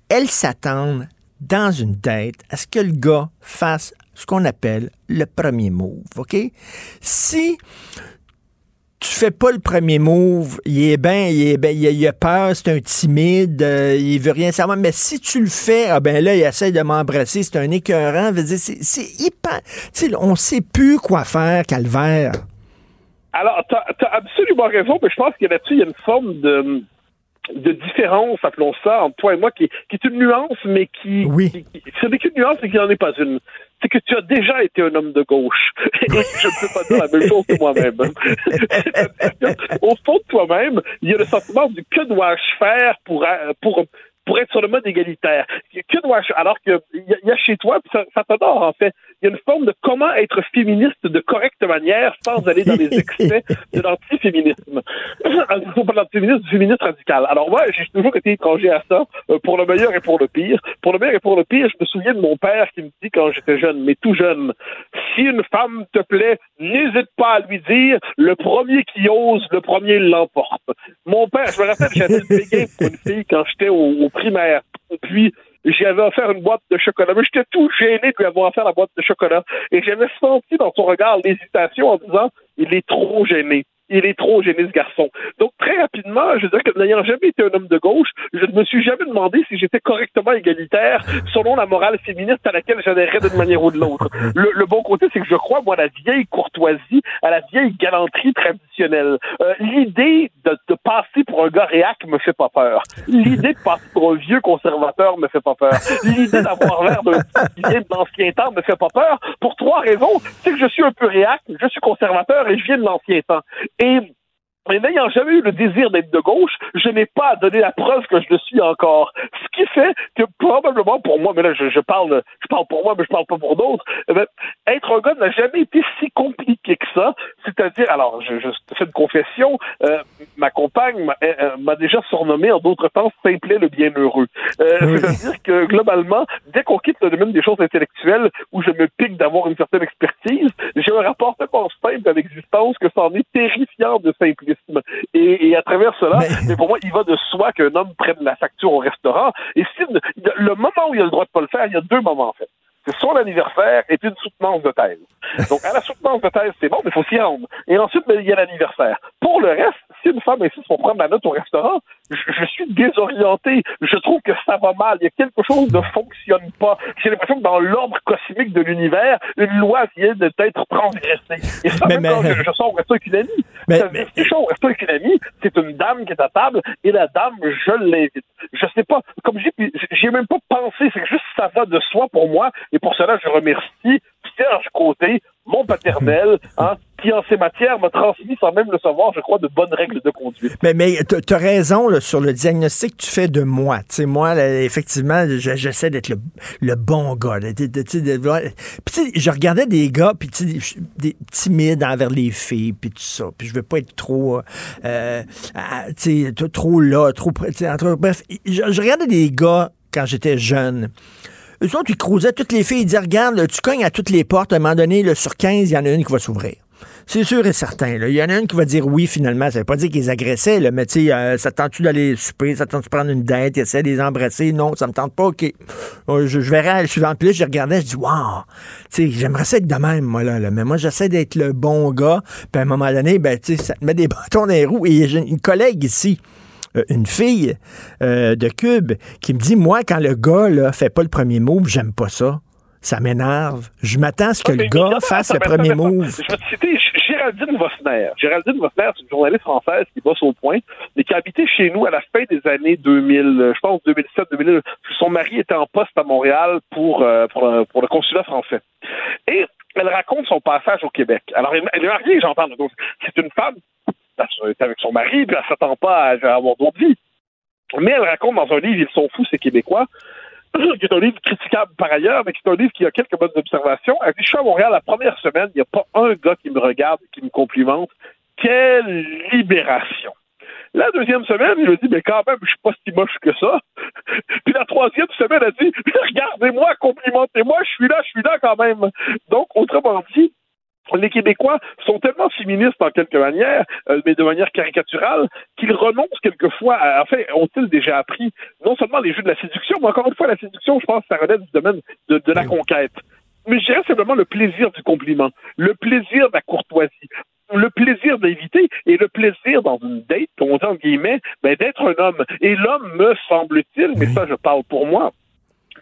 Elles s'attendent dans une date à ce que le gars fasse ce qu'on appelle le premier move, OK? Si tu fais pas le premier move, il est bien, il est ben, il, a peur, c'est un timide, euh, il veut rien savoir. Mais si tu le fais, ah ben là, il essaie de m'embrasser, c'est un écœurant. C'est hyper. Tu sais, on sait plus quoi faire, Calvaire. Alors, tu as, absolument raison, mais je pense que là-dessus, il y a une forme de de différence, appelons ça, entre toi et moi, qui, qui est une nuance, mais qui, oui. ce n'est qu'une nuance, mais qui n'en est pas une. C'est que tu as déjà été un homme de gauche. Et je ne peux pas dire la même chose que moi-même. Au fond de toi-même, il y a le sentiment du que dois-je faire pour, pour pour être sur le mode égalitaire? Que dois-je? Alors que il y, a chez toi, ça, ça t'adore en fait. Il y a une forme de comment être féministe de correcte manière sans aller dans les excès de l'antiféminisme. pas de l'antiféminisme, du féminisme radical. Alors moi, j'ai toujours été étranger à ça, euh, pour le meilleur et pour le pire. Pour le meilleur et pour le pire, je me souviens de mon père qui me dit quand j'étais jeune, mais tout jeune, si une femme te plaît, n'hésite pas à lui dire, le premier qui ose, le premier l'emporte. Mon père, je me rappelle, j'avais le pour une fille quand j'étais au primaire. Puis, j'avais offert une boîte de chocolat. Mais j'étais tout gêné de lui avoir offert la boîte de chocolat. Et j'avais senti dans son regard l'hésitation en disant, il est trop gêné il est trop gêné ce garçon. Donc très rapidement, je dire que n'ayant jamais été un homme de gauche, je ne me suis jamais demandé si j'étais correctement égalitaire selon la morale féministe à laquelle j'adhérais d'une manière ou de l'autre. Le, bon côté, c'est que je crois, moi, à la vieille courtoisie, à la vieille galanterie traditionnelle. Euh, l'idée de, de, passer pour un gars réac me fait pas peur. L'idée de passer pour un vieux conservateur me fait pas peur. L'idée d'avoir l'air d'un d'ancien temps me fait pas peur pour trois raisons. C'est que je suis un peu réac, je suis conservateur et je viens de l'ancien temps. Et mais n'ayant jamais eu le désir d'être de gauche, je n'ai pas donné la preuve que je le suis encore. Ce qui fait que probablement pour moi, mais là je, parle, je parle pour moi, mais je parle pas pour d'autres. Eh ben, être un gars n'a jamais été si compliqué que ça. C'est-à-dire, alors je, je fais une confession, euh, ma compagne m'a euh, déjà surnommé en d'autres temps simplet le bienheureux. Euh, C'est-à-dire que globalement, dès qu'on quitte le domaine des choses intellectuelles où je me pique d'avoir une certaine expertise, j'ai un rapport tellement simple à l'existence que c'en est terrifiant de Et, à travers cela, mais... pour moi, il va de soi qu'un homme prenne la facture au restaurant. Et si le moment où il a le droit de pas le faire, il y a deux moments en fait c'est son anniversaire et une soutenance de thèse. Donc, à la soutenance de thèse, c'est bon, mais il faut s'y rendre. Et ensuite, ben, il y a l'anniversaire. Pour le reste, si une femme insiste pour prendre la note au restaurant, je, suis désorienté. Je trouve que ça va mal. Il y a quelque chose ne fonctionne pas. J'ai l'impression que dans l'ordre cosmique de l'univers, une loi vient d'être transgressée. Et ça, même quand je, sors au resto avec une amie, mais, ça, mais... au resto avec une amie, c'est une dame qui est à table et la dame, je l'invite. Je sais pas, comme j'ai, j'ai même pas pensé, c'est que juste ça va de soi pour moi et pour cela, je remercie Serge Côté, mon paternel, hein, qui en ces matières m'a transmis sans même le savoir, je crois, de bonnes règles de conduite. Mais, mais tu as raison là, sur le diagnostic que tu fais de moi. Tu sais, moi, effectivement, j'essaie d'être le, bon gars. Puis je regardais des gars, puis des timides envers les filles, puis tout ça. Puis je veux pas être trop, euh, trop là, trop... Bref, je regardais des gars quand j'étais jeune eux autres, ils toutes les filles, ils disaient, regarde, tu cognes à toutes les portes, à un moment donné, sur 15, il y en a une qui va s'ouvrir. C'est sûr et certain. Il y en a une qui va dire oui, finalement. Ça veut pas dire qu'ils agressaient, là, mais tu sais, euh, ça tente-tu d'aller souper, ça tente-tu de prendre une dette, essaie de les embrasser? Non, ça me tente pas, OK. Euh, je, verrai à la suivante. Puis là, je regardais, je dis, wow, tu j'aimerais ça être de même, moi, là. Mais moi, j'essaie d'être le bon gars. Puis à un moment donné, ben, tu ça te met des bâtons dans les roues. Et j'ai une collègue ici, une fille euh, de Cube qui me dit Moi, quand le gars là, fait pas le premier move, j'aime pas ça. Ça m'énerve. Je m'attends à ce que le gars fasse le premier move. Je vais te citer Géraldine Vossner. Géraldine Vossner, c'est une journaliste française qui bosse au point, mais qui a habité chez nous à la fin des années 2000, je pense 2007, 2008. Son mari était en poste à Montréal pour, euh, pour, le, consulat français. Et elle raconte son passage au Québec. Alors, elle est mariée, j'entends. C'est une femme elle est avec son mari, puis elle s'attend pas à avoir d'autres vies. Mais elle raconte dans un livre, Ils sont fous, ces Québécois, qui est un livre critiquable par ailleurs, mais qui est un livre qui a quelques bonnes observations. Elle dit, je suis à Montréal la première semaine, il n'y a pas un gars qui me regarde, qui me complimente. Quelle libération! La deuxième semaine, il me dit, mais quand même, je suis pas si moche que ça. Puis la troisième semaine, elle dit, regardez-moi, complimentez-moi, je suis là, je suis là quand même. Donc, autrement dit, les Québécois sont tellement féministes en quelque manière, euh, mais de manière caricaturale, qu'ils renoncent quelquefois à, en fait, ont-ils déjà appris non seulement les jeux de la séduction, mais encore une fois, la séduction, je pense, ça relève du domaine de, la conquête. mais je dirais simplement le plaisir du compliment, le plaisir de la courtoisie, le plaisir d'inviter et le plaisir dans une date, on dit en guillemets, ben, d'être un homme. Et l'homme, me semble-t-il, mais ça je parle pour moi,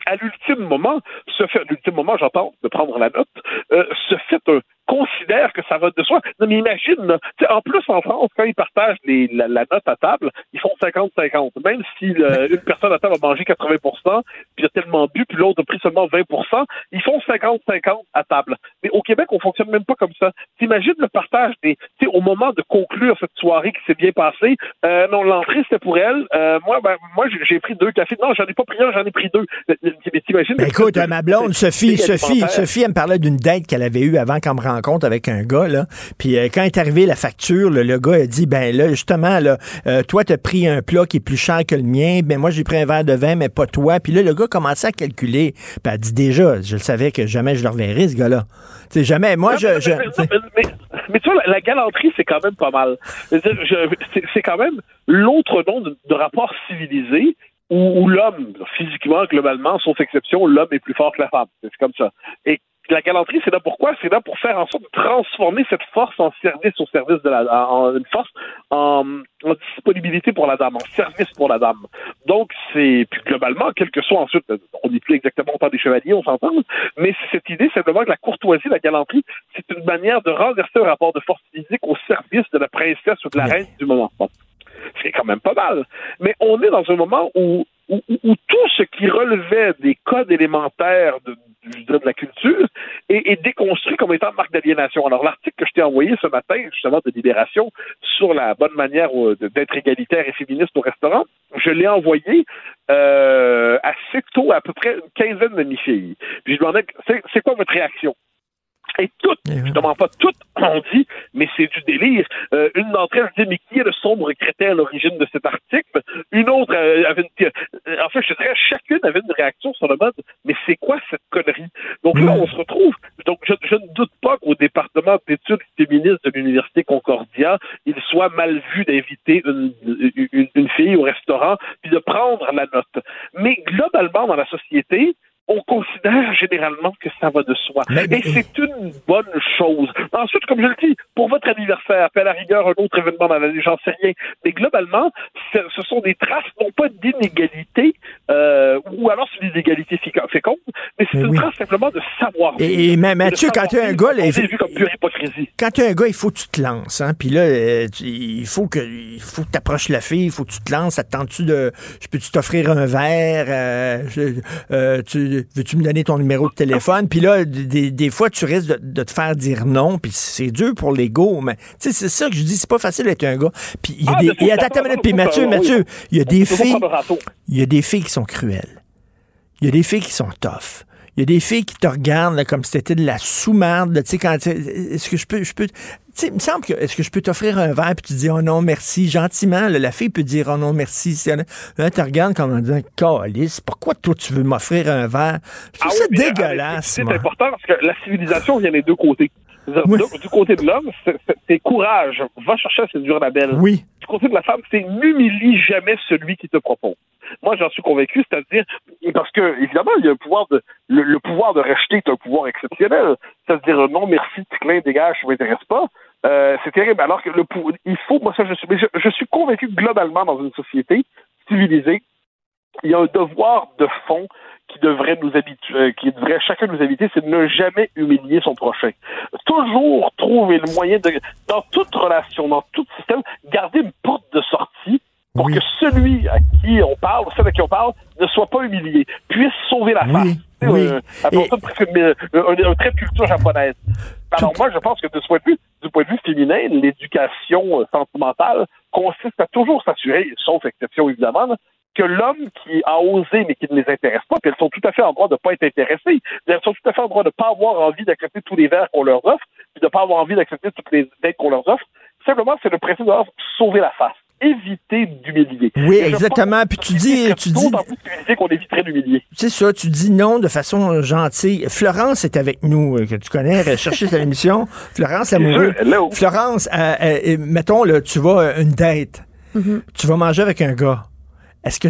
à l'ultime moment, se fait, l'ultime moment, j'entends, de prendre la note, euh, se fait un considère que ça va de soi. Non, mais imagine, là, en plus, en France, quand ils partagent les, la, la note à table, ils font 50-50. Même si le- une personne à table a mangé 80% puis a tellement bu, puis l'autre a pris seulement 20% ils font 50-50 à table. Mais au Québec, on fonctionne même pas comme ça. T'imagines le partage des... Au moment de conclure cette soirée qui s'est bien passée, euh, non, l'entrée, c'était pour elle. Euh, moi, ben, moi, j'ai- pris deux cafés. Non, j'en ai pas pris un, j'en ai pris deux. Mais t'imagines... Ben, écoute, le- ma blonde, Sophie, Sophie. Sophie, elle me parlait d'une date qu'elle avait eue avant qu'on me rencontre avec un gars, là. Puis euh, quand est arrivée la facture, là, le gars a dit, ben là, justement, là, euh, toi, t'as pris un plat qui est plus cher que le mien, ben moi, j'ai pris un verre de vin, mais pas toi. Puis là, le gars commençait à calculer. Puis elle dit, déjà, je le savais que jamais je le reverrai, ce gars-là. Tu sais, jamais. Moi, Non, je... mais, je- mais- mais- mais- mais tu vois, la, la galanterie, c'est quand même pas mal. C'est quand même l'autre nom de, de rapport civilisé où l'homme, physiquement, globalement, sauf exception, l'homme est plus fort que la femme. C'est comme ça. Et la galanterie, c'est là pourquoi? C'est là pour faire en sorte de transformer cette force en service au service de la, en, une force en, en disponibilité pour la dame, en service pour la dame. Donc, c'est, puis globalement, quel que soit ensuite, on n'est plus exactement autant des chevaliers, on s'entend, mais c'est cette idée simplement que la courtoisie, la galanterie, c'est une manière de renverser un rapport de force physique au service de la princesse ou de la reine du moment. Bon. C'est quand même pas mal. Mais on est dans un moment où, où, où- tout ce qui relevait des codes élémentaires de, de la culture est, est déconstruit comme étant marque d'aliénation. Alors, l'article que je t'ai envoyé ce matin, justement, de Libération, sur la bonne manière euh, d'être égalitaire et féministe au restaurant, je l'ai envoyé euh, assez tôt, à peu près une quinzaine de mes filles. Puis je demandais, c'est quoi votre réaction? Et toutes, je demande pas toutes, on dit, mais c'est du délire. Euh, une d'entre elles dit, mais qui est le sombre crétin à l'origine de cet article? Une autre euh, avait une... euh, En fait, je dirais, chacune avait une réaction sur le mode, mais c'est quoi cette connerie? Donc là, on se retrouve... Donc, je, je ne doute pas qu'au département d'études féministes de l'Université Concordia, il soit mal vu d'inviter une, une, une fille au restaurant puis de prendre la note. Mais globalement, dans la société, on considère généralement que ça va de soi. Et c'est une bonne chose. Ensuite, comme je le dis, pour votre anniversaire, puis à la rigueur, un autre événement dans l'année, j'en sais rien. Mais globalement, ce sont des traces, non pas d'inégalité, euh, ou alors c'est une inégalité féco- féconde, mais c'est une trace simplement de savoir. Et, et ma- Mathieu, quand tu es un gars, là, il faut- vu comme pure hypocrisie. quand tu es un gars, il faut que tu te lances. Hein? Puis là, euh, il faut que il faut que tu approches la fille, il faut que tu te lances. Ça te tente-tu de. Je peux-tu t'offrir un verre? Euh, je- euh, tu- Veux-tu me donner ton numéro de téléphone? Puis là, des, des fois, tu risques de, de te faire dire non. Puis c'est dur pour l'ego. Mais tu sais, c'est ça que je dis. C'est pas facile d'être un gars. Puis il y a Ah, des. et attends, attends. Puis Mathieu. Mathieu, il y a des filles. Il y a des filles qui sont cruelles. Il y a des filles qui sont tough. Il y a des filles qui te regardent là, comme si c'était de la sous-marde. Tu sais, quand est-ce que je peux, je peux, sais, il me semble que est-ce que je peux t'offrir un verre puis tu dis oh non merci gentiment. là, la fille peut dire oh non merci. Si Là, tu regardes comme en disant Calice, pourquoi toi tu veux m'offrir un verre? Je trouve ça Ah oui, mais, dégueulace. C'est important parce que la civilisation vient des deux côtés. Du, côté de l'homme, c'est courage, va chercher à séduire la belle. Oui. Du côté de la femme, c'est n'humilie jamais celui qui te propose. Moi, j'en suis convaincu, c'est-à-dire parce que évidemment, il y a un pouvoir de le, pouvoir de racheter est un pouvoir exceptionnel. C'est-à-dire euh, non, merci, Ticlin, dégage, je m'intéresse pas. Euh, c'est terrible. Alors que le il faut, moi ça, je suis, mais je, je suis convaincu globalement dans une société civilisée, il y a un devoir de fond qui devrait nous habituer, euh, qui devrait chacun nous habiter, c'est de ne jamais humilier son prochain. Toujours trouver le moyen de, dans toute relation, dans tout système, garder une porte de sortie pour que celui à qui on parle, celle à qui on parle, ne soit pas humilié, puisse sauver la face. Oui. euh, ça presque euh, un, un trait de culture japonaise. Alors moi, je pense que de ce point de vue, du point de vue féminin, l'éducation euh, sentimentale consiste à toujours s'assurer, sauf exception évidemment, que l'homme qui a osé mais qui ne les intéresse pas, puis elles sont tout à fait en droit de ne pas être intéressées, elles sont tout à fait en droit de ne pas avoir envie d'accepter tous les verres qu'on leur offre, puis de ne pas avoir envie d'accepter toutes les dates qu'on leur offre. Simplement, c'est le principe de sauver la face, éviter d'humilier. Oui, exactement. Puis tu que dis, tu dis, qu'on éviterait d'humilier. C'est ça, tu dis non de façon gentille. Florence est avec nous, euh, que tu connais, elle cherchait sa émission. Florence Amoureux. Florence, euh, euh, mettons, là, tu vas à une date, Mhm. tu vas manger avec un gars. Est-ce que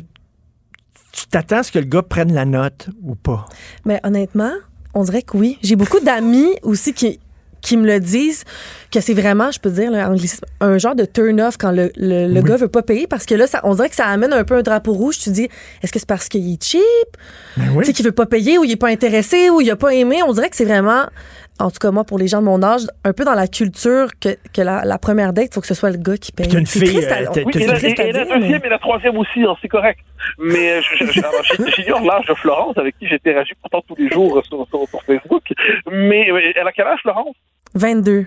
tu t'attends à ce que le gars prenne la note ou pas? Mais honnêtement, on dirait que oui. J'ai beaucoup d'amis aussi qui, qui me le disent que c'est vraiment, je peux dire, là, anglicisme, un genre de turn-off quand le, le, le gars veut pas payer parce que là, ça, on dirait que ça amène un peu un drapeau rouge. Tu dis, est-ce que c'est parce qu'il est cheap? Tu sais, qu'il veut pas payer ou il est pas intéressé ou il a pas aimé? On dirait que c'est vraiment, en tout cas, moi, pour les gens de mon âge, un peu dans la culture que, que la, la première date, il faut que ce soit le gars qui paye. t'as une C'est fille, triste à- euh, oui, Et la, à et la mais- deuxième et la troisième aussi, hein, c'est correct. Mais j'ignore l'âge de Florence, avec qui j'interagis pourtant tous les jours euh, sur, sur- sur Facebook. Mais euh, elle a quel âge, Florence? 22.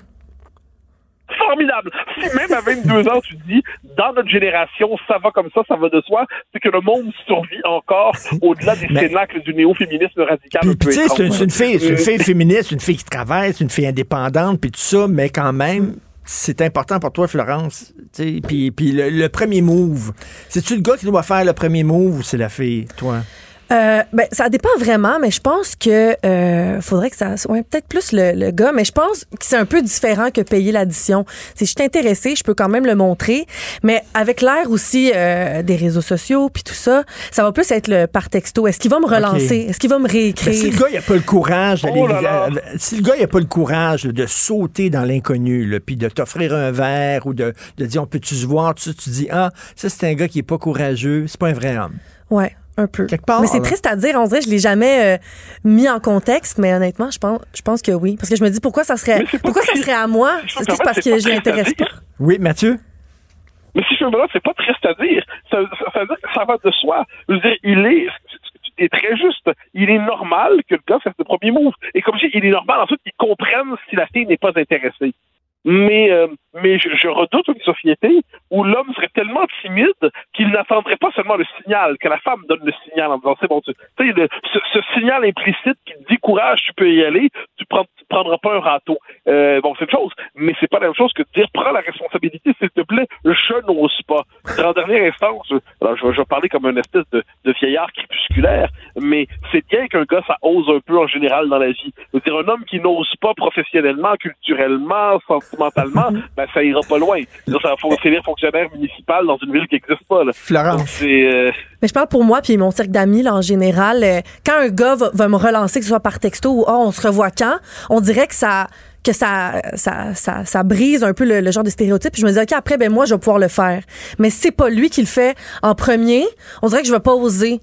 Formidable! Si même à 22 ans, tu te dis, dans notre génération, ça va comme ça, ça va de soi, c'est que le monde survit encore au-delà des cénacles du néo-féminisme radical. tu sais, c'est une, fille, une fille féministe, une fille qui travaille, c'est une fille indépendante, puis tout ça, mais quand même, c'est important pour toi, Florence. Puis, puis le, le premier move, c'est-tu le gars qui doit faire le premier move ou c'est la fille, toi? Euh, ben, ça dépend vraiment, mais je pense que euh, faudrait que ça soit ouais, peut-être plus le, le gars, mais je pense que c'est un peu différent que payer l'addition. Si je suis intéressée, je peux quand même le montrer, mais avec l'ère aussi euh, des réseaux sociaux puis tout ça, ça va plus être le par texto. Est-ce qu'il va me relancer? Est-ce qu'il va me réécrire Ben, si le gars il a pas le courage d'aller Oh là là. euh, si le gars il a pas le courage de sauter dans l'inconnu puis de t'offrir un verre ou de, de dire on peut-tu se voir? Tu, tu dis ah ça c'est un gars qui est pas courageux c'est pas un vrai homme Ouais, un peu. part, mais c'est triste à dire, on dirait que je l'ai jamais euh, mis en contexte, mais honnêtement, je pense, je pense que oui, parce que je me dis pourquoi ça serait, pourquoi ça serait à moi? Est-ce que c'est parce que je l'intéresse pas oui Mathieu? Mais si je me demande, c'est pas triste à dire. Ça, ça, ça veut dire que ça va de soi. Je veux dire, il est, très juste. Il est normal que le gars fasse le premier move. Et comme je dis, il est normal ensuite qu'il comprenne si la fille n'est pas intéressée. Mais, euh, mais je, redoute une société où l'homme serait tellement timide qu'il n'attendrait pas seulement le signal, que la femme donne le signal en disant c'est bon, tu sais, ce, ce signal implicite qui dit courage, tu peux y aller, tu prends, prendras pas un râteau. Euh, bon, c'est une chose, mais c'est pas la même chose que de dire prends la responsabilité, s'il te plaît, je n'ose pas. En dernière instance, alors je, vais- je vais parler comme une espèce de, de vieillard crépusculaire, mais c'est bien qu'un gars, ça ose un peu en général dans la vie. Dire, un homme qui n'ose pas professionnellement, culturellement, sentimentalement, ben ça ira pas loin. Ça faut finir fonctionnaire municipal dans une ville qui n'existe pas. Là. Florence. Donc, c'est, euh, Mais je parle pour moi puis mon cercle d'amis là, en général. euh, quand un gars va, va me relancer, que ce soit par texto ou oh, on se revoit quand, on dirait que ça que ça, ça, ça, ça brise un peu le, le genre de stéréotype. Puis je me dis, OK, après, ben moi, je vais pouvoir le faire. Mais si c'est pas lui qui le fait en premier, on dirait que je vais pas oser.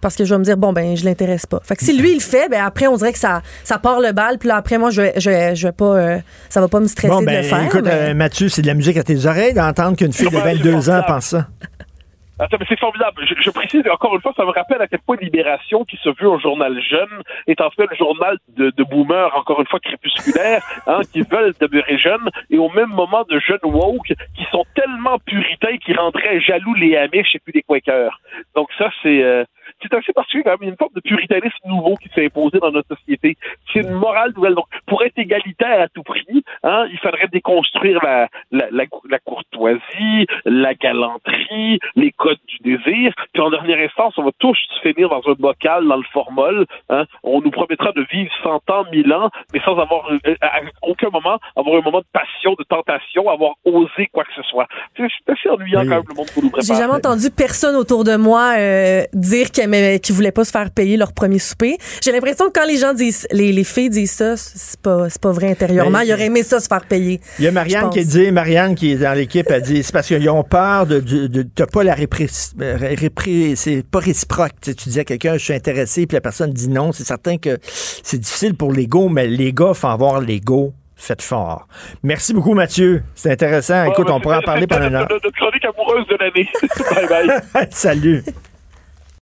Parce que je vais me dire, bon, ben, je l'intéresse pas. Fait que si lui, il le fait, ben après, on dirait que ça, ça part le bal. Puis là, après, moi, je vais, je vais, je vais pas, euh, ça va pas me stresser bon de ben le faire. écoute mais- euh, Mathieu c'est de la musique à tes oreilles d'entendre qu'une fille de Ouais, c'est 22 ans pense ça Attends, mais c'est formidable. Je, je précise encore une fois, ça me rappelle à quel point Libération, qui se veut un journal jeune, est en fait le journal de, de boomers, encore une fois crépusculaires, hein, qui veulent demeurer jeunes, et au même moment de jeunes woke qui sont tellement puritains qu'ils rendraient jaloux les Amish et puis les Quakers. Donc ça, c'est euh, c'est assez particulier quand même. Il y a une forme de puritanisme nouveau qui s'est imposé dans notre société. C'est une morale nouvelle. Donc, pour être égalitaire à tout prix, hein, il faudrait déconstruire la, la, la, la courtoisie, la galanterie, les codes du désir. Puis en dernière instance, on va tous finir dans un bocal, dans le formol. Hein. On nous promettra de vivre 100 ans, 1000 ans, mais sans avoir euh, à aucun moment avoir un moment de passion, de tentation, avoir osé quoi que ce soit. C'est assez ennuyant quand même le monde qu'on nous prépare. J'ai jamais entendu personne autour de moi euh, dire qu'ils aimaient- qu'ils voulaient pas se faire payer leur premier souper. J'ai l'impression que quand les gens disent, les, les filles disent ça, c'est pas, c'est pas vrai intérieurement. Mais- Ils auraient aimé ça se faire payer. Il y a Marianne qui dit, Marianne qui est dans l'équipe, a dit, c'est parce qu'ils ont peur de, de, de- t'as pas la répré- ré- répré- c'est pas réciproque. Tu, sais, tu dis à quelqu'un, je suis intéressé, puis la personne dit non. C'est certain que c'est difficile pour l'ego, mais les gars, faut avoir l'ego. Faites fort. Merci beaucoup, Mathieu. C'est intéressant. Écoute, on pourra en parler pendant une heure. Notre chronique amoureuse de l'année. bye bye. Salut.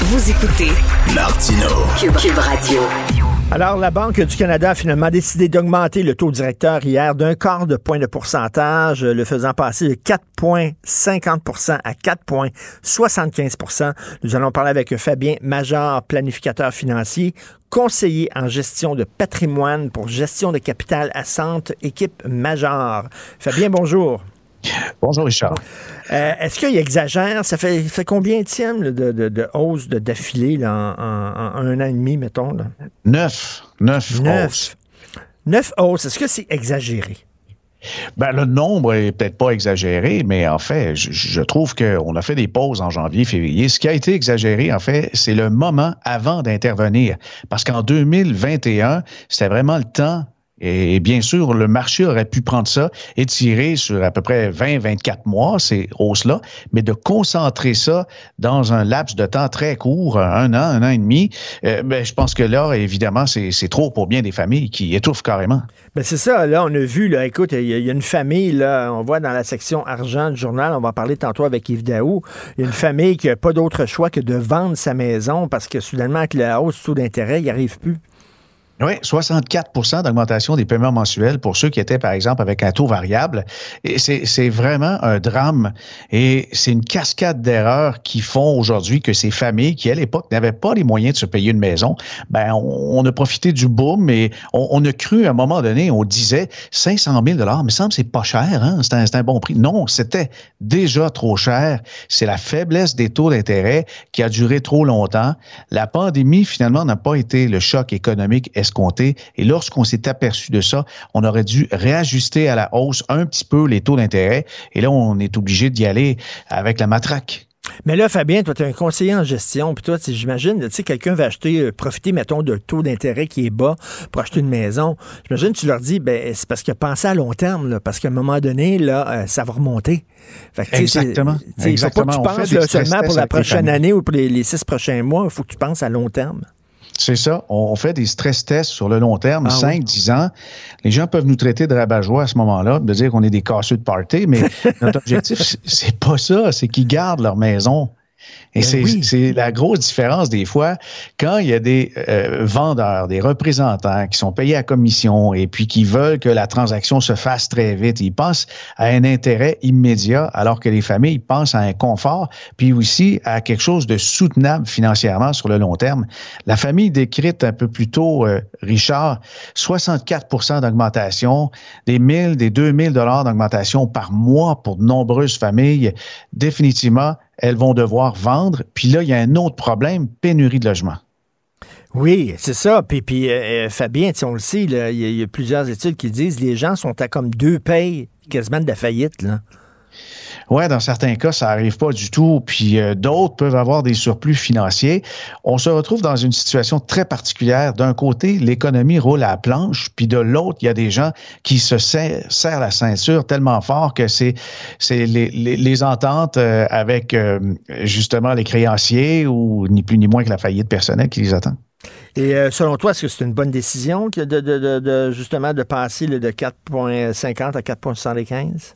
Vous écoutez Martineau. Cube, Cube Radio. Alors, la Banque du Canada a finalement décidé d'augmenter le taux directeur hier d'un quart de point de pourcentage, le faisant passer de 4,50% à 4,75% Nous allons parler avec Fabien Major, planificateur financier, conseiller en gestion de patrimoine pour gestion de capital à Centre, équipe Major. Fabien, bonjour. Bonjour, Richard. Euh, Est-ce qu'il exagère? Ça fait, fait combien de, de, de, hausse d'affilée en, en- en un an et demi, mettons? Là? Neuf. Neuf. Neuf. hausses. Neuf hausses. Est-ce que c'est exagéré? Ben, le nombre est peut-être pas exagéré, mais en fait, je, je trouve qu'on a fait des pauses en janvier, février. Ce qui a été exagéré, en fait, c'est le moment avant d'intervenir. Parce qu'en 2021, c'était vraiment le temps et bien sûr, le marché aurait pu prendre ça et tirer sur à peu près 20-24 mois, ces hausses-là, mais de concentrer ça dans un laps de temps très court, un an, un an et demi, euh, ben, je pense que là, évidemment, c'est trop pour bien des familles qui étouffent carrément. Ben c'est ça, là, on a vu, là, écoute, il y, a une famille, là, on voit dans la section argent du journal, on va parler tantôt avec Yves Daou, il y a une famille qui n'a pas d'autre choix que de vendre sa maison parce que soudainement, avec la hausse taux d'intérêt, il n'y arrive plus. Oui, 64% d'augmentation des paiements mensuels pour ceux qui étaient, par exemple, avec un taux variable. Et c'est vraiment un drame. Et c'est une cascade d'erreurs qui font aujourd'hui que ces familles qui, à l'époque, n'avaient pas les moyens de se payer une maison, ben, on, a profité du boom et on, a cru à un moment donné, on disait 500 000 mais me semble c'est pas cher, hein? c'est un, un, bon prix. Non, c'était déjà trop cher. C'est la faiblesse des taux d'intérêt qui a duré trop longtemps. La pandémie, finalement, n'a pas été le choc économique et lorsqu'on s'est aperçu de ça, on aurait dû réajuster à la hausse un petit peu les taux d'intérêt. Et là, on est obligé d'y aller avec la matraque. Mais là, Fabien, toi, tu es un conseiller en gestion, puis toi, j'imagine, tu sais, quelqu'un va acheter, euh, profiter, mettons, d'un taux d'intérêt qui est bas pour acheter une maison. J'imagine, tu leur dis, ben, c'est parce que pensez à long terme, là, parce qu'à un moment donné, là, euh, ça va remonter. Exactement. Il faut pas que tu penses seulement pour la prochaine année ou pour les, les six prochains mois, il faut que tu penses à long terme. C'est ça. On fait des stress tests sur le long terme, 5, ah 10 ans. Les gens peuvent nous traiter de rabat-joie à ce moment-là, de dire qu'on est des casseux de party, mais notre objectif, c'est pas ça. C'est qu'ils gardent leur maison. Et ben c'est la grosse différence des fois quand il y a des euh, vendeurs, des représentants qui sont payés à commission et puis qui veulent que la transaction se fasse très vite. Ils pensent à un intérêt immédiat alors que les familles pensent à un confort puis aussi à quelque chose de soutenable financièrement sur le long terme. La famille décrite un peu plus tôt, euh, Richard, 64% d'augmentation, des 1000, des 2000 dollars d'augmentation par mois pour de nombreuses familles. Définitivement, elles vont devoir vendre. Puis là, il y a un autre problème, pénurie de logement. Oui, c'est ça. Puis, puis euh, euh, Fabien, on le sait, il y, a plusieurs études qui disent que les gens sont à comme deux payes quasiment de la faillite. Ouais, dans certains cas, ça arrive pas du tout. Puis euh, d'autres peuvent avoir des surplus financiers. On se retrouve dans une situation très particulière. D'un côté, l'économie roule à la planche, puis de l'autre, il y a des gens qui se serrent, la ceinture tellement fort que c'est c'est les, les, ententes euh, avec euh, justement les créanciers ou ni plus ni moins que la faillite personnelle qui les attend. Et selon toi, est-ce que c'est une bonne décision de, de, de, justement de passer de 4,50 à 4,75?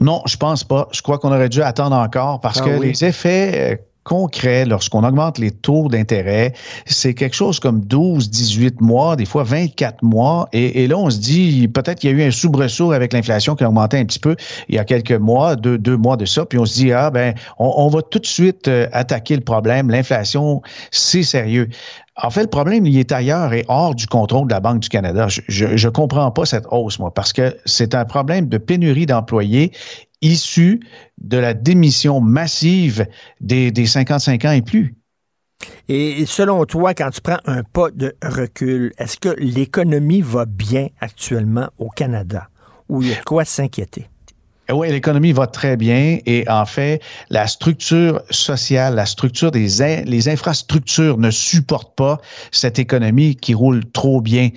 Non, je pense pas. Je crois qu'on aurait dû attendre encore parce ah que les effets euh, concrets lorsqu'on augmente les taux d'intérêt, c'est quelque chose comme 12, 18 mois, des fois 24 mois. Et, là, on se dit, peut-être qu'il y a eu un soubresaut avec l'inflation qui a augmenté un petit peu il y a quelques mois, deux, deux mois de ça. Puis on se dit, ah ben, on, va tout de suite euh, attaquer le problème. L'inflation, c'est sérieux. En fait, le problème, il est ailleurs et hors du contrôle de la Banque du Canada. Je ne comprends pas cette hausse, moi, parce que c'est un problème de pénurie d'employés issu de la démission massive des, des 55 ans et plus. Et selon toi, quand tu prends un pas de recul, est-ce que l'économie va bien actuellement au Canada? Ou il y a quoi s'inquiéter? Eh oui, l'économie va très bien et en fait, la structure sociale, la structure des les infrastructures ne supportent pas cette économie qui roule trop bien.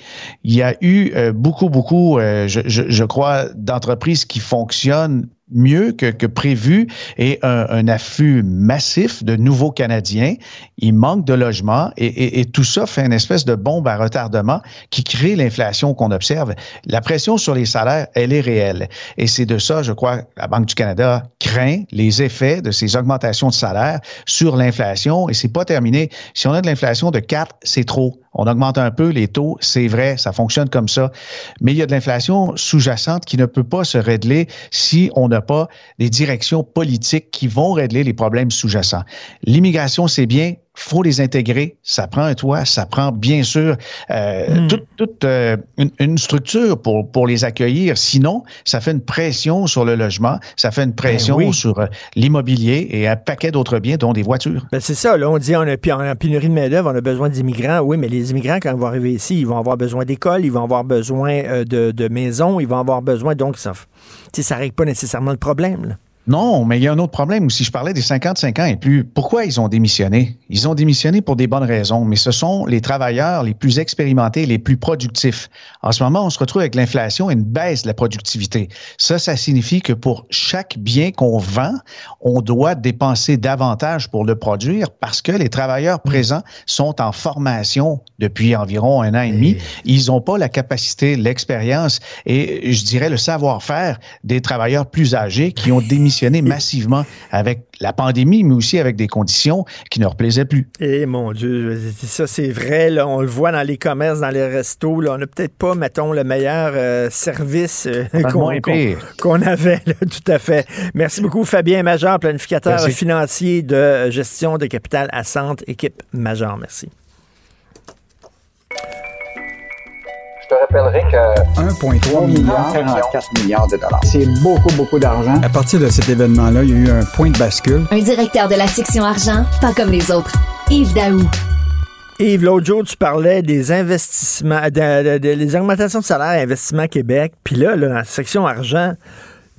Il y a eu euh, beaucoup, beaucoup, euh, je, crois, d'entreprises qui fonctionnent mieux que, que prévu et un, un, afflux massif de nouveaux Canadiens. Il manque de logements et, et, et, tout ça fait une espèce de bombe à retardement qui crée l'inflation qu'on observe. La pression sur les salaires, elle est réelle. Et c'est de ça, je crois, la Banque du Canada craint les effets de ces augmentations de salaires sur l'inflation et c'est pas terminé. Si on a de l'inflation de 4, c'est trop. On augmente un peu les taux, c'est vrai, ça fonctionne comme ça. Mais il y a de l'inflation sous-jacente qui ne peut pas se régler si on n'a pas des directions politiques qui vont régler les problèmes sous-jacents. L'immigration, c'est bien, faut les intégrer. Ça prend un toit, ça prend bien sûr euh, Hmm. toute, toute, euh, une, une structure pour, pour les accueillir. Sinon, ça fait une pression sur le logement, ça fait une pression Ben oui. sur euh, l'immobilier et un paquet d'autres biens, dont des voitures. Ben, c'est ça, là, on dit on a, on a pénurie de main-d'œuvre, on a besoin d'immigrants. Oui, mais les immigrants, quand ils vont arriver ici, ils vont avoir besoin d'écoles, ils vont avoir besoin de, de maisons, ils vont avoir besoin. Donc, ça ne ça règle pas nécessairement le problème. là. Non, mais il y a un autre problème aussi. Je parlais des 55 ans et plus. Pourquoi ils ont démissionné? Ils ont démissionné pour des bonnes raisons, mais ce sont les travailleurs les plus expérimentés, les plus productifs. En ce moment, on se retrouve avec l'inflation et une baisse de la productivité. Ça, ça signifie que pour chaque bien qu'on vend, on doit dépenser davantage pour le produire parce que les travailleurs présents sont en formation depuis environ un an et demi. Ils n'ont pas la capacité, l'expérience et je dirais le savoir-faire des travailleurs plus âgés qui ont démissionné massivement avec la pandémie, mais aussi avec des conditions qui ne leur plaisaient plus. Et mon Dieu, ça c'est vrai, là, on le voit dans les commerces, dans les restos, là, on n'a peut-être pas, mettons, le meilleur euh, service euh, le qu'on avait, là, tout à fait. Merci beaucoup, Fabien Major, planificateur Merci. financier de gestion de capital à Centre, équipe Major. Merci. Te rappellerai que 1,3 milliard, 44 milliards de dollars. C'est beaucoup, beaucoup d'argent. À partir de cet événement-là, il y a eu un point de bascule. Un directeur de la section argent, pas comme les autres. Yves Daou. Yves, l'autre jour, tu parlais des investissements, de, de- de- des augmentations de salaire à Investissement Québec. Puis là, là, dans la section argent,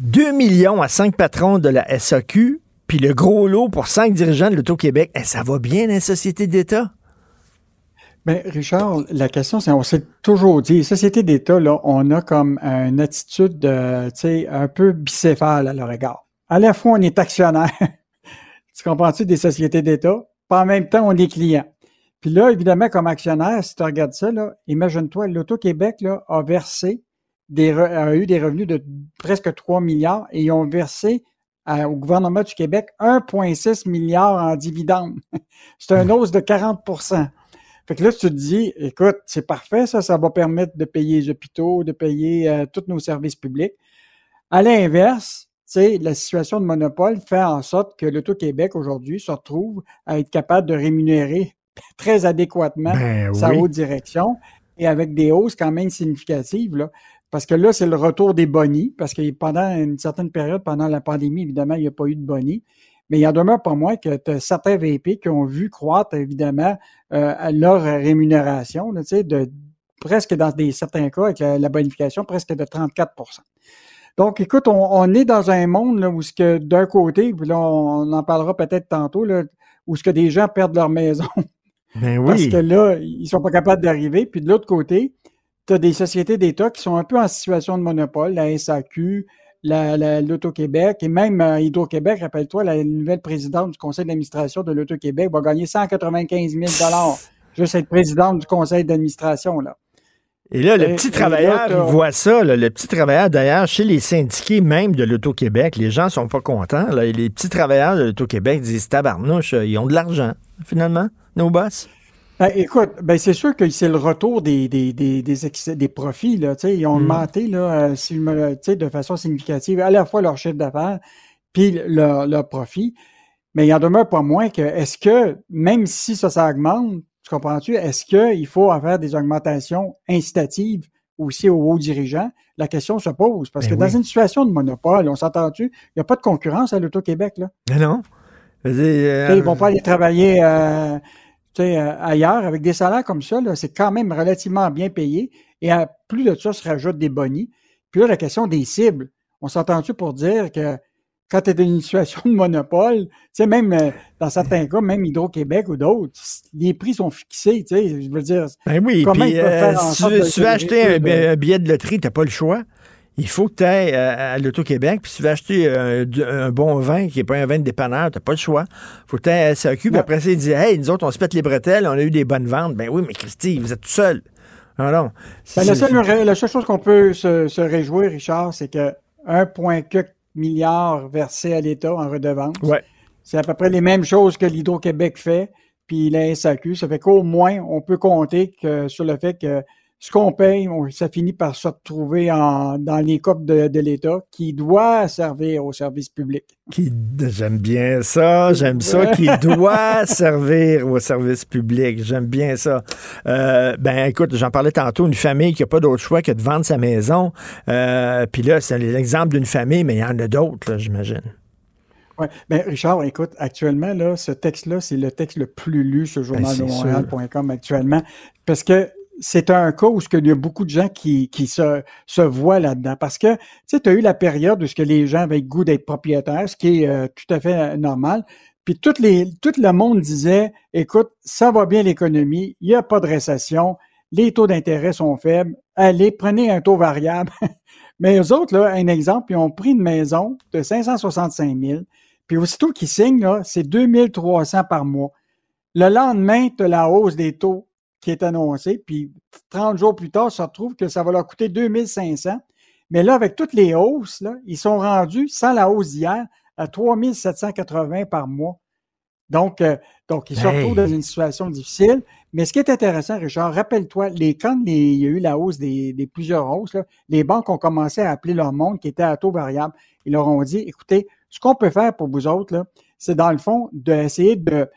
2 millions à 5 patrons de la SAQ, puis le gros lot pour 5 dirigeants de l'Auto-Québec. Eh, ça va bien dans les sociétés d'État? Ben, Richard, la question, c'est, on s'est toujours dit, société d'État, là, on a comme une attitude, de, tu sais, un peu bicéphale à leur égard. À la fois, on est actionnaire, tu comprends-tu, des sociétés d'État, puis en même temps, on est client. Puis là, évidemment, comme actionnaire, si tu regardes ça, là, imagine-toi, l'Auto-Québec, là, a versé des, a eu des revenus de presque 3 milliards et ils ont versé au gouvernement du Québec 1,6 milliard en dividendes. C'est un hausse de 40 fait que là, tu te dis, écoute, c'est parfait, ça, ça va permettre de payer les hôpitaux, de payer euh, tous nos services publics. À l'inverse, tu sais, la situation de monopole fait en sorte que l'Auto-Québec aujourd'hui se retrouve à être capable de rémunérer très adéquatement Ben sa oui. haute direction et avec des hausses quand même significatives. Là, parce que là, c'est le retour des bonnies, parce que pendant une certaine période, pendant la pandémie, évidemment, il n'y a pas eu de bonnies. Mais il en demeure pas moins que tu as certains VP qui ont vu croître, évidemment, euh, leur rémunération, là, tu sais, de presque dans des certains cas, avec la, la bonification, presque de 34% Donc, écoute, on, on est dans un monde là, où ce que d'un côté, puis là, on, en parlera peut-être tantôt, là, où ce que des gens perdent leur maison. Ben Parce que là, ils sont pas capables d'arriver. Puis de l'autre côté, tu as des sociétés d'État qui sont un peu en situation de monopole, la SAQ, la- la- l'Auto-Québec et même euh, Hydro-Québec. Rappelle-toi, la nouvelle présidente du conseil d'administration de l'Auto-Québec va gagner 195 000 juste être présidente du conseil d'administration. là. Et là, le Et- petit et travailleur, là, il t'as- voit ça. là, le petit travailleur, d'ailleurs, chez les syndiqués même de l'Auto-Québec, les gens sont pas contents. là, et les petits travailleurs de l'Auto-Québec disent tabarnouche, ils ont de l'argent, finalement, nos boss. Ben, écoute, ben, c'est sûr que c'est le retour des, des, des, des, excès- des profits. Là, ils ont Mm. augmenté là, euh, de façon significative à la fois leur chiffre d'affaires puis leur, leur profit. Mais il en demeure pas moins que est-ce que, même si ça, ça augmente, tu comprends-tu, est-ce qu'il faut faire des augmentations incitatives aussi aux hauts dirigeants? La question se pose. Parce Ben que dans une situation de monopole, on s'entend-tu, il n'y a pas de concurrence à l'Auto-Québec. Là. Mais non. Veux dire, euh, Ils vont pas aller travailler euh, ailleurs avec des salaires comme ça. là, C'est quand même relativement bien payé. Et à plus de ça, se rajoutent des bonnies. Puis là, la question des cibles. On s'entend-tu pour dire que quand tu es dans une situation de monopole, tu sais, même euh, dans certains cas, même Hydro-Québec ou d'autres, les prix sont fixés. Tu sais, je veux dire, Ben oui, comment puis euh, si tu veux, acheter de- un billet de loterie, tu n'as pas le choix. Il faut que tu ailles à, à l'Auto-Québec, puis si tu veux acheter euh, un bon vin qui n'est pas un vin de dépanneur, tu n'as pas le choix. faut que tu ailles à SAQ, puis après ça, il dit Hey, nous autres, on se pète les bretelles, on a eu des bonnes ventes. Ben oui, mais Christy, vous êtes tout seul. Ah non. Ben, la, seule, la seule chose qu'on peut se, se réjouir, Richard, c'est que 1,4 milliard versé à l'État en redevance. Ouais. C'est à peu près les mêmes choses que l'Hydro-Québec fait, puis la SAQ. Ça fait qu'au moins, on peut compter que, sur le fait que ce qu'on paye, ça finit par se retrouver en, dans les coffres de, de l'État qui doit servir au service public. Qui, j'aime bien ça, j'aime ça, qui doit servir au service public. J'aime bien ça. Euh, ben, écoute, j'en parlais tantôt, une famille qui n'a pas d'autre choix que de vendre sa maison. Euh, Puis là, c'est l'exemple d'une famille, mais il y en a d'autres, j'imagine. Ouais. Ben, Richard, écoute, actuellement, là, ce texte-là, c'est le texte le plus lu sur Ben, journaldemontréal.com actuellement. Parce que c'est un cas où il y a beaucoup de gens qui, qui se, se voient là-dedans. Parce que, tu as eu la période où que les gens avaient le goût d'être propriétaires, ce qui est euh, tout à fait euh, normal. Puis tout le monde disait, écoute, ça va bien l'économie, il n'y a pas de récession, les taux d'intérêt sont faibles, allez, prenez un taux variable. Mais eux autres, là, un exemple, ils ont pris une maison de 565 000, puis aussitôt qu'ils signent, là, c'est 2300 par mois. Le lendemain, tu as la hausse des taux qui est annoncée, puis 30 jours plus tard, ça retrouve que ça va leur coûter 2500. Mais là, avec toutes les hausses, là, ils sont rendus, sans la hausse d'hier, à 3780 par mois. Donc, euh, donc ils se Hey. retrouvent dans une situation difficile. Mais ce qui est intéressant, Richard, rappelle-toi, les, quand les- il y a eu la hausse des, des plusieurs hausses, là, les banques ont commencé à appeler leur monde qui était à taux variable. Ils leur ont dit, écoutez, ce qu'on peut faire pour vous autres, c'est dans le fond d'essayer de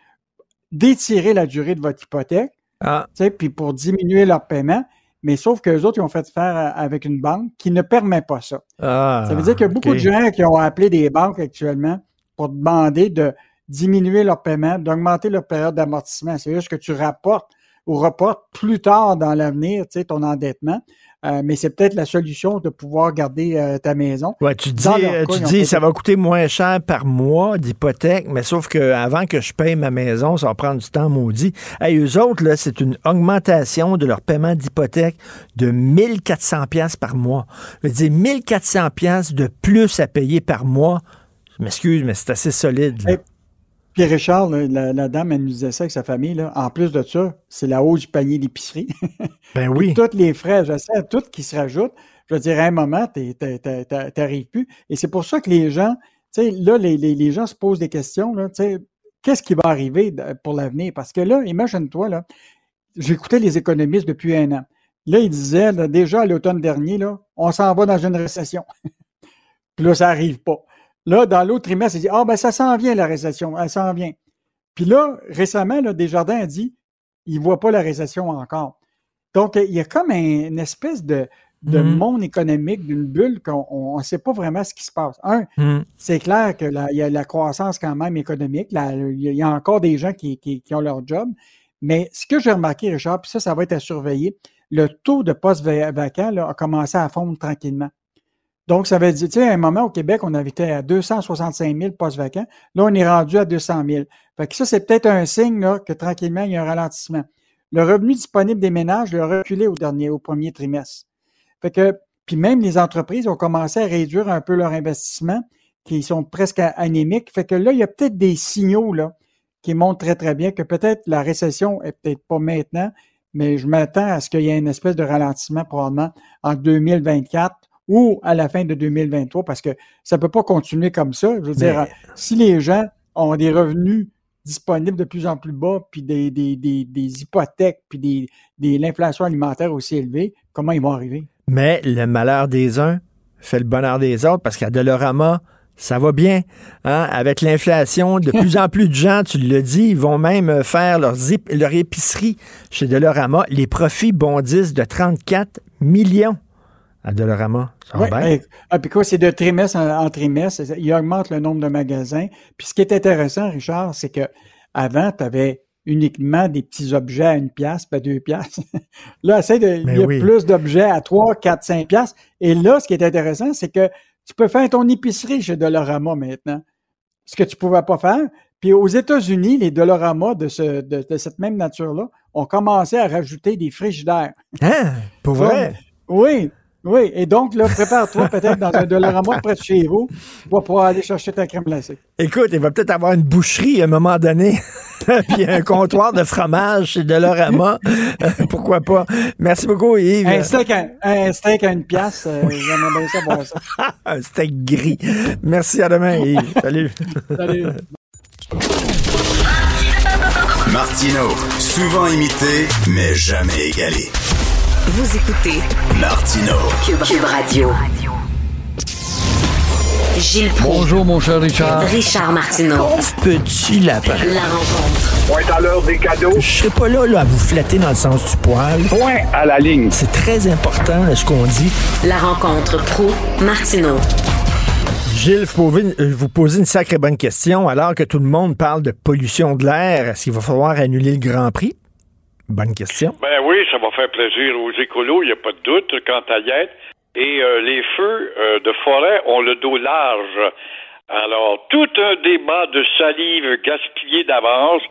d'étirer la durée de votre hypothèque, Ah. tu sais, puis pour diminuer leur paiement. Mais sauf que les autres, ils ont fait faire euh, avec une banque qui ne permet pas ça. Ah, Ça veut dire qu'il y a beaucoup de gens qui ont appelé des banques actuellement pour demander de diminuer leur paiement, d'augmenter leur période d'amortissement. C'est juste que tu rapportes ou reportes plus tard dans l'avenir, tu sais, ton endettement. Euh, mais c'est peut-être la solution de pouvoir garder euh, ta maison. Ouais, tu dis, euh, cas, tu dis ça va coûter moins cher par mois d'hypothèque, mais sauf que avant que je paye ma maison, ça va prendre du temps maudit. Hey, eux autres, là, c'est une augmentation de leur paiement d'hypothèque de 1400 pièces par mois. Je veux dire, 1400 pièces de plus à payer par mois. Je m'excuse, mais c'est assez solide. là. Puis Richard, la, la dame, elle nous disait ça avec sa famille. Là. En plus de ça, c'est la hausse du panier d'épicerie. Ben oui. Tous les frais, je sais, tout qui se rajoutent. Je veux dire, à un moment, tu n'arrives plus. Et c'est pour ça que les gens, tu sais, là, les, les, les gens se posent des questions. Là, tu sais, Qu'est-ce qui va arriver pour l'avenir? Parce que là, imagine-toi, là, j'écoutais les économistes depuis un an. Là, ils disaient, là, déjà à l'automne dernier, là, on s'en va dans une récession. Puis là, ça n'arrive pas. Là, dans l'autre trimestre, ils disent, ah, ben, ça s'en vient, la récession, elle s'en vient. Puis là, récemment, là, Desjardins a dit, il ne voit pas la récession encore. Donc, il y a comme un- une espèce de, de Mhm. monde économique, d'une bulle qu'on ne sait pas vraiment ce qui se passe. Un, Hmm. c'est clair qu'il y a la croissance quand même économique. Il y a- il y a encore des gens qui, qui- qui ont leur job. Mais ce que j'ai remarqué, Richard, puis ça, ça va être à surveiller, le taux de postes va- vacants là, a commencé à fondre tranquillement. Donc, ça veut dire, tu sais, à un moment au Québec, on été à 265 000 postes vacants. Là, on est rendu à 200 000. Fait que ça, c'est peut-être un signe que tranquillement, il y a un ralentissement. Le revenu disponible des ménages a reculé au dernier, au premier trimestre. Fait que, puis même les entreprises ont commencé à réduire un peu leur investissement, qui sont presque anémiques. Fait que là, il y a peut-être des signaux qui montrent très, très bien que peut-être la récession est peut-être pas maintenant, mais je m'attends à ce qu'il y ait une espèce de ralentissement probablement en 2024 ou à la fin de 2023 parce que ça peut pas continuer comme ça. Je veux Mais- dire, si les gens ont des revenus disponibles de plus en plus bas, puis des, des, des, des hypothèques, puis des, des, l'inflation alimentaire aussi élevée, comment ils vont arriver? Mais le malheur des uns fait le bonheur des autres parce qu'à Dolorama, ça va bien. hein? Avec l'inflation, de plus en plus de gens, tu dit, ils vont même faire leurs ép- leur épicerie chez Dolorama. Les profits bondissent de 34 millions à Dolorama. Ça ben, ah, puis quoi, c'est de trimestre en, en trimestre, il augmente le nombre de magasins. Puis ce qui est intéressant, Richard, c'est que avant, tu avais uniquement des petits objets à une pièce, pas deux pièces. là, essaie de, il Mais y a oui. plus d'objets à trois, quatre, cinq pièces. Et là, ce qui est intéressant, c'est que tu peux faire ton épicerie chez Dolorama maintenant. Ce que tu pouvais pas faire. Puis aux États-Unis, les Dolorama de, ce, de, de cette même nature-là ont commencé à rajouter des frigidaires. Hein? Pour vrai? Oui, oui. Et donc, là, prépare-toi peut-être dans un Dollarama près de chez vous. Tu vas pouvoir aller chercher ta crème glacée. Écoute, il va peut-être avoir une boucherie à un moment donné, puis un comptoir de fromage chez Dolorama. Pourquoi pas? Merci beaucoup, Yves. Un steak à, un steak à une pièce, euh, j'aimerais bien savoir ça. un steak gris. Merci, à demain, Yves. Salut. Salut. Martino, souvent imité, mais jamais égalé. Vous écoutez Martino. Cube, Cube Radio. Gilles Proulx. Bonjour, mon cher Richard. Richard Martineau. Petit lapin. La rencontre. Point à l'heure des cadeaux. Je serai pas là, là à vous flatter dans le sens du poil. Point à la ligne. C'est très important là, ce qu'on dit. La rencontre pro martineau Gilles, vous posez, vous posez une sacrée bonne question. Alors que tout le monde parle de pollution de l'air, est-ce qu'il va falloir annuler le Grand Prix? Bonne question. Ben oui, ça va faire plaisir aux écolos, il n'y a pas de doute quant à y être. Et euh, les feux euh, de forêt ont le dos large. Alors, tout un débat de salive gaspillée d'avance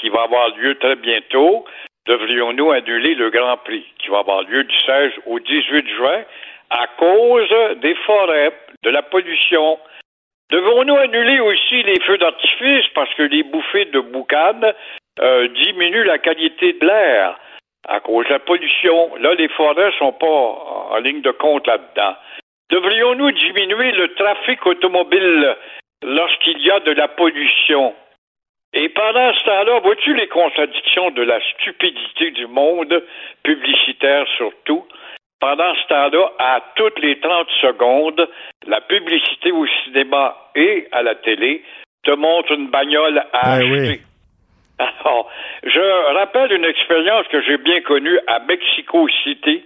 qui va avoir lieu très bientôt. Devrions-nous annuler le Grand Prix qui va avoir lieu du 16 au 18 juin à cause des forêts, de la pollution? Devons-nous annuler aussi les feux d'artifice parce que les bouffées de boucane euh, diminuent la qualité de l'air? à cause de la pollution. Là, les forêts sont pas en ligne de compte là-dedans. Devrions-nous diminuer le trafic automobile lorsqu'il y a de la pollution? Et pendant ce temps-là, vois-tu les contradictions de la stupidité du monde, publicitaire surtout? Pendant ce temps-là, à toutes les 30 secondes, la publicité au cinéma et à la télé te montre une bagnole à Ben acheter. Alors, je rappelle une expérience que j'ai bien connue à Mexico City,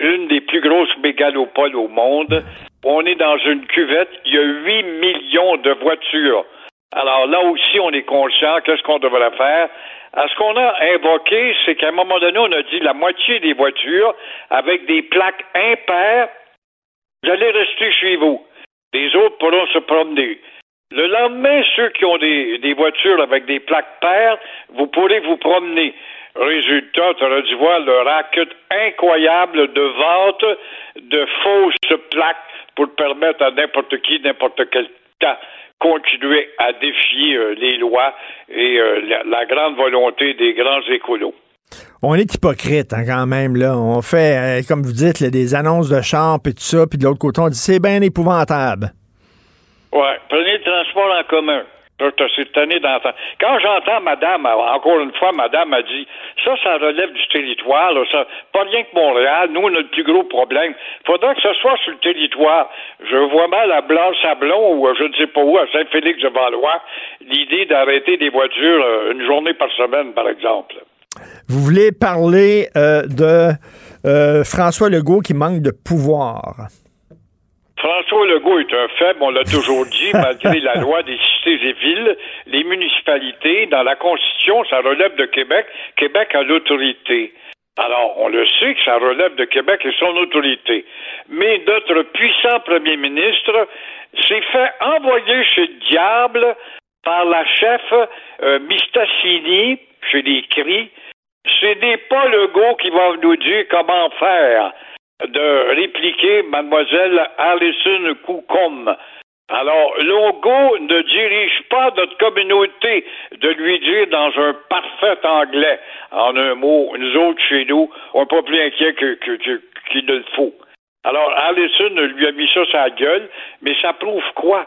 une des plus grosses mégalopoles au monde. On est dans une cuvette, il y a 8 millions de voitures. Alors là aussi, on est conscient, qu'est-ce qu'on devrait faire? Ce qu'on a invoqué, c'est qu'à un moment donné, on a dit la moitié des voitures avec des plaques impaires, vous allez rester chez vous. Les autres pourront se promener. Le lendemain, ceux qui ont des, voitures avec des plaques paires, vous pourrez vous promener. Résultat, tu aurais dû voir le racket incroyable de vente de fausses plaques pour permettre à n'importe qui, n'importe quel temps, continuer à défier euh, les lois et euh, la, grande volonté des grands écolos. On est hypocrite hein, quand même. là. On fait, euh, comme vous dites, des annonces de champ et tout ça, puis de l'autre côté, on dit c'est bien épouvantable. Ouais, prenez le transport en commun. Quand j'entends madame, encore une fois, madame a dit, ça, ça relève du territoire, là, ça, pas rien que Montréal, nous, on a le plus gros problème. Faudra que ce soit sur le territoire. Je vois mal à Blanc-Sablon ou je ne sais pas où, à Saint-Félix-de-Valois, l'idée d'arrêter des voitures euh, une journée par semaine, par exemple. Vous voulez parler euh, de euh, François Legault qui manque de pouvoir. François Legault est un faible, on l'a toujours dit, malgré la loi des cités et villes, les municipalités, dans la Constitution, ça relève de Québec. Québec a l'autorité. Alors, on le sait que ça relève de Québec et son autorité. Mais notre puissant premier ministre s'est fait envoyer chez le diable par la chef euh, Mistassini, chez les cris. Ce n'est pas Legault qui va nous dire comment faire de répliquer mademoiselle Alison Coucom. Alors, Legault ne dirige pas notre communauté de lui dire dans un parfait anglais, en un mot, nous autres chez nous, on n'est pas plus inquiets que, que, que- qu'il ne le faut. Alors, Allison lui a mis ça la gueule, mais ça prouve quoi?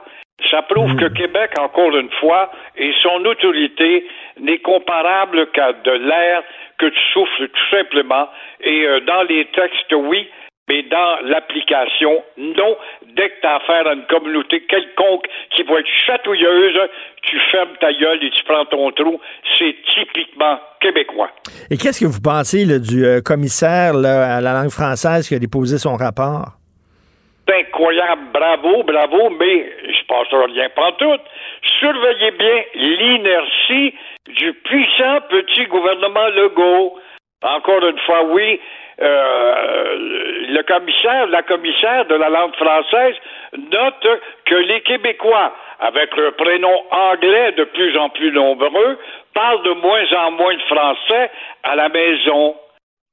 Ça prouve que Québec, encore une fois, et son autorité n'est comparable qu'à de l'air que tu souffles tout simplement. Et euh, dans les textes, oui, mais dans l'application, non. Dès que tu as affaire à une communauté quelconque qui va être chatouilleuse, tu fermes ta gueule et tu prends ton trou. C'est typiquement québécois. Et qu'est-ce que vous pensez là, du euh, commissaire là, à la langue française qui a déposé son rapport? C'est incroyable, bravo, bravo, mais je passe rien pantoute. Surveillez bien l'inertie du puissant petit gouvernement Legault. Encore une fois, oui, euh, le commissaire, la commissaire de la langue française note que les Québécois, avec leur prénom anglais de plus en plus nombreux, parlent de moins en moins de français à la maison.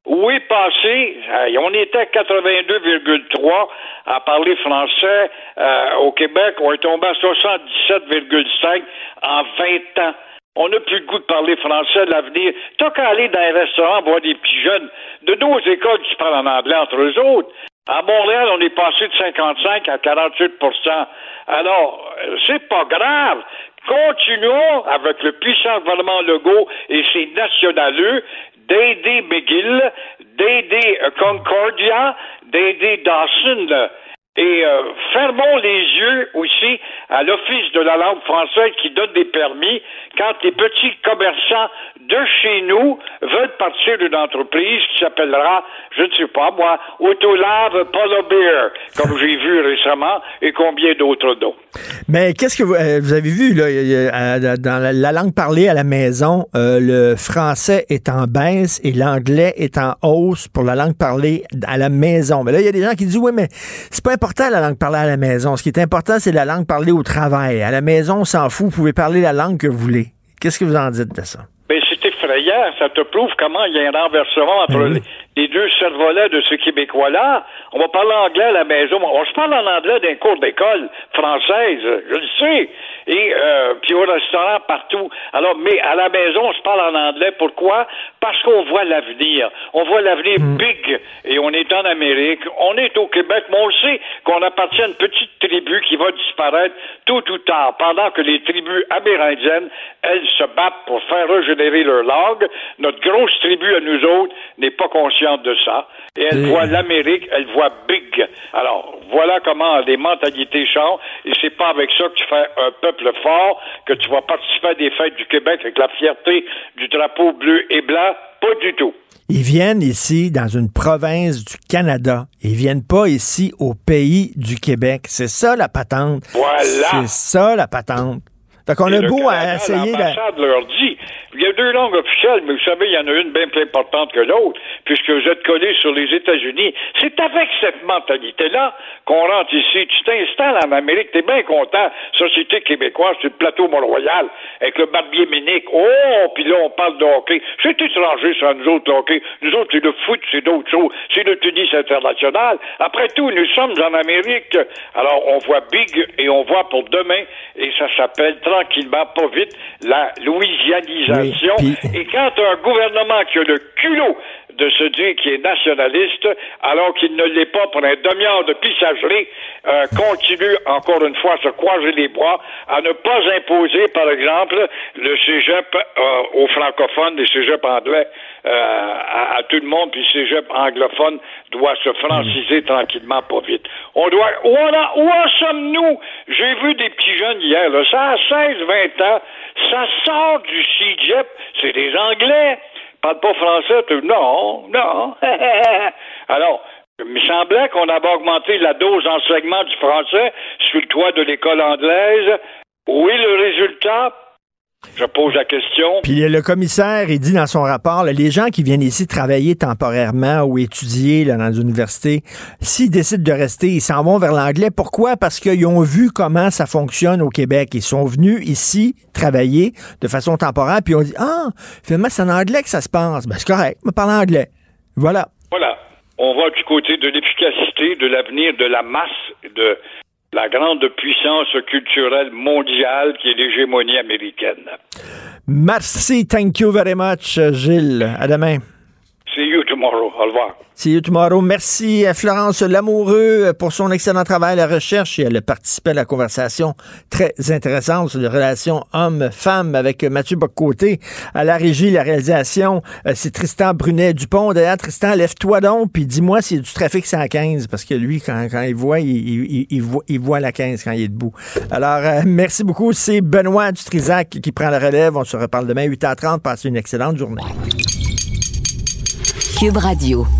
Où est passé? on était à 82,3 à parler français euh, au Québec. On est tombé à 77,5 en 20 ans. On n'a plus le goût de parler français de l'avenir. T'as qu'à aller dans un restaurant voir des petits jeunes de nos écoles qui parlent en anglais entre eux autres. À Montréal, on est passé de 55 à 48% Alors, c'est pas grave. Continuons avec le puissant gouvernement Legault et ses nationaleux d'aider McGill, d'aider Concordia, d'aider Dawson. Et euh, fermons les yeux aussi à l'Office de la langue française qui donne des permis quand les petits commerçants de chez nous veulent partir d'une entreprise qui s'appellera, je ne sais pas moi, Autolave Polo Beer, comme j'ai vu récemment, et combien d'autres noms. Mais qu'est-ce que vous, euh, avez vu là, euh, dans la, la langue parlée à la maison, le français est en baisse et l'anglais est en hausse pour la langue parlée à la maison. Mais là, il y a des gens qui disent oui, mais c'est pas important la langue parlée à la maison. Ce qui est important, c'est la langue parlée au travail. À la maison, on s'en fout. Vous pouvez parler la langue que vous voulez. Qu'est-ce que vous en dites de ça? Mais c'est effrayant, ça te prouve comment il y a un renversement entre Ben les, les deux cerveaux-là de ce Québécois-là. On va parler anglais à la maison. On se parle en anglais d'un cours d'école française, je le sais. Et euh, puis au restaurant, partout. Alors, mais à la maison, on se parle en anglais. Pourquoi? Parce qu'on voit l'avenir. On voit l'avenir big. Et on est en Amérique. On est au Québec, mais on le sait qu'on appartient à une petite tribu qui va disparaître tôt ou tard, pendant que les tribus amérindiennes, elles se battent pour faire régénérer leur langue. Notre grosse tribu à nous autres n'est pas consciente de ça. Et elle Et- voit l'Amérique, elle voit big. Alors, voilà comment les mentalités changent. Et c'est pas avec ça que tu fais un peuple fort, que tu vas participer à des fêtes du Québec avec la fierté du drapeau bleu et blanc? Pas du tout. Ils viennent ici dans une province du Canada. Ils viennent pas ici au pays du Québec. C'est ça la patente. Voilà. C'est ça la patente. Fait qu'on a beau à essayer de... L'ambassade leur dit, il y a deux langues officielles, mais vous savez, il y en a une bien plus importante que l'autre, puisque vous êtes collés sur les États-Unis. C'est avec cette mentalité-là qu'on rentre ici. Tu t'installes en Amérique, t'es bien content. Société québécoise sur le plateau Mont-Royal, avec le barbier Ménic. Oh, puis là, on parle de hockey. C'est étranger, ça, nous autres, hockey. Nous autres, c'est le foot, c'est d'autres choses. C'est le tennis international. Après tout, nous sommes en Amérique. Alors, on voit big et on voit pour demain, et ça s'appelle tranquillement, pas vite, la louisianisation. Oui, Et quand un gouvernement qui a le culot de se dire qu'il est nationaliste, alors qu'il ne l'est pas pour un demi-heure de pissagerie, euh, continue encore une fois à se croiser les bras, à ne pas imposer, par exemple, le cégep euh, aux francophones, les cégeps anglais euh, à, tout le monde, puis le cégep anglophone doit se franciser tranquillement, pas vite. On doit. Où, où en sommes-nous? J'ai vu des petits jeunes hier, là, ça a 16, 20 ans, ça sort du cégep, c'est des Anglais parle pas français, tu non, non. Alors, il me semblait qu'on avait augmenté la dose d'enseignement du français sur le toit de l'école anglaise. Est le résultat? Je pose la question. Puis le commissaire, il dit dans son rapport, là, les gens qui viennent ici travailler temporairement ou étudier là, dans une université, s'ils décident de rester, ils s'en vont vers l'anglais. Pourquoi? Parce qu'ils ont vu comment ça fonctionne au Québec. Ils sont venus ici travailler de façon temporaire, puis on dit, ah, finalement, c'est en anglais que ça se passe. Ben, c'est correct, on parle anglais. Voilà. Voilà. On va du côté de l'efficacité, de l'avenir, de la masse, de la grande puissance culturelle mondiale qui est l'hégémonie américaine. Merci, thank you very much, Gilles. À demain. See you tomorrow. Au revoir. See you tomorrow. Merci à Florence Lamoureux pour son excellent travail à la recherche et elle a participé à la conversation très intéressante sur les relations hommes-femmes avec Mathieu Boccoté. À la régie, la réalisation, euh, c'est Tristan Brunet-Dupont. D'ailleurs, Tristan, lève-toi donc puis dis-moi s'il y a du trafic c'est à 15 parce que lui, quand, il voit il, voit, la 15 quand il est debout. Alors, euh, merci beaucoup. C'est Benoît Dutrisac qui prend la relève. On se reparle demain 8h30. Passez une excellente journée. Cube Radio.